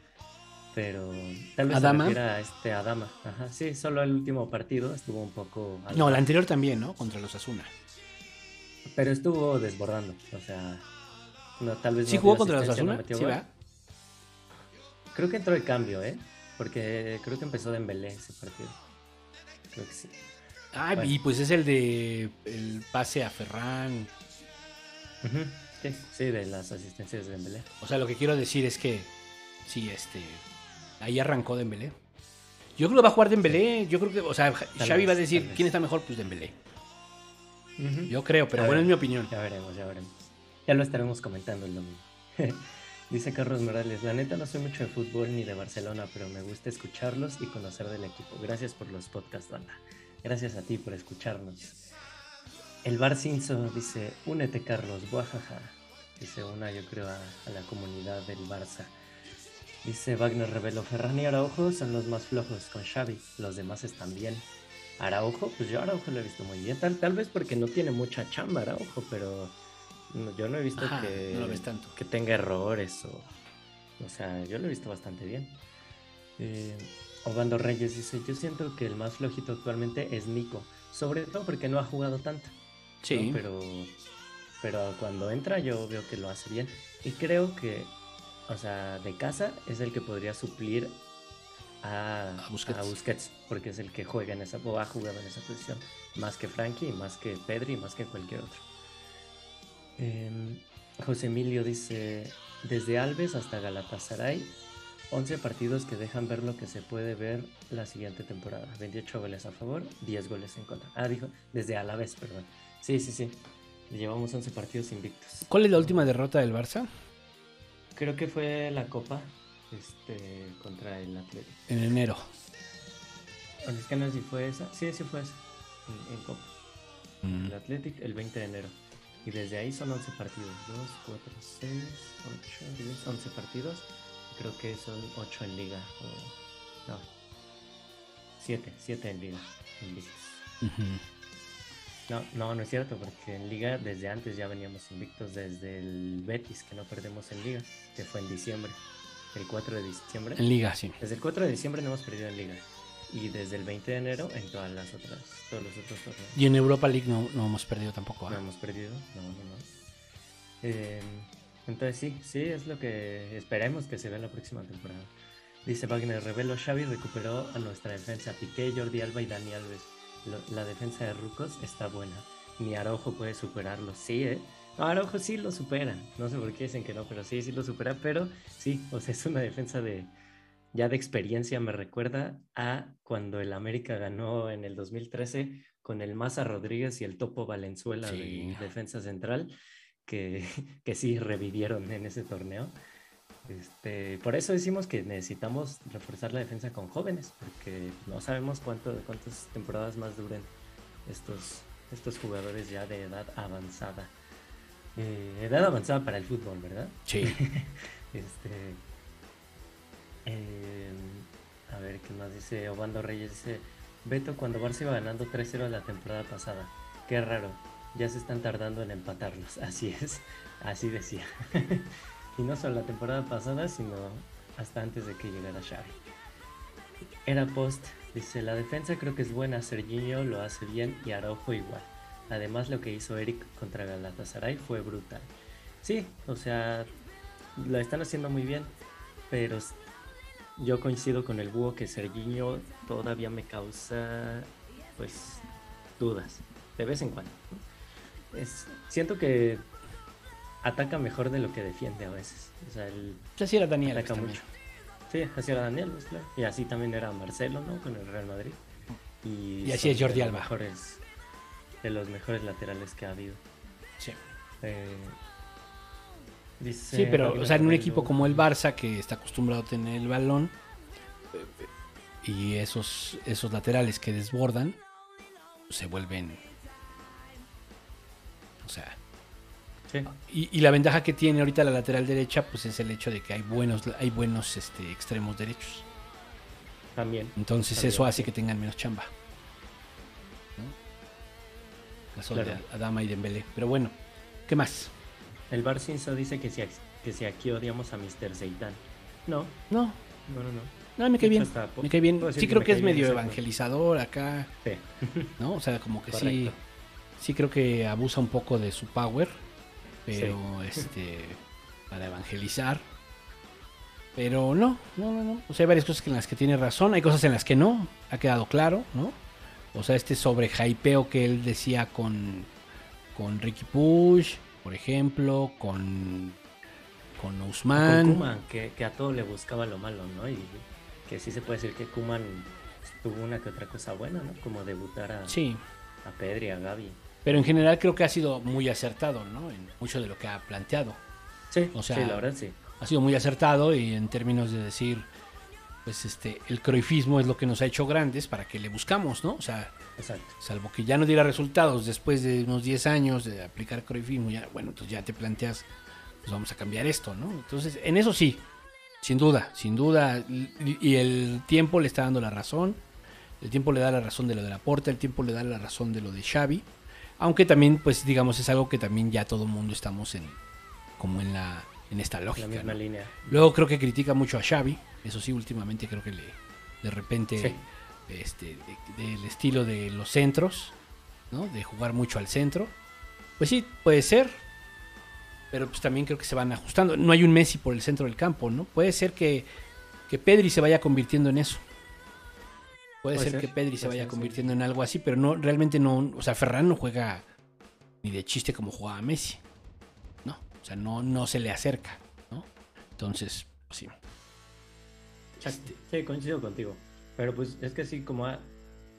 Pero tal vez ¿Adama? se refiere a este Adama. Ajá, sí, solo el último partido estuvo un poco... No, la bajo, anterior también, ¿no? Contra los Asuna. Pero estuvo desbordando, o sea... No, tal vez ¿Sí no jugó contra los no Asuna? Sí, va. Creo que entró de cambio, ¿eh? Porque creo que empezó Dembélé ese partido. Creo que sí. Ah, Bueno. y pues es el de. El pase a Ferran. Sí, sí, de las asistencias de Dembélé. O sea, lo que quiero decir es que. Sí, este. Ahí arrancó Dembélé. Yo creo que va a jugar Dembélé. Yo creo que. O sea, Xavi vez, va a decir. ¿quién está mejor? Pues Dembélé. Ujú. Yo creo, pero bueno, es mi opinión. Ya veremos, ya veremos. Ya lo estaremos comentando el domingo. Dice Carlos Morales, la neta no soy mucho de fútbol ni de Barcelona, pero me gusta escucharlos y conocer del equipo. Gracias por los podcasts, banda. Gracias a ti por escucharnos. El Bar Cinzo dice, únete Carlos, guajaja. Dice una, yo creo, a, la comunidad del Barça. Dice Wagner Revelo, Ferran y Araujo son los más flojos con Xavi, los demás están bien. Araujo, pues yo Araujo lo he visto muy bien, tal, tal vez porque no tiene mucha chamba Araujo, pero no- yo no he visto Ajá, que, no lo ves tanto. que tenga errores o... O sea, yo lo he visto bastante bien. Eh, Obando Reyes dice, yo siento que el más flojito actualmente es Nico, sobre todo porque no ha jugado tanto. ¿no? Sí. Pero, pero cuando entra yo veo que lo hace bien. Y creo que, o sea, de casa es el que podría suplir a, A Busquets. a Busquets, porque es el que juega en esa, o ha jugado en esa posición. Más que Frankie, más que Pedri, más que cualquier otro. Em, José Emilio dice, desde Alves hasta Galatasaray, 11 partidos que dejan ver lo que se puede ver la siguiente temporada. 28 goles a favor, 10 goles en contra. Ah, dijo, desde Alavés, perdón. Sí, sí, sí. Llevamos 11 partidos invictos. ¿Cuál es la última derrota del Barça? Creo que fue la Copa este, contra el Atlético. En enero. O Es que no sé si fue esa. Sí, sí fue esa. En, en Copa. Mm. El Athletic el 20 de enero. Y desde ahí son 11 partidos. 2, 4, 6, 8, 10, 11 partidos. Creo que son 8 en liga. O, no. 7, 7 en liga. invictos. Ujú. No, no, no es cierto, porque en liga desde antes ya veníamos invictos desde el Betis, que no perdemos en liga, que fue en diciembre. el 4 de diciembre. En liga, sí. Desde el 4 de diciembre no hemos perdido en liga. Y desde el 20 de enero en todas las otras, todos los otros torneos. Y en Europa League no, no hemos perdido tampoco. ¿ah? No hemos perdido, no, no, no. Eh, entonces sí, sí, es lo que esperemos que se vea la próxima temporada. Dice Wagner, revelo Xavi recuperó a nuestra defensa. Piqué, Jordi Alba y Dani Alves. Lo- la defensa de Rucos está buena. Ni Araujo puede superarlo. Sí, ¿eh? No, Araujo sí lo supera. No sé por qué dicen que no, pero sí, sí lo supera. Pero sí, o sea, es una defensa de ya de experiencia. Me recuerda a cuando el América ganó en el 2013 con el Maza Rodríguez y el Topo Valenzuela Sí. de defensa central, que, que sí revivieron en ese torneo. Este, por eso decimos que necesitamos reforzar la defensa con jóvenes, porque no sabemos cuánto, cuántas temporadas más duren estos, estos jugadores ya de edad avanzada. Eh, edad avanzada para el fútbol, ¿verdad? Sí. Este. Eh, a ver, ¿qué más dice? Obando Reyes dice: Beto, cuando Barça iba ganando 3-0 la temporada pasada. Qué raro, ya se están tardando en empatarlos. Así es, así decía. y no solo la temporada pasada, sino hasta antes de que llegara Xavi. Era post, dice: La defensa creo que es buena. Serginho lo hace bien y Araujo igual. Además, lo que hizo Eric contra Galatasaray fue brutal. Sí, o sea, lo están haciendo muy bien, pero yo coincido con el búho que Serginho todavía me causa, pues, dudas, de vez en cuando. Es, siento que ataca mejor de lo que defiende a veces. O sea, el, Así era Daniel. ataca mucho. Sí, así era Daniel, pues, claro. Y así también era Marcelo, ¿no? Con el Real Madrid. Y, Y así es Jordi de los Alba. Mejores, de los mejores laterales que ha habido. Sí. Eh, dice Sí, pero, o sea, en un equipo como el Barça, que está acostumbrado a tener el balón, eh, y esos, esos laterales que desbordan, se vuelven. O sea. Sí. Y, y la ventaja que tiene ahorita la lateral derecha, pues es el hecho de que hay buenos, hay buenos este, extremos derechos. También. Entonces También, eso hace sí. que tengan menos chamba. ¿no? Caso Claro. de Adama y Dembélé. Pero bueno, ¿qué más? El Bar Cinzo dice que si, que si aquí odiamos a Mr. Seitan. No, No, no, no, no. no, me cae bien. Po- Me cae bien. Sí creo que es medio evangelizador acá, Sí, ¿no? O sea, como que sí, sí creo que abusa un poco de su power, pero este para evangelizar. Pero no, no, no, no. O sea, hay varias cosas en las que tiene razón, hay cosas en las que no, ha quedado claro, ¿no? O sea, este sobre hypeo que él decía con, con Ricky Push, por ejemplo, con, con Con Usman. Kuman, que, que a todo le buscaba lo malo, ¿no? Y que sí se puede decir que Kuman tuvo una que otra cosa buena, ¿no? Como debutar a, Sí, a Pedri, a Gaby. pero en general creo que ha sido muy acertado, ¿no? En mucho de lo que ha planteado. Sí, O sea, sí, la verdad sí. ha sido muy acertado y en términos de decir, pues este, el croifismo es lo que nos ha hecho grandes para que le buscamos, ¿no? O sea, Exacto. salvo que ya no diera resultados después de unos 10 años de aplicar croifismo, ya, bueno, entonces ya te planteas, pues vamos a cambiar esto, ¿no? Entonces, en eso sí, sin duda, sin duda, y el tiempo le está dando la razón, el tiempo le da la razón de lo de la porta, el tiempo le da la razón de lo de Xavi, aunque también, pues digamos, es algo que también ya todo el mundo estamos en, como en la, en esta La lógica, misma ¿no? línea. Luego creo que critica mucho a Xavi. Eso sí, últimamente creo que le de repente Sí. este de- del estilo de los centros, ¿no? De jugar mucho al centro. Pues sí, puede ser. Pero pues también creo que se van ajustando. No hay un Messi por el centro del campo, ¿no? Puede ser que, que Pedri se vaya convirtiendo en eso. Puede, Puede ser, ser, que Pedri se vaya ser, sí. convirtiendo en algo así, pero no, realmente no. O sea, Ferran no juega ni de chiste como jugaba Messi. No. O sea, no, no se le acerca, ¿no? Entonces, pues sí. Exacto. Sí, coincido contigo. Pero pues es que sí, como ha-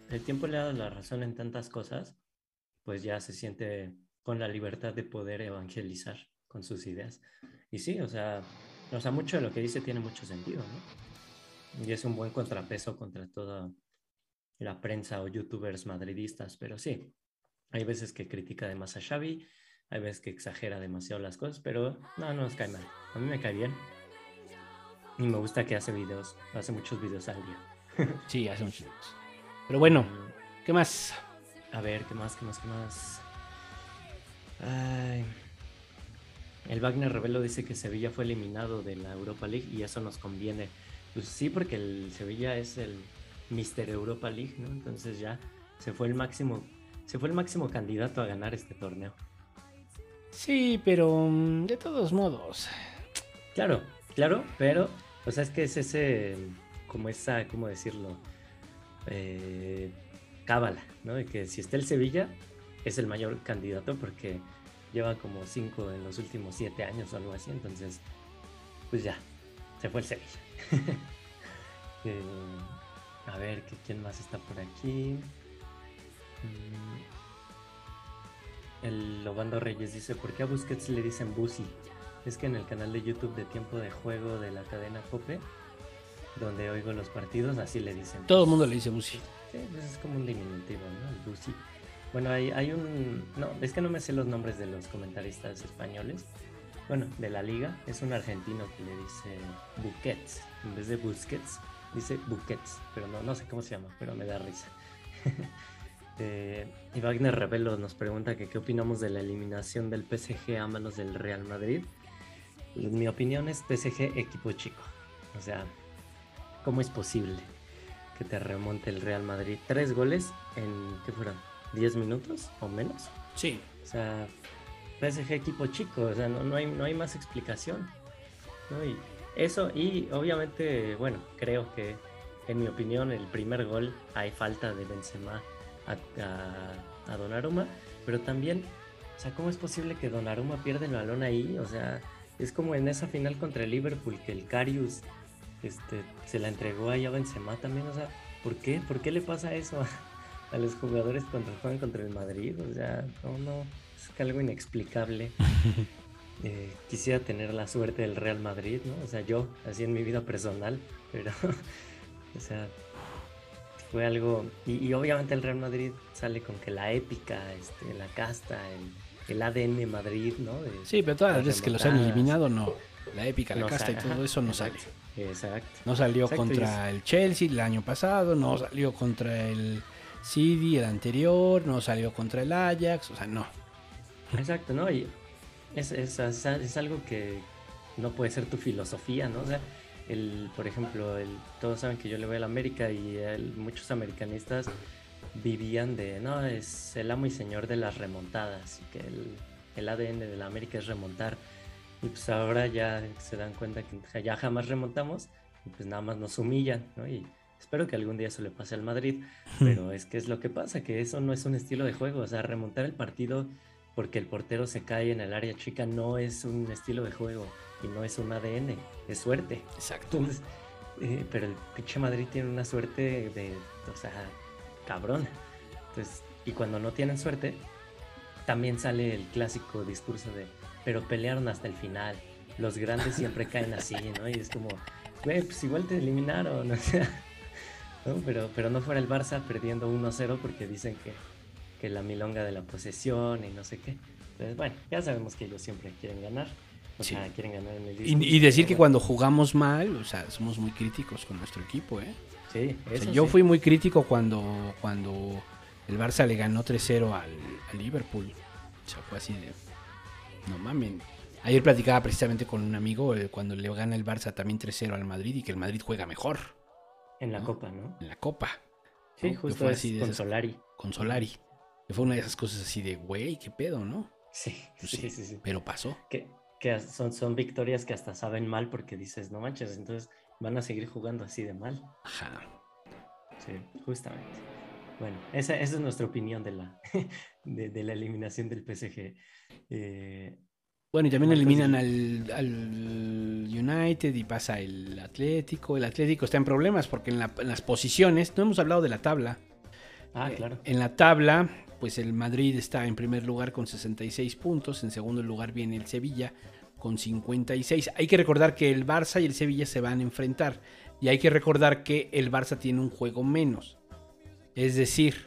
el tiempo le ha dado la razón en tantas cosas, pues ya se siente con la libertad de poder evangelizar con sus ideas. Y sí, o sea, o sea, mucho de lo que dice tiene mucho sentido, ¿no? Y es un buen contrapeso contra toda la prensa o youtubers madridistas, pero sí, hay veces que critica de más a Xavi, hay veces que exagera demasiado las cosas, pero no, no nos cae mal. A mí me cae bien. Y me gusta que hace videos, hace muchos videos al día. Sí, hace muchos años. Pero bueno, ¿qué más? A ver, ¿qué más, qué más, qué más? Ay. el Wagner Revelo dice que Sevilla fue eliminado de la Europa League y eso nos conviene. Pues sí, porque el Sevilla es el Mister Europa League, ¿no? Entonces ya se fue el máximo, se fue el máximo candidato a ganar este torneo. Sí, pero mm, de todos modos. Claro, claro, pero, o sea, es que es ese, como esa, ¿cómo decirlo? Eh, cábala, ¿no? De que si está el Sevilla, es el mayor candidato porque lleva como cinco en los últimos siete años o algo así, entonces, pues ya, se fue el Sevilla. Eh, a ver, ¿qué- ¿quién más está por aquí? Mm, El Lobando Reyes dice, ¿por qué a Busquets le dicen Busi? Es que en el canal de YouTube de Tiempo de Juego de la cadena Cope, donde oigo los partidos, así le dicen. Todo el mundo le dice Busi. Sí, pues es como un diminutivo, ¿no? El Busi. Bueno, hay, hay un... No, es que no me sé los nombres de los comentaristas españoles. Bueno, de la liga. Es un argentino que le dice Buquets. En vez de Busquets, dice Buquets. Pero no, no sé cómo se llama, pero me da risa. Eh, y Wagner Revelo nos pregunta que qué opinamos de la eliminación del PSG a manos del Real Madrid. Mi opinión es PSG equipo chico. O sea, ¿cómo es posible que te remonte el Real Madrid? Tres goles en, ¿qué fueron? ¿10 minutos o menos? Sí. O sea, PSG equipo chico, o sea, no, no hay, no hay más explicación. ¿no? Y eso, y obviamente, bueno, creo que, en mi opinión, el primer gol hay falta de Benzema a, a, a Donnarumma, pero también, o sea, ¿cómo es posible que Donnarumma pierda el balón ahí? O sea, es como en esa final contra el Liverpool, que el Carius este, se la entregó ahí a Benzema también, o sea, ¿por qué? ¿Por qué le pasa eso a, a los jugadores cuando juegan contra el Madrid? O sea, no, no, es que algo inexplicable. Eh, quisiera tener la suerte del Real Madrid, ¿no? O sea, yo, así en mi vida personal, pero, o sea, fue algo... Y, y obviamente el Real Madrid sale con que la épica, este, la casta, el, el ADN Madrid, ¿no? De- Sí, pero todas las veces que los han eliminado, no. La épica, la No casta y todo eso no sale. exacto. No salió Exacto, contra el Chelsea el año pasado, no salió contra el City el anterior, no salió contra el Ajax, o sea, no. Exacto, ¿no? Y es, es, es- es algo que no puede ser tu filosofía, ¿no? O sea, el, por ejemplo, el, todos saben que yo le voy a la América y el- muchos americanistas vivían de, no, es el amo y señor de las remontadas, y que el, el ADN de la América es remontar. Y pues ahora ya se dan cuenta que ya jamás remontamos y pues nada más nos humillan, ¿no? Y espero que algún día eso le pase al Madrid, pero es que es lo que pasa, que eso no es un estilo de juego, o sea, remontar el partido porque el portero se cae en el área chica no es un estilo de juego y no es un ADN, es suerte. Exacto. Entonces, eh, pero el pinche Madrid tiene una suerte de, o sea, cabrón. Entonces, y cuando no tienen suerte, también sale el clásico discurso de, pero pelearon hasta el final. Los grandes siempre caen así, ¿no? Y es como, güey, pues igual te eliminaron, o sea, ¿no? Pero, pero no fuera el Barça perdiendo 1-0 porque dicen que, que la milonga de la posesión y no sé qué. Entonces, bueno, ya sabemos que ellos siempre quieren ganar. O Sí. sea, quieren ganar en el Y, discurso, y decir que cuando jugamos mal, o sea, somos muy críticos con nuestro equipo, ¿eh? Sí, O sea, eso yo sí. fui muy crítico cuando, cuando el Barça le ganó 3-0 al, al Liverpool. O sea, fue así de... No mamen. Ayer platicaba precisamente con un amigo eh, cuando le gana el Barça también 3-0 al Madrid y que el Madrid juega mejor En la ¿no? copa, ¿no? en la Copa. Sí, justo fue así de con esas- Solari. con Solari. Que fue una de esas cosas así de, güey, qué pedo, ¿no? Sí, Pues sí, sí, sí. Pero pasó. Que, que son, son victorias que hasta saben mal porque dices, no manches, entonces van a seguir jugando así de mal. Ajá. Sí, justamente. Bueno, esa, esa es nuestra opinión de la, de, de la eliminación del PSG. Eh, Bueno, y también eliminan al, al United y pasa el Atlético. El Atlético está en problemas porque en, la- en las posiciones, no hemos hablado de la tabla. ah, Eh, claro. En la tabla, pues el Madrid está en primer lugar con 66 puntos. En segundo lugar viene el Sevilla con 56. Hay que recordar que el Barça y el Sevilla se van a enfrentar. Y hay que recordar que el Barça tiene un juego menos. Es decir,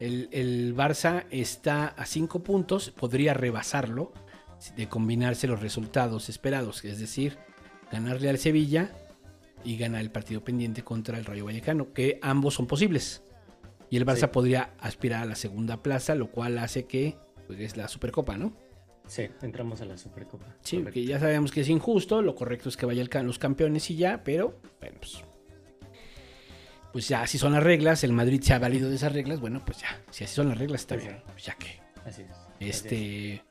el, el Barça está a 5 puntos, podría rebasarlo de combinarse los resultados esperados. Es decir, ganarle al Sevilla y ganar el partido pendiente contra el Rayo Vallecano, que ambos son posibles. Y el Barça Sí. podría aspirar a la segunda plaza, lo cual hace que pues, es la Supercopa, ¿no? Sí, entramos a la Supercopa. Sí, correcto. que ya sabemos que es injusto, lo correcto es que vayan los campeones y ya, pero bueno, pues, pues ya así son las reglas, el Madrid se ha valido de esas reglas, bueno, pues ya, si así son las reglas está bien, pues ya que. Así es. así es. Este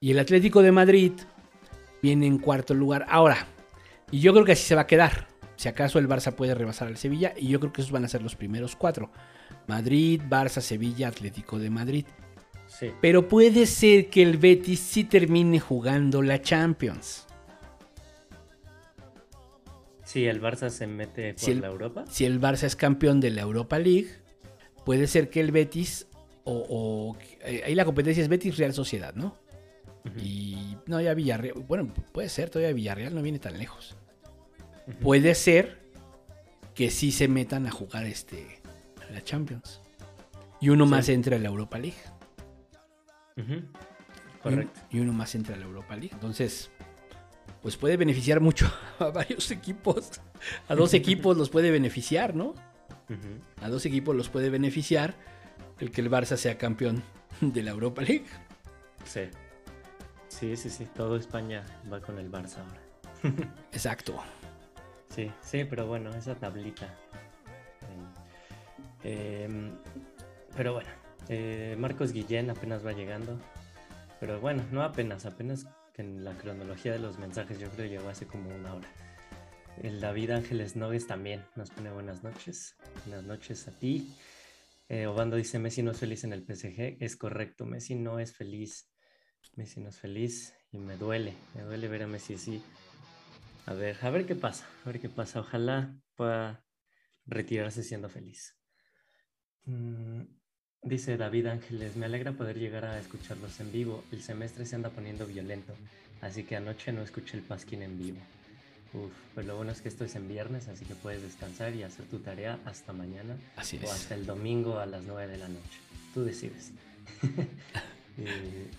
y el Atlético de Madrid viene en cuarto lugar ahora. Y yo creo que así se va a quedar. Si acaso el Barça puede rebasar al Sevilla y yo creo que esos van a ser los primeros cuatro. Madrid, Barça, Sevilla, Atlético de Madrid. Sí, Pero puede ser que el Betis sí termine jugando la Champions. sí, el Barça se mete por Si el- la Europa. Si el Barça es campeón de la Europa League, puede ser que el Betis o, o- eh, ahí la competencia es Betis Real Sociedad, ¿no? Y no, ya Villarreal, bueno, puede ser, todavía Villarreal no viene tan lejos. Puede ser que sí se metan a jugar este a la Champions. Y uno Sí. más entre a la Europa League. Un- Correcto. Y uno más entra a la Europa League. Entonces, pues puede beneficiar mucho a varios equipos. A dos equipos los puede beneficiar, ¿no? A dos equipos los puede beneficiar el que el Barça sea campeón de la Europa League. Sí. Sí, sí, sí. Todo España va con el Barça ahora. Exacto. Sí, sí, pero bueno, esa tablita. Eh, pero bueno, eh, Marcos Guillén apenas va llegando. Pero bueno, no apenas, apenas que en la cronología de los mensajes yo creo llegó hace como una hora. El David Ángeles Nogues también nos pone buenas noches. Buenas noches a ti. Eh, Obando dice, Messi no es feliz en el PSG. Es correcto, Messi no es feliz. Messi no es feliz y me duele, me duele ver a Messi así. A ver, a ver qué pasa, a ver qué pasa. Ojalá pueda retirarse siendo feliz. Mm, dice David Ángeles, me alegra poder llegar a escucharlos en vivo. El semestre se anda poniendo violento, así que anoche no escuché el pasquín en vivo. Uf, pues lo bueno es que esto es en viernes, así que puedes descansar y hacer tu tarea hasta mañana Así o hasta el domingo a las 9 de la noche. Tú decides. Eh,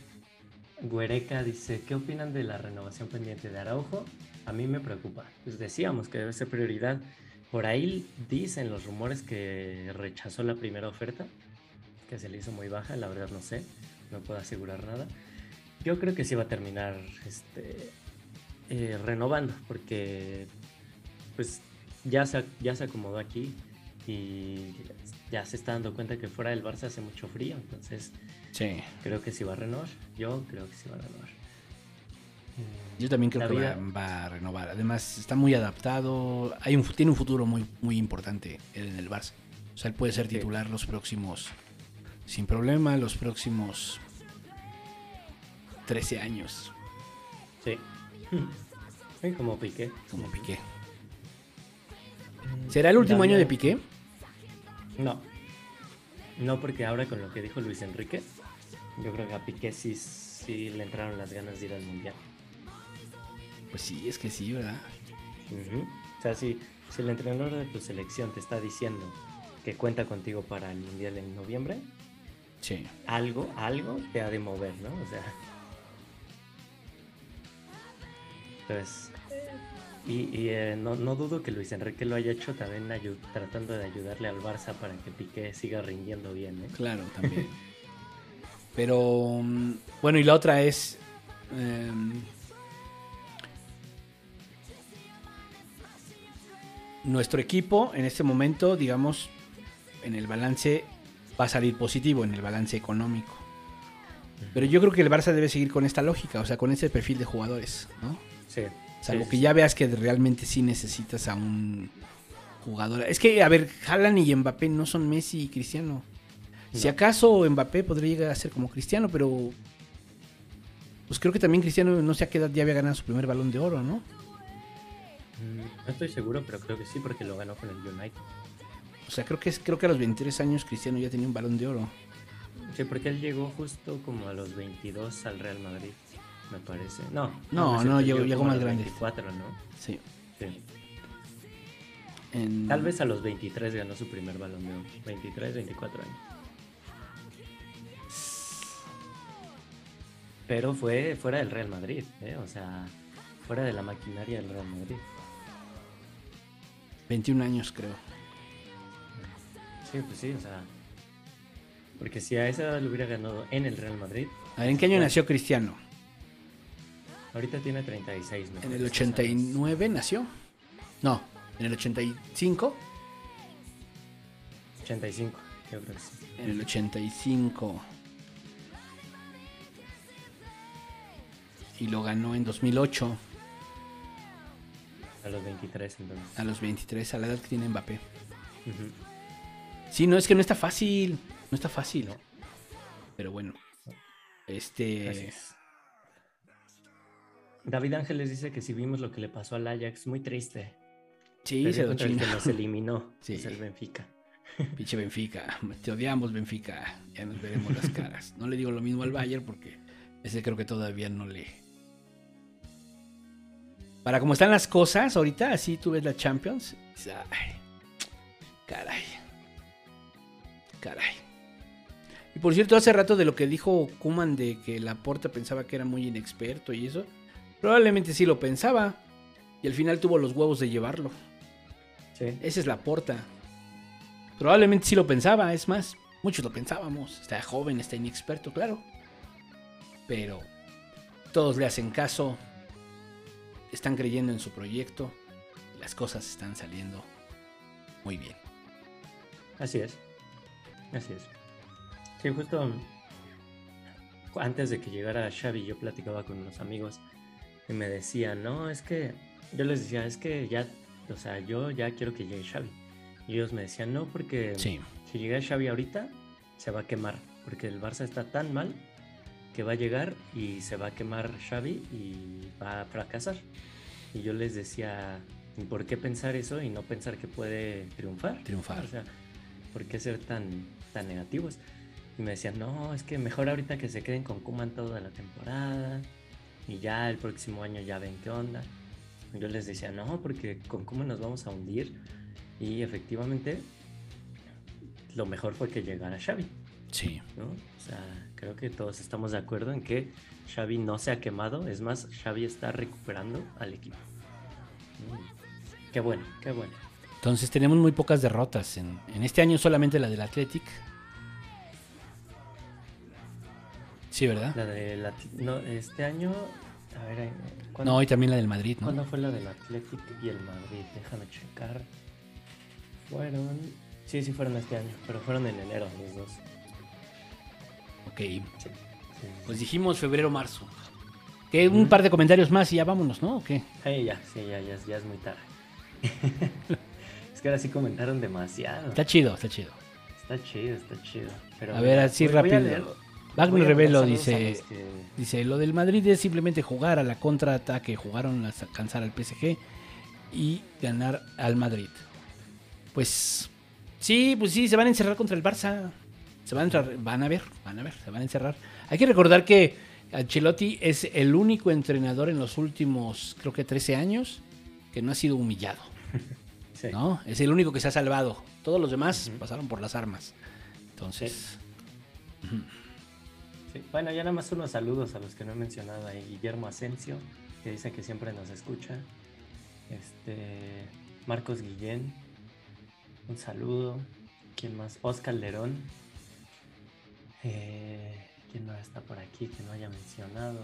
Güereca dice, ¿qué opinan de la renovación pendiente de Araujo? A mí me preocupa. Pues decíamos que debe ser prioridad. Por ahí dicen los rumores que rechazó la primera oferta, que se le hizo muy baja, la verdad no sé, no puedo asegurar nada. Yo creo que sí va a terminar este, eh, renovando, porque pues ya se, ya se acomodó aquí y ya se está dando cuenta que fuera del Barça hace mucho frío, entonces Sí. creo que sí va a renovar. Yo creo que sí va a renovar. Yo también creo La que va, vida- va a renovar. Además, está muy adaptado. Hay un, fu- tiene un futuro muy, muy importante él en el Barça. O sea, él puede ser Sí. titular los próximos, sin problema, los próximos 13 años, Sí. Sí, como Piqué. como Piqué. ¿Será el último año de Piqué? No. No, porque ahora con lo que dijo Luis Enrique, yo creo que a Piqué sí, sí le entraron las ganas de ir al Mundial. Pues sí, es que sí, ¿verdad? O sea, si, si el entrenador de tu selección te está diciendo que cuenta contigo para el Mundial en noviembre, Sí. algo, algo te ha de mover, ¿no? O sea. Pues. Y, y, eh, no, no dudo que Luis Enrique lo haya hecho también tratando de ayudarle al Barça para que Piqué siga rindiendo bien, ¿eh? Claro, también. Pero, mm, bueno, y la otra es... em, nuestro equipo en este momento, digamos, en el balance va a salir positivo, en el balance económico. Pero yo creo que el Barça debe seguir con esta lógica, o sea, con ese perfil de jugadores, ¿no? Sí. Salvo sí, que ya veas que realmente sí necesitas a un jugador. Es que, a ver, Haaland y Mbappé no son Messi y Cristiano. Si acaso Mbappé podría llegar a ser como Cristiano, pero. Pues creo que también Cristiano no sé a qué edad ya había ganado su primer balón de oro, ¿no? Mm, No estoy seguro, pero creo que sí, porque lo ganó con el United. O sea, creo que, creo que a los 23 años Cristiano ya tenía un balón de oro. Sí, porque él llegó justo como a los 22 al Real Madrid, me parece. No, No, no, llegó- más grande. 24, ¿no? Sí. Sí. En- Tal vez a los 23 ganó su primer balón de oro. 23, 24 años. Pero fue fuera del Real Madrid, ¿eh? o sea, fuera de la maquinaria del Real Madrid. 21 años, creo. Sí, pues sí, o sea. Porque si a esa edad lo hubiera ganado en el Real Madrid, A ver, ¿en qué año Bueno. nació Cristiano? Ahorita tiene 36. me En el parece, 89 nació. No, en el 85. ¿sabes? 85, yo creo que sí. En el 85. Y lo ganó en 2008, A los 23 entonces. a los 23, a la edad que tiene Mbappé. Ujú. Sí, no, es que no está fácil. No está fácil. Pero bueno. Este. es. David Ángeles dice que si vimos lo que le pasó al Ajax, muy triste. Sí, se lo el que nos eliminó. Sí. Es el Benfica. Pinche Benfica. Te odiamos, Benfica. Ya nos veremos las caras. No le digo lo mismo al Bayern porque ese creo que todavía no le. Para como están las cosas ahorita, así tú ves la Champions. Ay, caray. Caray. Y por cierto, hace rato de lo que dijo Kuman de que Laporta pensaba que era muy inexperto y eso. Probablemente sí lo pensaba. Y al final tuvo los huevos de llevarlo. Sí. Esa es la porta. Probablemente sí lo pensaba, es más, muchos lo pensábamos. Está joven, está inexperto, claro. Pero todos le hacen caso, están creyendo en su proyecto, las cosas están saliendo muy bien. Así es. Así es. Sí, justo antes de que llegara Xavi, yo platicaba con unos amigos y me decían, no, es que yo les decía, es que ya, o sea, yo ya quiero que llegue Xavi. Y ellos me decían, no, porque Sí, si llega Xavi ahorita, se va a quemar, porque el Barça está tan mal que va a llegar y se va a quemar Xavi y va a fracasar. Y yo les decía, ¿y por qué pensar eso y no pensar que puede triunfar? Triunfar. O sea, ¿por qué ser tan, tan negativos? Y me decían, no, es que mejor ahorita que se queden con Kuman toda la temporada y ya el próximo año ya ven qué onda. Yo les decía, no, porque con Kuman nos vamos a hundir. Y efectivamente, lo mejor fue que llegara Xavi, sí. ¿no? O sea, creo que todos estamos de acuerdo en que Xavi no se ha quemado. Es más, Xavi está recuperando al equipo. Mm. Qué bueno, qué bueno. Entonces tenemos muy pocas derrotas. En, en este año solamente la del Athletic. Sí, ¿verdad? La de la, no, este año, a ver, eh, ¿cuándo, No, y también la del Madrid, ¿no? ¿cuándo fue la del Athletic y el Madrid? Déjame checar. Fueron, sí, sí fueron este año, pero fueron en enero los dos. Ok. Sí, sí, Pues dijimos febrero, marzo. Que un par de comentarios más y ya vámonos, ¿no? ¿O qué? sí, ya, sí, ya, ya, es- ya es muy tarde. es que ahora sí comentaron demasiado. Está chido, está chido. Está chido, está chido. Pero A ver, así voy- rápido. voy Revelo saludos a dice, que- dice, lo del Madrid es simplemente jugar a la contraataque, jugaron a alcanzar al PSG y ganar al Madrid. Pues sí, pues sí, se van a encerrar contra el Barça. Se van a entrar, van a ver, van a ver, se van a encerrar. Hay que recordar que Ancelotti es el único entrenador en los últimos, creo que 13 años, que no ha sido humillado. sí. ¿no? Es el único que se ha salvado. Todos los demás pasaron por las armas. Entonces, Sí, Bueno, ya nada más unos saludos a los que no he mencionado ahí. Guillermo Asensio, que dice que siempre nos escucha. Este, Marcos Guillén, un saludo. ¿Quién más? Oscar Lerón. Eh, ¿Quién más está por aquí que no haya mencionado?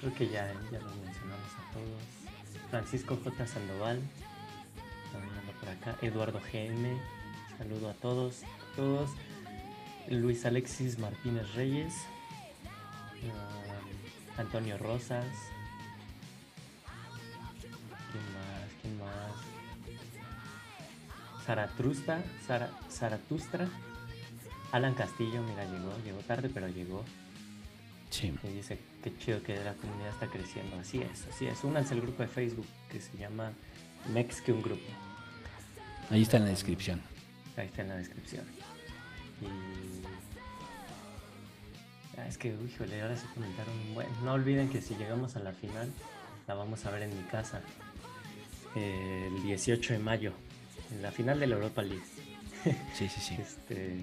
Creo que ya, ya los mencionamos a todos. Francisco J. Sandoval, también anda por acá. Eduardo GM, saludo a todos, a todos. Luis Alexis Martínez Reyes, um, Antonio Rosas, ¿quién más? ¿quién más? Zaratrusta, Zara- Zaratustra, Alan Castillo, mira, llegó, llegó tarde, pero llegó. sí. Y dice que chido que la comunidad está creciendo. Así es, así es. Únanse al grupo de Facebook que se llama Mex que un grupo. Ahí está en la descripción. Ahí está en la descripción. Y. Ah, es que, híjole, ahora se comentaron. Bueno, no olviden que si llegamos a la final, la vamos a ver en mi casa. el 18 de mayo. En la final de la Europa League. Sí, sí, sí. Este.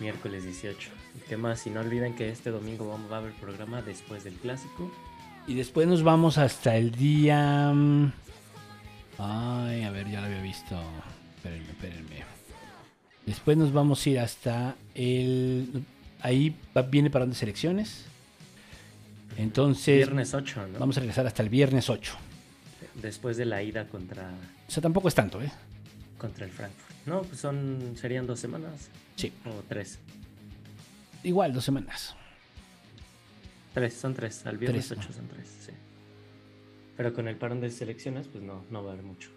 Miércoles 18. ¿Y qué más? Y no olviden que este domingo vamos, va a haber programa después del clásico. Y después nos vamos hasta el día. mm, Ay, a ver, ya lo había visto. Espérenme, espérenme. Después nos vamos a ir hasta el. Ahí va- viene parón de selecciones. Entonces, Viernes 8, ¿no? vamos a regresar hasta el viernes 8. Después de la ida contra, O sea, tampoco es tanto, ¿eh? contra el Frankfurt. No, pues son, serían dos semanas. Sí. O tres. Igual, dos semanas. Tres, son tres. Al viernes Tres, 8 son tres, sí. Pero con el parón de selecciones, pues no, no va a haber mucho.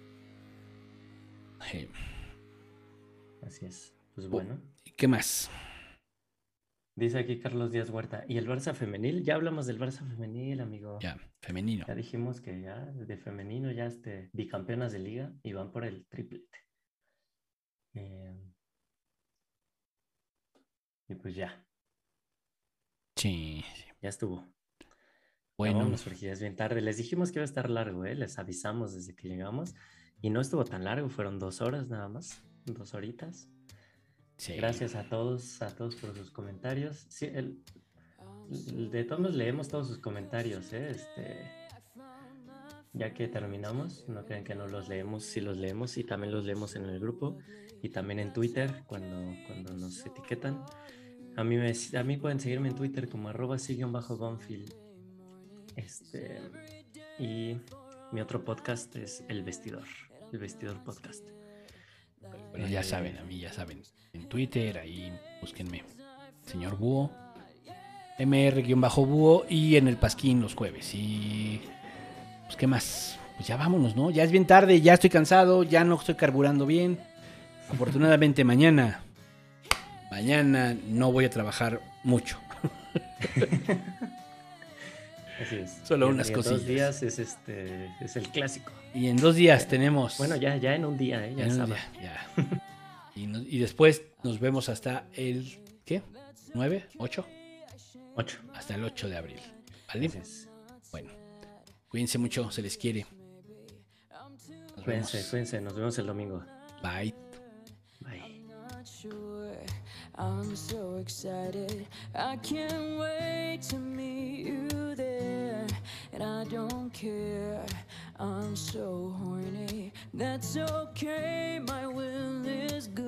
Eh, Así es. Pues bueno. ¿y ¿Qué más? Dice aquí Carlos Díaz Huerta. ¿Y el Barça femenil? Ya hablamos del Barça femenil, amigo. Ya, femenino. Ya dijimos que ya de femenino ya este bicampeonas de liga y van por el triplete. Eh, y pues ya, Sí, ya estuvo. Bueno, vámonos, porque ya es bien tarde. Les dijimos que iba a estar largo, ¿eh? Les avisamos desde que llegamos. Y no estuvo tan largo, fueron dos horas nada más, dos horitas. sí. Gracias a todos, a todos por sus comentarios. Sí, el- de todos leemos todos sus comentarios, ¿eh? Este, ya que terminamos, no crean que no los leemos, sí los leemos y también los leemos en el grupo y también en Twitter cuando, cuando nos etiquetan. A mí, me, a mí pueden seguirme en Twitter como arroba bajo Gonfield. Este, y mi otro podcast es El Vestidor, El Vestidor Podcast. Bueno, ya saben, a mí ya saben. En Twitter, ahí búsquenme. Señor Búho. MR-Búho y en el Pasquín los jueves. Y. Pues, ¿qué más? Pues ya vámonos, ¿no? Ya es bien tarde, ya estoy cansado, ya no estoy carburando bien. Afortunadamente, mañana. Mañana no voy a trabajar mucho. Así es. Solo Y unas y en dos cosillas. días es este es el clásico. Y en dos días tenemos. Bueno, ya, ya en un día, ¿eh? ya en un día, ya. Y, no- y después nos vemos hasta el. ¿Qué? ¿9? ¿8? Ocho. Hasta el 8 de abril. ¿Vale? Es. Bueno, cuídense mucho, se les quiere. Nos Cuídense, vemos. cuídense. Nos vemos el domingo. Bye. Bye. I'm so excited. I can't wait to meet you there. And I don't care. I'm so horny. That's okay. My will is good.